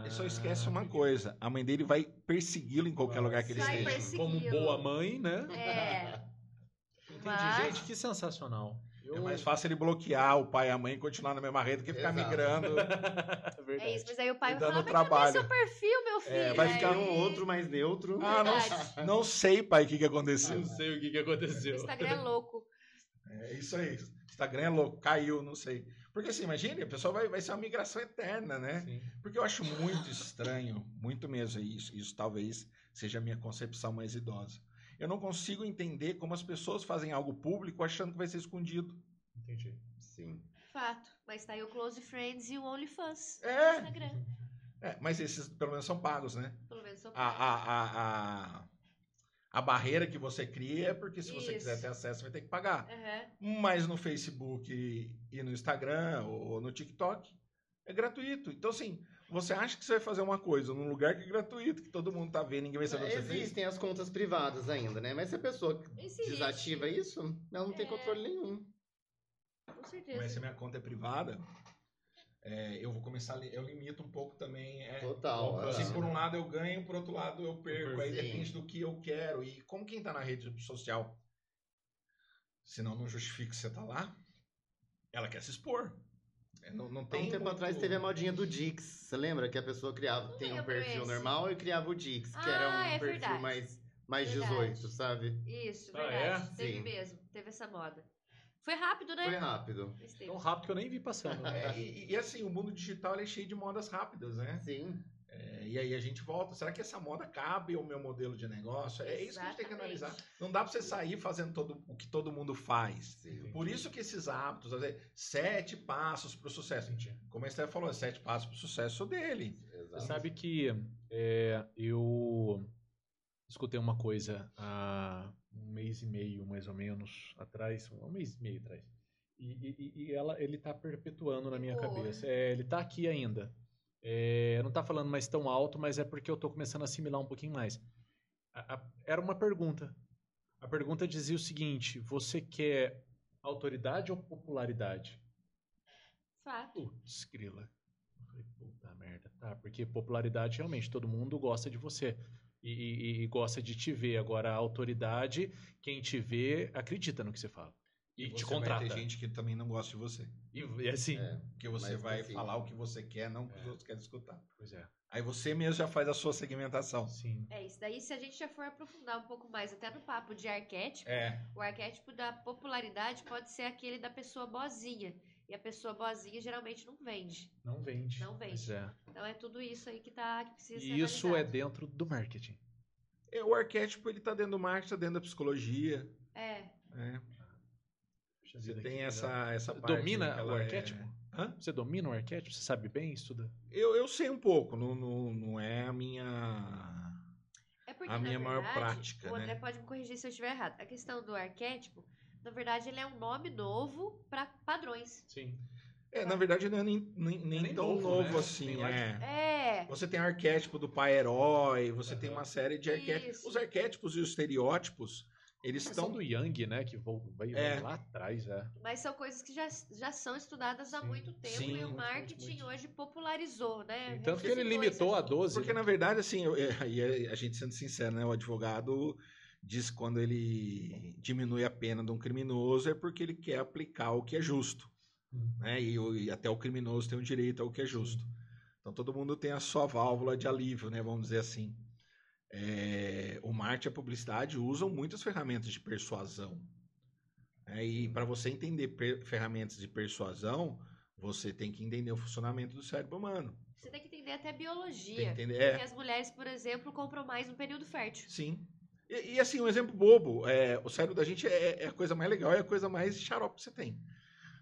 Ele só esquece uma coisa: a mãe dele vai persegui-lo em qualquer lugar que ele Vai esteja. Como boa mãe, né? É. Entendi. Mas- Gente, que sensacional. Eu... É mais fácil ele bloquear o pai e a mãe e continuar na mesma rede do que ficar Exato. migrando. Verdade. É isso, mas aí o pai vai falar, trabalho. seu perfil, meu filho? É, vai Aí- ficar um outro mais neutro. Ah, não, não sei, pai, o que, que aconteceu. Não sei o que, que O aconteceu. Instagram é louco. É isso aí. Instagram é louco, caiu, não sei. Porque assim, imagine, a pessoa vai, vai ser uma migração eterna, né? Sim. Porque eu acho muito estranho, muito mesmo, isso, isso talvez seja a minha concepção mais idosa. Eu não consigo entender como as pessoas fazem algo público achando que vai ser escondido. Entendi. Sim. Fato. Mas tá aí o Close Friends e o OnlyFans. no É, Instagram. é, mas esses pelo menos são pagos, né? Pelo menos sou A, a, a, a, a barreira que você cria é porque se você Isso. quiser ter acesso, você vai ter que pagar. Aham. Mas no Facebook e- e no Instagram ou no TikTok é gratuito. Então, assim, você acha que você vai fazer uma coisa num lugar que é gratuito, que todo mundo tá vendo, ninguém vai saber o que você fez? Existem as contas privadas ainda, né? Mas se a pessoa Existe. desativa isso, ela não tem É. controle nenhum. Com certeza. Mas se a minha conta é privada, é, eu vou começar a li- eu limito um pouco também. é, Total. É se por um lado eu ganho, por outro lado eu perco. Aí Sim. depende do que eu quero. E como quem tá na rede social, senão não justifica que você tá lá, ela quer se expor. É, Não, não Há tem um tempo muito- atrás teve a modinha do Dix. Você lembra que a pessoa criava, tem um perfil esse. normal e criava o Dix, que Ah, era um é perfil verdade. mais, mais Verdade. 18, sabe? Isso, Ah, verdade. é? Teve Sim. mesmo. Teve essa moda. Foi rápido, né? Foi rápido. Teve. Tão rápido que eu nem vi passando. É, e, e, assim, o mundo digital ele é cheio de modas rápidas, né? Sim. É, e aí a gente volta. Será que essa moda cabe ao meu modelo de negócio? É isso que a gente tem que Exatamente. analisar. Não dá pra você sair fazendo todo, o que todo mundo faz. Sim. Por isso que esses hábitos, sete passos para o sucesso. Como a Esther falou, é sete passos para o sucesso dele. Você sabe que é, eu escutei uma coisa há um mês e meio, mais ou menos, atrás, um mês e meio atrás. E, e- e ela, ele tá perpetuando na minha Boa. cabeça. É, ele tá aqui ainda. É, não tá falando mais tão alto, mas é porque eu tô começando a assimilar um pouquinho mais. A- a- era uma pergunta. A pergunta dizia o seguinte: você quer autoridade ou popularidade? Fato. Putz, grila. Falei, puta merda. Tá, porque popularidade realmente todo mundo gosta de você. E, e- e gosta de te ver. Agora, a autoridade, quem te vê, acredita no que você fala. E, te você contrata. Vai ter gente que também não gosta de você. E, e assim. É. Porque você vai assim, falar o que você quer, não o que os É. outros querem escutar. Pois é. Aí você mesmo já faz a sua segmentação. Sim. É isso. Daí, se a gente já for aprofundar um pouco mais, até no papo de arquétipo, É. o arquétipo da popularidade pode ser aquele da pessoa boazinha. E a pessoa boazinha geralmente não vende. Não vende. Não vende. Pois é. Então é tudo isso aí que, tá, que precisa ser E isso é analisado. dentro do marketing. É, O arquétipo ele tá dentro do marketing, tá dentro da psicologia. É. né? Você tem essa, essa parte. Domina o é- arquétipo? Hã? Você domina o arquétipo? Você sabe bem? Estuda? Eu, eu sei um pouco, não, não, não é a minha. É porque, A minha maior verdade, prática, O André né? pode me corrigir se eu estiver errado. A questão do arquétipo, na verdade, ele é um nome novo para padrões. Sim. É, na verdade, não é nem, nem, nem nem tão novo, novo, né? assim. Tem É. É. Você tem o arquétipo do pai herói, você tem Aham. uma série de arquétipos. Isso. Os arquétipos e os estereótipos, Eles estão do Yang, né? Que veio É. lá atrás, é. Mas são coisas que já, já são estudadas há Sim. muito tempo Sim, e o marketing muito, muito. hoje popularizou, né? Sim, tanto que ele limitou a assunto. 12. Porque, na verdade, assim, eu- é, e a gente sendo sincero, né? O advogado diz que quando ele diminui a pena de um criminoso é porque ele quer aplicar o que é justo. Hum. Né? E, e até o criminoso tem o direito ao que é justo. Então todo mundo tem a sua válvula de alívio, né? Vamos dizer assim. É, o marketing e a publicidade usam muitas ferramentas de persuasão. né? E para você entender ferramentas de persuasão, você tem que entender o funcionamento do cérebro humano. Você tem que entender até Tem que biologia. entender, é, Porque as mulheres, por exemplo, compram mais no período fértil. Sim. E, e, assim, um exemplo bobo, é, o cérebro da gente é, é a coisa mais legal, é a coisa mais xarope que você tem.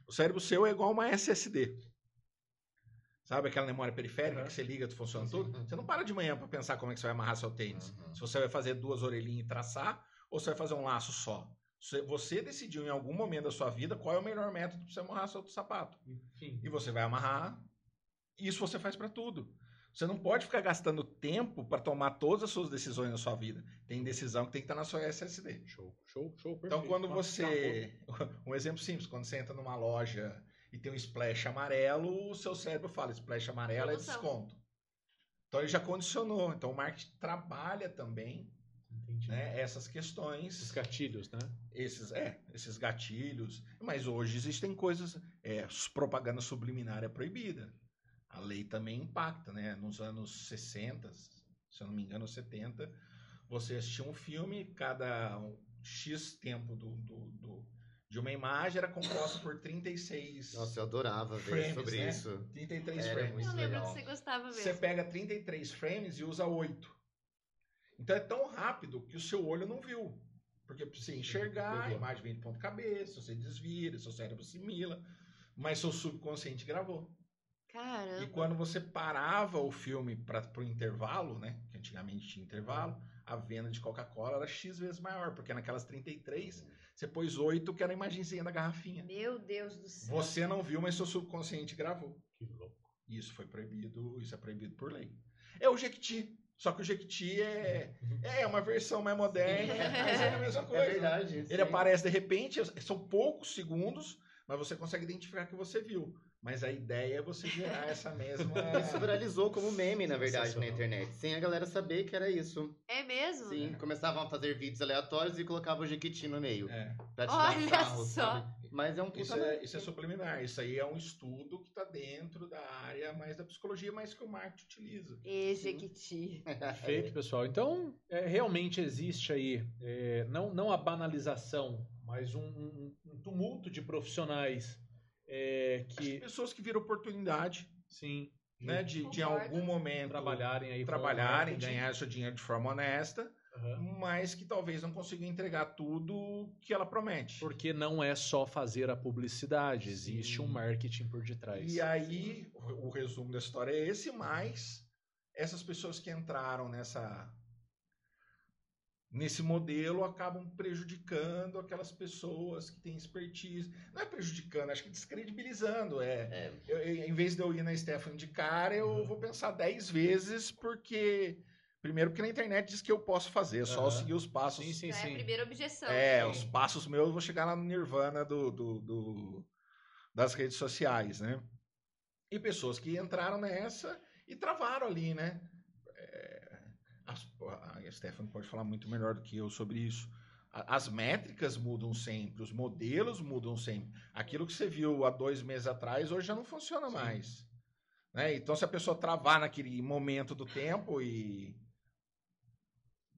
O cérebro seu é igual uma SSD. Sabe aquela memória periférica Uhum. que você liga, tu funciona Sim. tudo? Você não para de manhã para pensar como é que você vai amarrar seu tênis. Uhum. Se você vai fazer duas orelhinhas e traçar, ou você vai fazer um laço só. Você, decidiu em algum momento da sua vida qual é o melhor método para você amarrar seu sapato. Enfim. E você vai amarrar. Isso você faz para tudo. Você não pode ficar gastando tempo para tomar todas as suas decisões na sua vida. Tem decisão que tem que estar na sua SSD. Show, show, show. Então, perfeito. quando Acabou. você. Um exemplo simples: quando você entra numa loja e tem um splash amarelo, o seu cérebro fala: splash amarelo é Promoção. desconto. Então, ele já condicionou. Então, o marketing trabalha também né, essas questões Os gatilhos, né? esses, é, esses gatilhos. Mas hoje existem coisas. É, propaganda subliminar é proibida. A lei também impacta, né? Nos anos 60, se eu não me engano, 70, você assistia um filme, cada um X tempo do, do- do- de uma imagem era composta por 36. Nossa, eu adorava ver Frames, sobre né? isso. 33 Era frames. Eu lembro legal. que você gostava mesmo. Você pega 33 frames e usa 8. Então é tão rápido que o seu olho não viu. Porque pra você enxergar, a imagem vem de ponta cabeça, você desvira, seu cérebro assimila, mas seu subconsciente gravou. Caramba. E quando você parava o filme para o intervalo, né? Que antigamente tinha intervalo, a venda de Coca-Cola era X vezes maior, porque naquelas 33, você pôs 8, que era a imagenzinha da garrafinha. Meu Deus do céu. Você não viu, mas seu subconsciente gravou. Que louco. E Isso foi proibido, isso é proibido por lei. É o Jequiti. Só que o Jequiti é, é uma versão mais moderna, mas é a mesma coisa. É verdade. Ele sim. aparece de repente, são poucos segundos, mas você consegue identificar que você viu. Mas a ideia é você gerar essa mesma. Isso viralizou como meme, na verdade, na internet. Sem a galera saber que era isso. É mesmo? Sim, começavam a fazer vídeos aleatórios e colocavam o Jequiti no meio. É, Pra tirar Olha sarro, só. sabe? Mas é um isso, é, isso é subliminar. Isso aí é um estudo que está dentro da área mais da psicologia, mas que o marketing utiliza. E Jequiti. Perfeito, pessoal. Então, é, realmente existe aí, é, não, não a banalização, mas um, um- um tumulto de profissionais é, As que, pessoas que viram oportunidade sim, né, de, de algum momento trabalharem aí trabalharem, ganhar seu dinheiro de forma honesta, Aham. mas que talvez não consigam entregar tudo que ela promete. Porque não é só fazer a publicidade, existe Sim. um marketing por detrás. E aí, o, o resumo da história é esse, mas essas pessoas que entraram nessa nesse modelo acabam prejudicando aquelas pessoas que têm expertise. Não é prejudicando, acho que descredibilizando. É, É. eu- eu- em vez de eu ir na Stephanie de cara, eu Uhum. vou pensar dez vezes, porque. Primeiro, porque na internet diz que eu posso fazer, é só seguir os passos. Sim, sim, Já é a sim. primeira objeção. É, Sim. os passos meus, eu vou chegar lá no Nirvana do, do- do- das redes sociais, né? E pessoas que entraram nessa e travaram ali, né? A Stephanie pode falar muito melhor do que eu sobre isso. As métricas mudam sempre, os modelos mudam sempre. Aquilo que você viu há dois meses atrás, hoje já não funciona Sim. mais. Né? Então, se a pessoa travar naquele momento do tempo e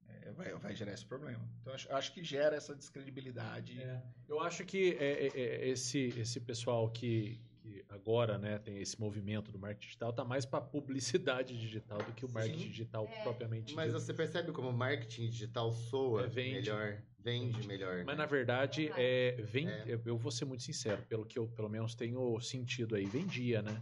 é, vai, vai gerar esse problema. Então, acho, acho que gera essa descredibilidade. É, eu acho que é, é, é, esse, esse pessoal que, que agora né, tem esse movimento do marketing digital tá mais para publicidade digital do que o marketing Sim. digital É. propriamente Mas dito. você percebe como o marketing digital soa É, vende. melhor, vende, Vende. melhor. Mas na verdade, é, vem, É. eu- eu vou ser muito sincero, pelo que eu pelo menos tenho sentido aí, vendia, né?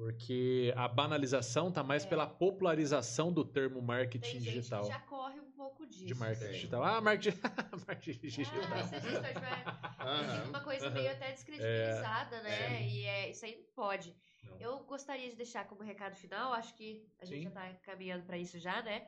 Porque a banalização tá mais É. pela popularização do termo marketing Tem gente digital. que já corre um pouco disso. De marketing Sim. digital. Ah, marketing, marketing Ah, digital. mas se a gente tiver Aham. uma coisa meio até descredibilizada, né? É. E é, isso aí não pode. Não. Eu gostaria de deixar como recado final, acho que a gente Sim. já tá caminhando para isso já, né?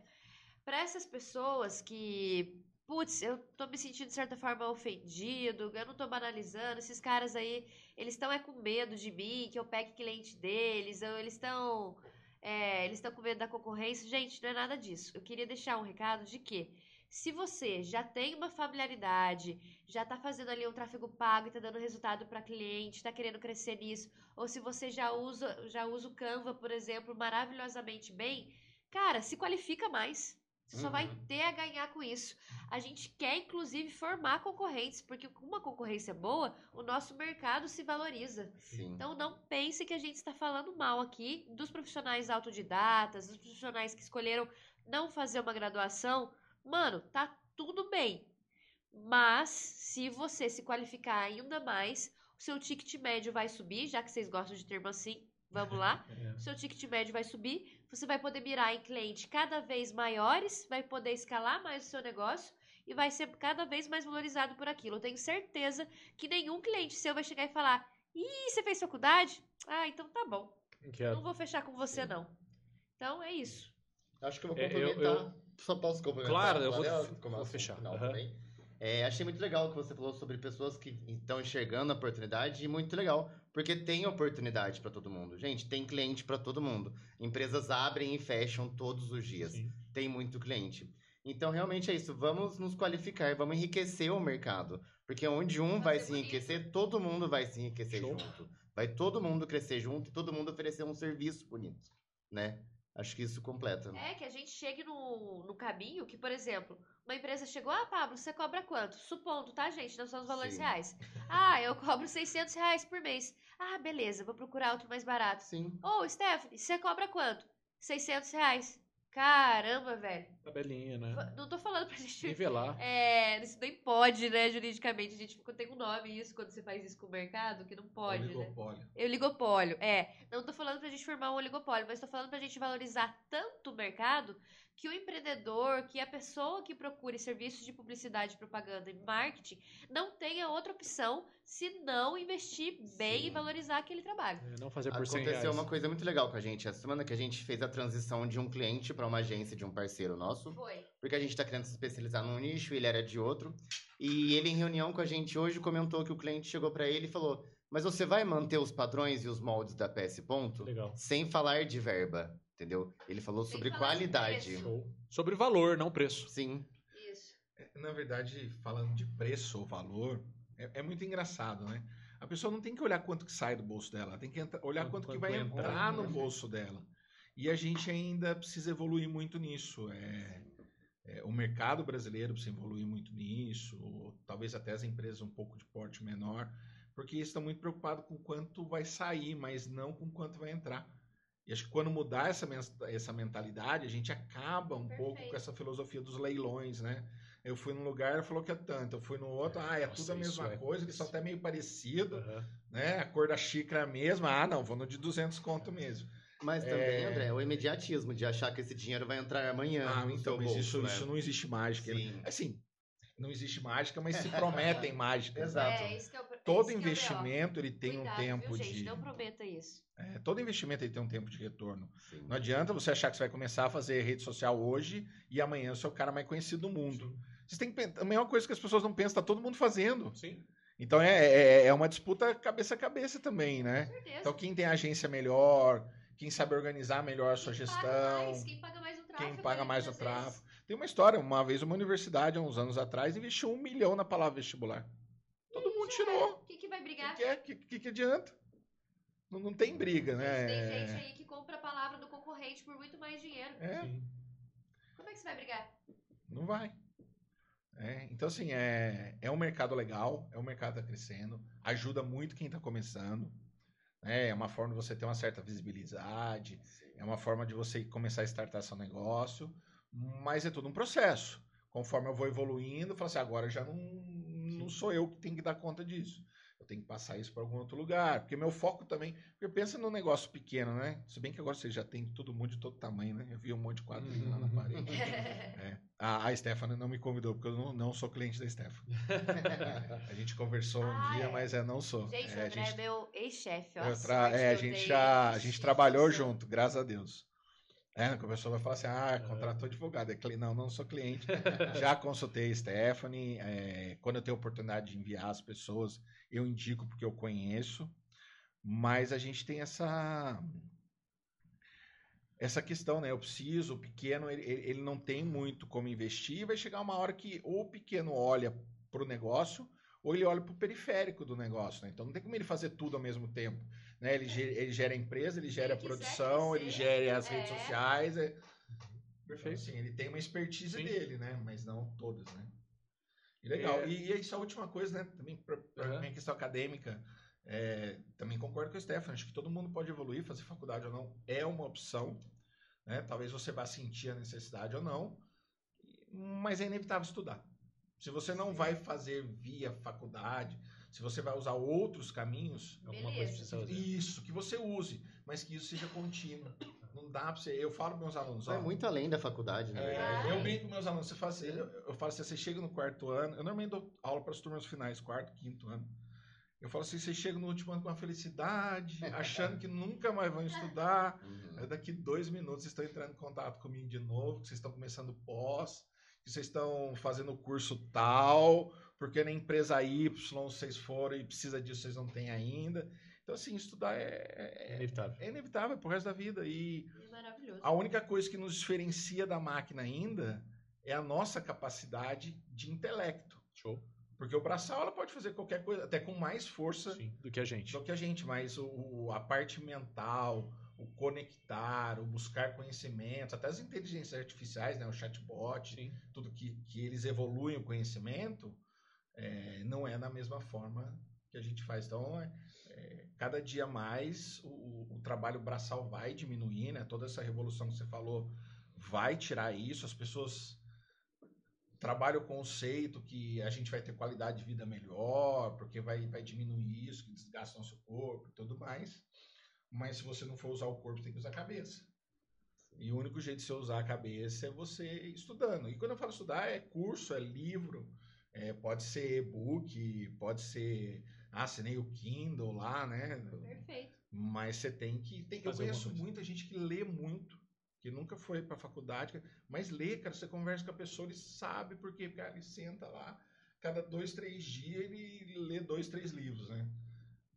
Para essas pessoas que putz, eu tô me sentindo de certa forma ofendido, eu não tô banalizando, esses caras aí, eles estão é com medo de mim, que eu pegue cliente deles, ou eles estão é, eles estão com medo da concorrência. Gente, não é nada disso. Eu queria deixar um recado de que se você já tem uma familiaridade, já está fazendo ali um tráfego pago e está dando resultado para cliente, está querendo crescer nisso, ou se você já usa, já usa o Canva, por exemplo, maravilhosamente bem, cara, se qualifica mais. Você só vai Uhum. ter a ganhar com isso. A gente quer, inclusive, formar concorrentes, porque com uma concorrência boa, o nosso mercado se valoriza. Sim. Então não pense que a gente está falando mal aqui dos profissionais autodidatas, dos profissionais que escolheram não fazer uma graduação. Mano, tá tudo bem. Mas se você se qualificar ainda mais, o seu ticket médio vai subir, já que vocês gostam de termo assim. Vamos lá. É. O seu ticket médio vai subir, você vai poder mirar em clientes cada vez maiores, vai poder escalar mais o seu negócio e vai ser cada vez mais valorizado por aquilo. Eu tenho certeza que nenhum cliente seu vai chegar e falar: Ih, você fez faculdade? Ah, então tá bom. Não vou fechar com você, não. Então é isso. Acho que eu vou É, eu- complementar. Só posso complementar? Claro, eu vou- Valeu, vou como assunto fechar. final também. É, achei muito legal o que você falou sobre pessoas que estão enxergando a oportunidade e muito legal, porque tem oportunidade para todo mundo. Gente, tem cliente para todo mundo. Empresas abrem e fecham todos os dias. Sim. Tem muito cliente. Então, realmente é isso. Vamos nos qualificar, vamos enriquecer o mercado. Porque onde um Vai vai se bonito. enriquecer, todo mundo vai se enriquecer Show. junto. Vai todo mundo crescer junto e todo mundo oferecer um serviço bonito, né? Acho que isso completa. É que a gente chegue no, no caminho que, por exemplo, uma empresa chegou, ah, Pablo, você cobra quanto? Supondo, tá, gente? Não são os valores Sim. reais. Ah, eu cobro 600 reais por mês. Ah, beleza, vou procurar outro mais barato. Sim. Ô, Stephanie, você cobra quanto? 600 reais. Caramba, velho. Tabelinha, né? Não tô falando pra gente Nivelar. É, isso nem pode, né, juridicamente. A gente tem um nome isso quando você faz isso com o mercado, que não pode, né? Oligopólio. Oligopólio, é. Não tô falando pra gente formar um oligopólio, mas tô falando pra gente valorizar tanto o mercado que o empreendedor, que a pessoa que procure serviços de publicidade, propaganda e marketing não tenha outra opção se não investir bem Sim. e valorizar aquele trabalho. É, Não fazer por 100 Aconteceu reais. uma coisa muito legal com a gente. A semana que a gente fez a transição de um cliente para uma agência de um parceiro nosso, Foi. porque a gente está querendo se especializar num nicho, ele era de outro. E ele, em reunião com a gente hoje, comentou que o cliente chegou para ele e falou: Mas você vai manter os padrões e os moldes da PS Ponto? Legal. Sem falar de verba, entendeu? Ele falou Sem sobre qualidade. Sobre valor, não preço. Sim, Isso. Na verdade, falando de preço ou valor, é, é muito engraçado, né? A pessoa não tem que olhar quanto que sai do bolso dela, ela tem que entra- olhar Quanto- quanto, que vai entra. entrar no bolso dela. E a gente ainda precisa evoluir muito nisso. É, é, o mercado brasileiro precisa evoluir muito nisso, ou talvez até as empresas um pouco de porte menor, porque estão muito preocupados com quanto vai sair, mas não com quanto vai entrar. E acho que quando mudar essa, essa mentalidade, a gente acaba um pouco Perfeito. com essa filosofia dos leilões, né? Eu fui num lugar e falou que é tanto, eu fui no outro, ah, é Nossa, tudo a mesma é- coisa, eles são até meio parecidos, Aham. né? A cor da xícara é a mesma, ah, não, vou no de 200 conto mesmo. Mas também, É. André, o imediatismo de achar que esse dinheiro vai entrar amanhã. Ah, então, mas bolso, isso, né? isso não existe mágica. Sim. Assim, não existe mágica, mas se prometem mágicas. Exato. É, isso que é o, Todo que é investimento ele tem Cuidado, um tempo viu, gente? de. Não prometa isso. é, todo investimento ele tem um tempo de retorno. Sim. Não adianta você achar que você vai começar a fazer rede social hoje e amanhã você é o cara mais conhecido do mundo. Vocês têm que pensar. A mesma coisa que as pessoas não pensam, tá todo mundo fazendo. Sim. Então é, é, é uma disputa cabeça a cabeça também, né? Com certeza. Então quem tem agência melhor, quem sabe organizar melhor a sua Quem gestão, Paga mais, quem paga mais o tráfego. quem paga né, mais o tráfego. Tem uma história, uma vez uma universidade, há uns anos atrás, investiu um milhão na palavra vestibular. Todo mundo tirou. Quem que vai O brigar? que, é? que, que, que adianta? Não, não tem briga, Gente, Tem né? gente aí que compra a palavra do concorrente por muito mais dinheiro. É, Sim. Como é que você vai brigar? não vai. É, então, assim, é, é um mercado legal, é um mercado que tá crescendo, ajuda muito quem está começando. Né? É uma forma de você ter uma certa visibilidade, é uma forma de você começar a startar seu negócio, mas é tudo um processo. Conforme eu vou evoluindo, eu falo assim, agora já não, não sou eu que tenho que dar conta disso. Eu tenho que passar isso para algum outro lugar, porque meu foco também. Porque pensa num negócio pequeno, né? Se bem que agora você já tem todo mundo de todo tamanho, né? Eu vi um monte de quadrinho lá na parede. É. A, a Stephanie não me convidou, porque eu não, não sou cliente da Stephanie. A gente conversou um dia, é. mas é, não sou. Gente, o é, a André é gente, meu ex-chefe, tra- é, a gente já a gente te trabalhou junto, graças a Deus. É, que a pessoa vai falar assim, ah, contratou advogado. É não, não sou cliente. Já consultei a Stephanie. é, quando eu tenho oportunidade de enviar as pessoas, eu indico porque eu conheço. Mas a gente tem essa essa questão, né? Eu preciso, o pequeno, ele, ele ele não tem muito como investir. Vai chegar uma hora que ou o pequeno olha para o negócio ou ele olha para o periférico do negócio, né? Então não tem como ele fazer tudo ao mesmo tempo, né? Ele, ele gera a empresa, ele gera a produção, ele gera as redes é. sociais. É... Perfeito. Então, assim, ele tem uma expertise Sim. dele, né? Mas não todas, né? E legal. É. E, e isso é a última coisa, né? Também para a minha questão acadêmica, é, também concordo com o Stefan. Acho que todo mundo pode evoluir, fazer faculdade ou não é uma opção. Né? Talvez você vá sentir a necessidade ou não, mas é inevitável estudar. Se você não vai fazer via faculdade, se você vai usar outros caminhos, Alguma Beleza. coisa precisa fazer. isso, que você use, mas que isso seja contínuo. Não dá pra você. Eu falo para meus alunos, ó, é muito além da faculdade, na é, verdade. eu brinco com meus alunos, você faz, eu, eu falo assim, você chega no quarto ano, eu normalmente dou aula para as turmas finais, quarto, quinto ano. Eu falo assim, você chega no último ano com uma felicidade, achando que nunca mais vão estudar. Uhum. Aí daqui dois minutos vocês estão entrando em contato comigo de novo, que vocês estão começando pós, que vocês estão fazendo o curso tal, porque na empresa Y vocês foram e precisa disso, vocês não têm ainda. Então, assim, estudar é, É é, inevitável. é inevitável pro resto da vida. E Maravilhoso. a única coisa que nos diferencia da máquina ainda é a nossa capacidade de intelecto. Show. Porque o braçal ela pode fazer qualquer coisa, até com mais força Sim, do que a gente. do que a gente, mas o, o- a parte mental, o conectar, o buscar conhecimentos, até as inteligências artificiais, né, o chatbot, Sim. tudo que, que eles evoluem o conhecimento, é, não é da mesma forma que a gente faz. Então, é, é, cada dia mais o, o- trabalho braçal vai diminuir, né? Toda essa revolução que você falou vai tirar isso, as pessoas trabalham o conceito que a gente vai ter qualidade de vida melhor, porque vai, vai diminuir isso, que desgasta nosso corpo e tudo mais. Mas se você não for usar o corpo, tem que usar a cabeça. E o único jeito de você usar a cabeça é você estudando. E quando eu falo estudar, é curso, é livro, é, pode ser e-book, pode ser. Ah, assinei o Kindle lá, né? Perfeito. Mas você tem que. Tem, eu conheço muita gente que lê muito, que nunca foi pra faculdade, mas lê, cara. Você conversa com a pessoa, ele sabe por quê. Cara, ele senta lá, cada dois, três dias, ele lê dois, três livros, né?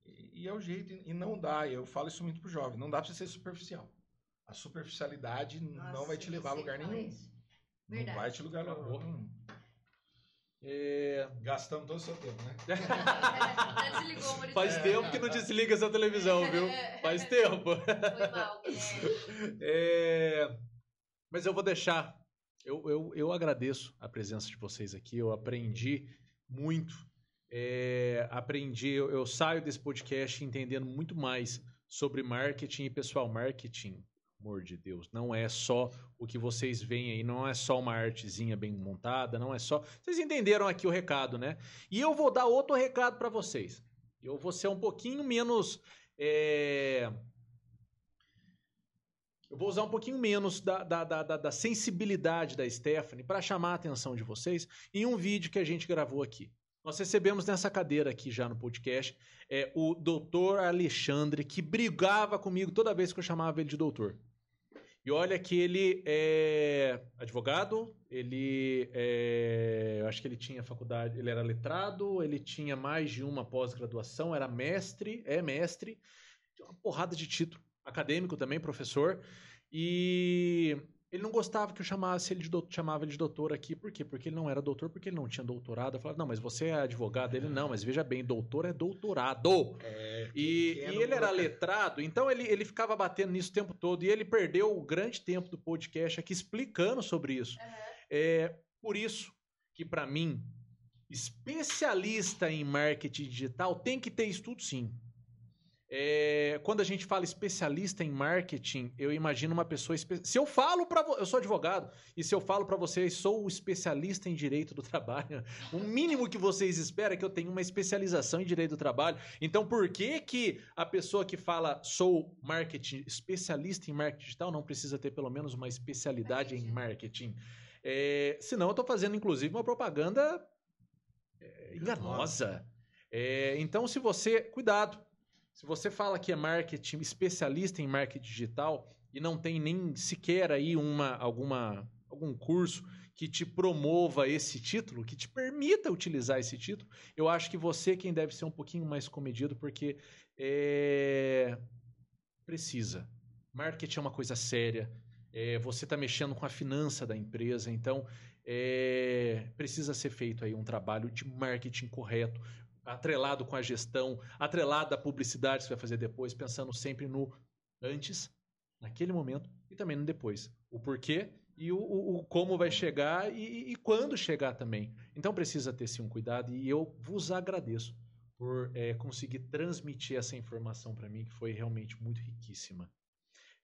E, e é o jeito, e não dá. Eu falo isso muito pro jovem: não dá pra você ser superficial. A superficialidade não Nossa, vai te levar a lugar nenhum. Não vai te lugar a lugar nenhum. É, Gastamos todo o seu tempo, né? Já desligou o. Faz tempo que não desliga essa televisão, viu? Faz tempo. Foi mal. É, Mas eu vou deixar. Eu, eu, eu agradeço a presença de vocês aqui. Eu aprendi muito. É, aprendi. Eu, eu saio desse podcast entendendo muito mais sobre marketing e pessoal. Marketing, amor de Deus, não é só o que vocês veem aí. Não é só uma artezinha bem montada. Não é só. Vocês entenderam aqui o recado, né? E eu vou dar outro recado para vocês. Eu vou ser um pouquinho menos. é, eu vou usar um pouquinho menos da, da, da, da- da sensibilidade da Stephanie para chamar a atenção de vocês em um vídeo que a gente gravou aqui. Nós recebemos nessa cadeira aqui já no podcast é, o doutor Alexandre, que brigava comigo toda vez que eu chamava ele de doutor. E olha que ele é advogado, ele é, eu acho que ele tinha faculdade, ele era letrado, ele tinha mais de uma pós-graduação, era mestre, é mestre, tinha uma porrada de título, acadêmico também, professor, e ele não gostava que eu chamasse ele de doutor, chamava ele de doutor aqui, por quê? Porque ele não era doutor, porque ele não tinha doutorado. Eu falava, não, mas você é advogado. Ele, não, mas veja bem, doutor é doutorado. É, E, é e ele era letrado, então ele, ele ficava batendo nisso o tempo todo. E ele perdeu o grande tempo do podcast aqui explicando sobre isso. É por isso que, para mim, especialista em marketing digital tem que ter estudo sim. É, quando a gente fala especialista em marketing, eu imagino uma pessoa. espe- Se eu falo para eu sou advogado, e se eu falo para vocês, sou especialista em direito do trabalho, o mínimo que vocês esperam é que eu tenha uma especialização em direito do trabalho. Então, por que que a pessoa que fala sou marketing, especialista em marketing digital, não precisa ter pelo menos uma especialidade em marketing? É, senão eu estou fazendo, inclusive, uma propaganda é, enganosa. É, então, se você. Cuidado. Se você fala que é marketing, especialista em marketing digital, e não tem nem sequer aí uma, alguma, algum curso que te promova esse título, que te permita utilizar esse título, eu acho que você quem deve ser um pouquinho mais comedido, porque é, precisa. Marketing é uma coisa séria. É, você está mexendo com a finança da empresa, então é, precisa ser feito aí um trabalho de marketing correto, atrelado com a gestão, atrelado à publicidade que você vai fazer depois, pensando sempre no antes, naquele momento e também no depois. O porquê e o, o, o como vai chegar e, e, quando chegar também. Então precisa ter sim um cuidado e eu vos agradeço por é, conseguir transmitir essa informação para mim, que foi realmente muito riquíssima.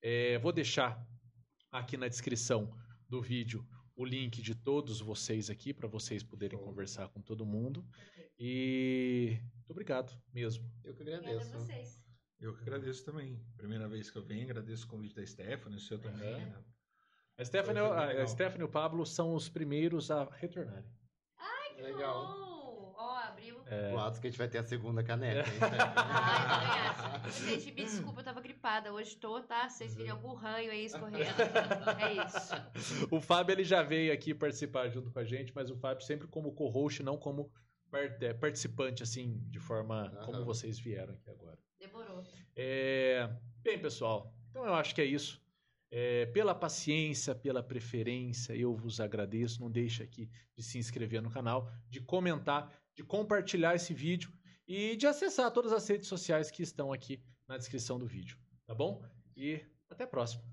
É, vou deixar aqui na descrição do vídeo o link de todos vocês aqui para vocês poderem conversar com todo mundo. E muito obrigado mesmo. Eu que agradeço. Obrigada a vocês. Eu que agradeço também. Primeira vez que eu venho, agradeço o convite da Stephanie, o seu também. Né? A Stephanie, Foi a, a. Stephanie e o Pablo são os primeiros a retornarem. Legal. Bom, Ó, abrimos. É, Boatos que a gente vai ter a segunda caneca. hein? Ai, também acho. Gente, me desculpa, eu tava gripada. Hoje tô, tá? Vocês viram algum ranho aí escorrendo. É isso. o Fábio ele já veio aqui participar junto com a gente, mas o Fábio sempre como co-host, não como é, participante, assim, de forma como vocês vieram aqui agora. Demorou. É, Bem, pessoal, então eu acho que é isso. É, pela paciência, pela preferência, eu vos agradeço. Não deixe aqui de se inscrever no canal, de comentar, de compartilhar esse vídeo e de acessar todas as redes sociais que estão aqui na descrição do vídeo, tá bom? E até a próxima.